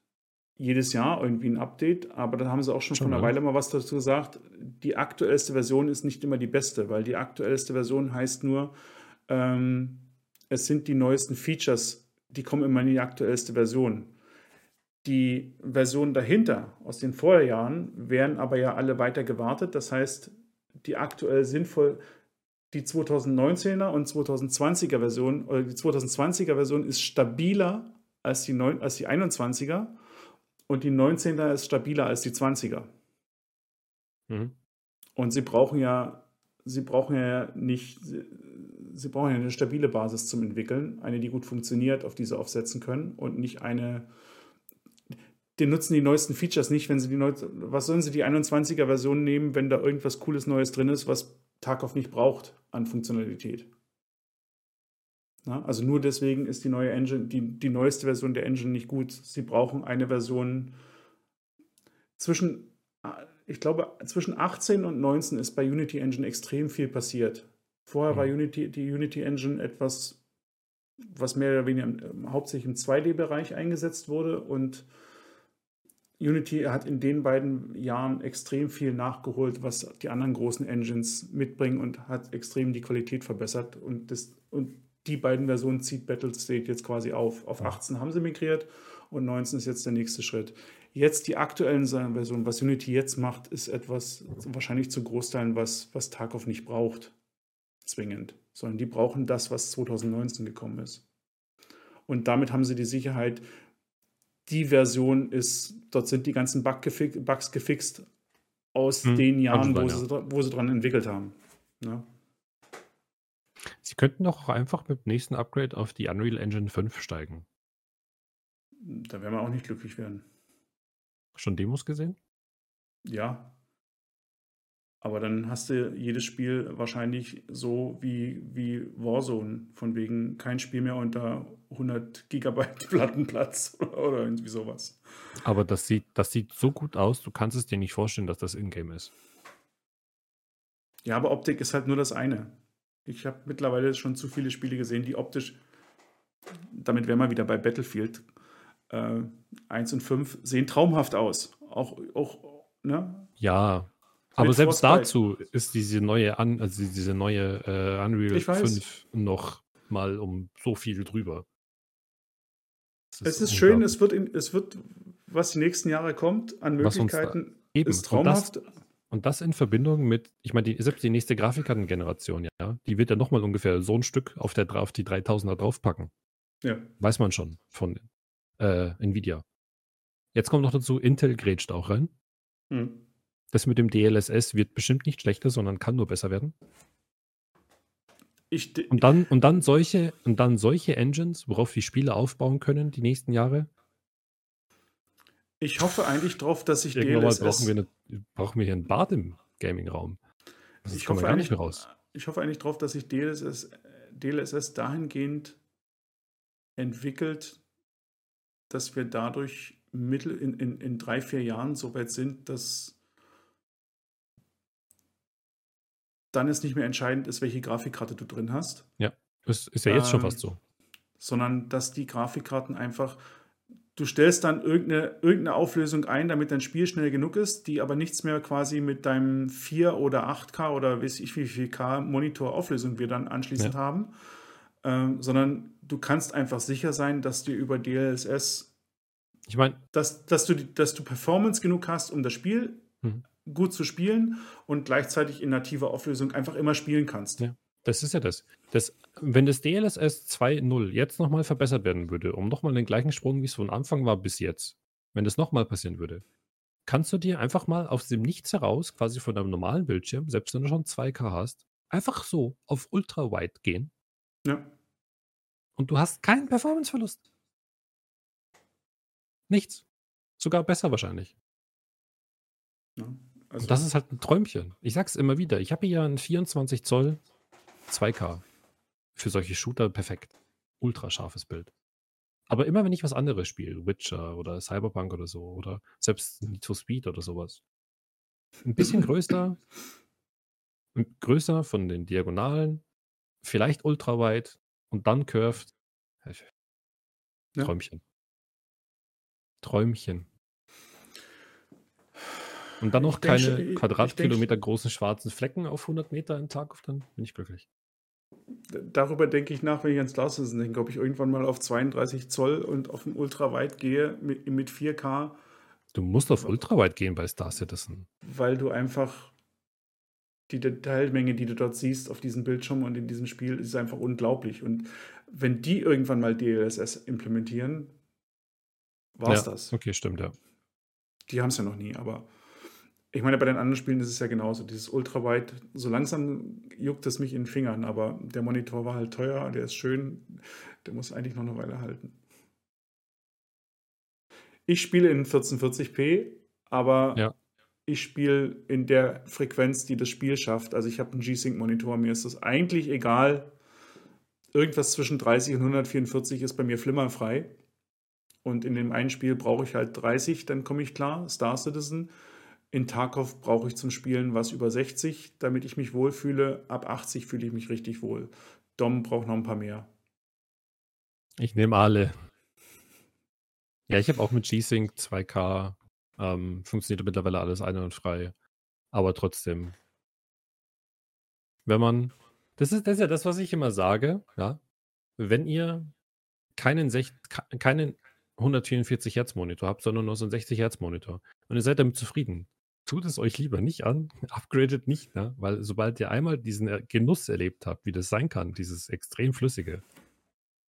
jedes Jahr irgendwie ein Update, aber da haben sie auch schon Schon, vor einer ne? Weile mal was dazu gesagt. Die aktuellste Version ist nicht immer die beste, weil die aktuellste Version heißt nur, ähm, es sind die neuesten Features, die kommen immer in die aktuellste Version. Die Versionen dahinter aus den Vorjahren werden aber ja alle weiter gewartet. Das heißt, die aktuell sinnvoll, die 2019er und 2020er Version oder die 2020er Version ist stabiler als die, neun, als die 21er und die 19er ist stabiler als die 20er. Mhm. Und sie brauchen ja, sie brauchen ja nicht, sie, brauchen ja eine stabile Basis zum Entwickeln, eine, die gut funktioniert, auf die sie aufsetzen können und nicht eine, die nutzen die neuesten Features nicht, wenn sie die neu, was sollen sie die 21er Version nehmen, wenn da irgendwas cooles Neues drin ist, was Tarkov nicht braucht an Funktionalität. Na, also nur deswegen ist die neue Engine, die, die neueste Version der Engine nicht gut. Sie brauchen eine Version zwischen, ich glaube, zwischen 18 und 19 ist bei Unity Engine extrem viel passiert. Vorher Mhm. war Unity, die Unity Engine etwas, was mehr oder weniger im, hauptsächlich im 2D-Bereich eingesetzt wurde und Unity hat in den beiden Jahren extrem viel nachgeholt, was die anderen großen Engines mitbringen und hat extrem die Qualität verbessert. Und, das, und die beiden Versionen zieht Battlestate jetzt quasi auf. Auf 18 haben sie migriert und 19 ist jetzt der nächste Schritt. Jetzt die aktuellen Versionen, was Unity jetzt macht, ist etwas wahrscheinlich zu Großteilen, was, was Tarkov nicht braucht, zwingend, sondern die brauchen das, was 2019 gekommen ist. Und damit haben sie die Sicherheit, die Version ist, dort sind die ganzen Bug gefi Bugs gefixt aus Hm, den Jahren, wo, dann, sie, wo sie dran entwickelt haben. Ne? Sie könnten doch auch einfach mit dem nächsten Upgrade auf die Unreal Engine 5 steigen. Da werden wir auch nicht glücklich werden. Schon Demos gesehen? Ja. Aber dann hast du jedes Spiel wahrscheinlich so wie, wie Warzone, von wegen kein Spiel mehr unter 100 Gigabyte Plattenplatz oder irgendwie sowas. Aber das sieht, das sieht so gut aus, du kannst es dir nicht vorstellen, dass das Ingame ist. Ja, aber Optik ist halt nur das eine. Ich habe mittlerweile schon zu viele Spiele gesehen, die optisch, damit wären wir wieder bei Battlefield, äh, 1 und 5 sehen traumhaft aus. Auch, auch ne? Ja, aber Mit selbst Frostbite. dazu ist diese neue, Un also diese neue äh, Unreal Ich weiß. 5 noch mal um so viel drüber. Das Es ist schön, es wird, in, es wird, was die nächsten Jahre kommt, an Möglichkeiten, ist Und das, traumhaft. Und das in Verbindung mit, ich meine, die, selbst die nächste Grafikkartengeneration, ja, die wird ja nochmal ungefähr so ein Stück auf, der, auf die 3000er draufpacken. Ja. Weiß man schon von äh, Nvidia. Jetzt kommt noch dazu, Intel grätscht auch rein. Hm. Das mit dem DLSS wird bestimmt nicht schlechter, sondern kann nur besser werden. Und dann, und dann solche, und dann solche Engines, worauf die Spiele aufbauen können, die nächsten Jahre. Ich hoffe eigentlich drauf, dass sich Irgendwann mal DLSS. brauchen wir, eine, brauchen wir hier einen Bad im Gaming-Raum. Das ich, hoffe gar nicht mehr raus. ich hoffe eigentlich drauf, dass sich DLSS, DLSS dahingehend entwickelt, dass wir dadurch mittel in, in, in drei, vier Jahren so weit sind, dass dann es nicht mehr entscheidend ist, welche Grafikkarte du drin hast, Das ist ja jetzt schon Ähm, fast so. sondern dass die Grafikkarten einfach, du stellst dann irgendeine, irgendeine Auflösung ein, damit dein Spiel schnell genug ist, die aber nichts mehr quasi mit deinem 4 oder 8K oder weiß ich wie viel K Monitor Auflösung wir dann anschließend Ja. haben, ähm, sondern du kannst einfach sicher sein, dass dir über DLSS, Ich meine, dass, dass, du, dass du Performance genug hast, um das Spiel Mhm. gut zu spielen und gleichzeitig in nativer Auflösung einfach immer spielen kannst. Ja. Das ist ja das. das wenn das DLSS 2.0 jetzt nochmal verbessert werden würde, um nochmal den gleichen Sprung, wie es von Anfang war bis jetzt, wenn das nochmal passieren würde, kannst du dir einfach mal aus dem Nichts heraus, quasi von deinem normalen Bildschirm, selbst wenn du schon 2K hast, einfach so auf Ultra-Wide gehen Ja. und du hast keinen Performanceverlust. Nichts. Sogar besser wahrscheinlich. Ja. Also, Und das ist halt ein Träumchen. Ich sag's immer wieder. Ich habe hier einen 24 Zoll 2K. für solche Shooter perfekt. Ultra scharfes Bild. Aber immer wenn ich was anderes spiele, Witcher oder Cyberpunk oder so, oder selbst Need for Speed oder sowas, ein bisschen größer, größer von den Diagonalen, vielleicht ultraweit und dann curved. Ja. Träumchen. Träumchen. Und dann noch keine ich Quadratkilometer großen schwarzen Flecken auf 100 Meter in Tarkov, dann bin ich glücklich. Darüber denke ich nach, wenn ich an Star Citizen denke, ob ich irgendwann mal auf 32 Zoll und auf dem Ultraweit gehe mit, mit 4K, Du musst auf ultraweit gehen bei Star Citizen. weil du einfach die Detailmenge, die du dort siehst auf diesem Bildschirm und in diesem Spiel, ist einfach unglaublich. Und wenn die irgendwann mal DLSS implementieren, war es ja, das. Okay, stimmt, ja. Die haben es ja noch nie, aber ich meine, bei den anderen Spielen ist es ja genauso. Dieses Ultraweit, so langsam juckt es mich in den Fingern, aber der Monitor war halt teuer, der ist schön, der muss eigentlich noch eine Weile halten. Ich spiele in 1440p, aber Ja. ich spiele in der Frequenz, die das Spiel schafft. Also ich habe einen G-Sync-Monitor, mir ist das eigentlich egal. Irgendwas zwischen 30 und 144 ist bei mir flimmerfrei. Und in dem einen Spiel brauche ich halt 30, dann komme ich klar, Star Citizen. In Tarkov brauche ich zum Spielen was über 60, damit ich mich wohlfühle. Ab 80 fühle ich mich richtig wohl. Dom braucht noch ein paar mehr. Ich nehme alle. Ja, ich habe auch mit G-Sync 2K ähm, funktioniert mittlerweile alles einwandfrei. Aber trotzdem, wenn man, das ist, das ist ja das, was ich immer sage, ja, wenn ihr keinen, keinen 144 Hertz Monitor habt, sondern nur so einen 60 Hertz Monitor und ihr seid damit zufrieden, tut es euch lieber nicht an, upgradet nicht, ne? weil sobald ihr einmal diesen äh, Genuss erlebt habt, wie das sein kann, dieses extrem flüssige,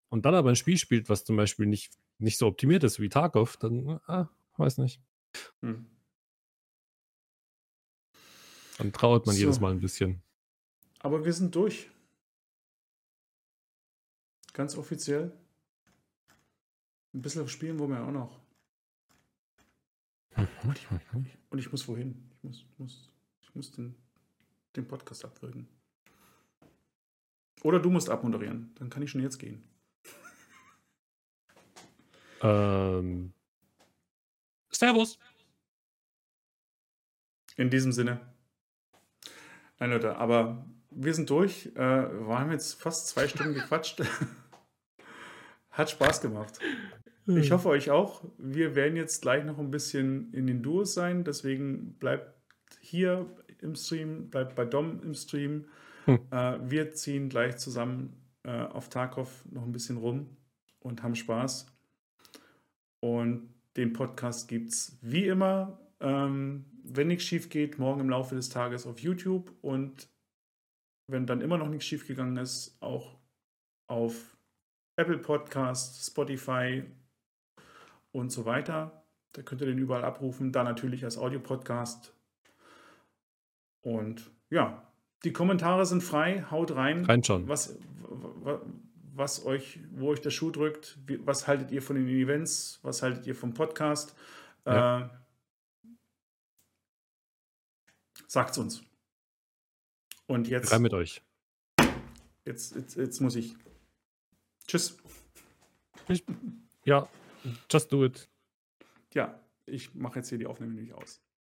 und dann aber ein Spiel spielt, was zum Beispiel nicht, nicht so optimiert ist wie Tarkov, dann, ah, weiß nicht. Hm. Dann trauert man So. jedes Mal ein bisschen. Aber wir sind durch. Ganz offiziell. Ein bisschen spielen wollen wir auch noch. Und ich, und ich muss wohin? Ich muss, muss, ich muss den, den Podcast abwürgen. Oder du musst abmoderieren. Dann kann ich schon jetzt gehen. Ähm, Servus. In diesem Sinne. Nein, Leute, aber wir sind durch. Äh, wir haben jetzt fast zwei Stunden gequatscht. Hat Spaß gemacht. Ich hoffe euch auch. Wir werden jetzt gleich noch ein bisschen in den Duos sein. Deswegen bleibt hier im Stream, bleibt bei Dom im Stream. Hm. Äh, wir ziehen gleich zusammen äh, auf Tarkov noch ein bisschen rum und haben Spaß. Und den Podcast gibt es wie immer, ähm, wenn nichts schief geht, morgen im Laufe des Tages auf YouTube. Und wenn dann immer noch nichts schief gegangen ist, auch auf Apple Podcast, Spotify und so weiter. Da könnt ihr den überall abrufen. Da natürlich als Audiopodcast. Und ja, die Kommentare sind frei. Haut rein. Reinschauen. Was, wa- was euch, wo euch der Schuh drückt. Was haltet ihr von den Events? Was haltet ihr vom Podcast? Ja. Äh, sagt's uns. Und jetzt, Rein mit euch. jetzt, jetzt, jetzt muss ich. Tschüss. Ich, ja, just do it. Ja, ich mache jetzt hier die Aufnahme nicht aus.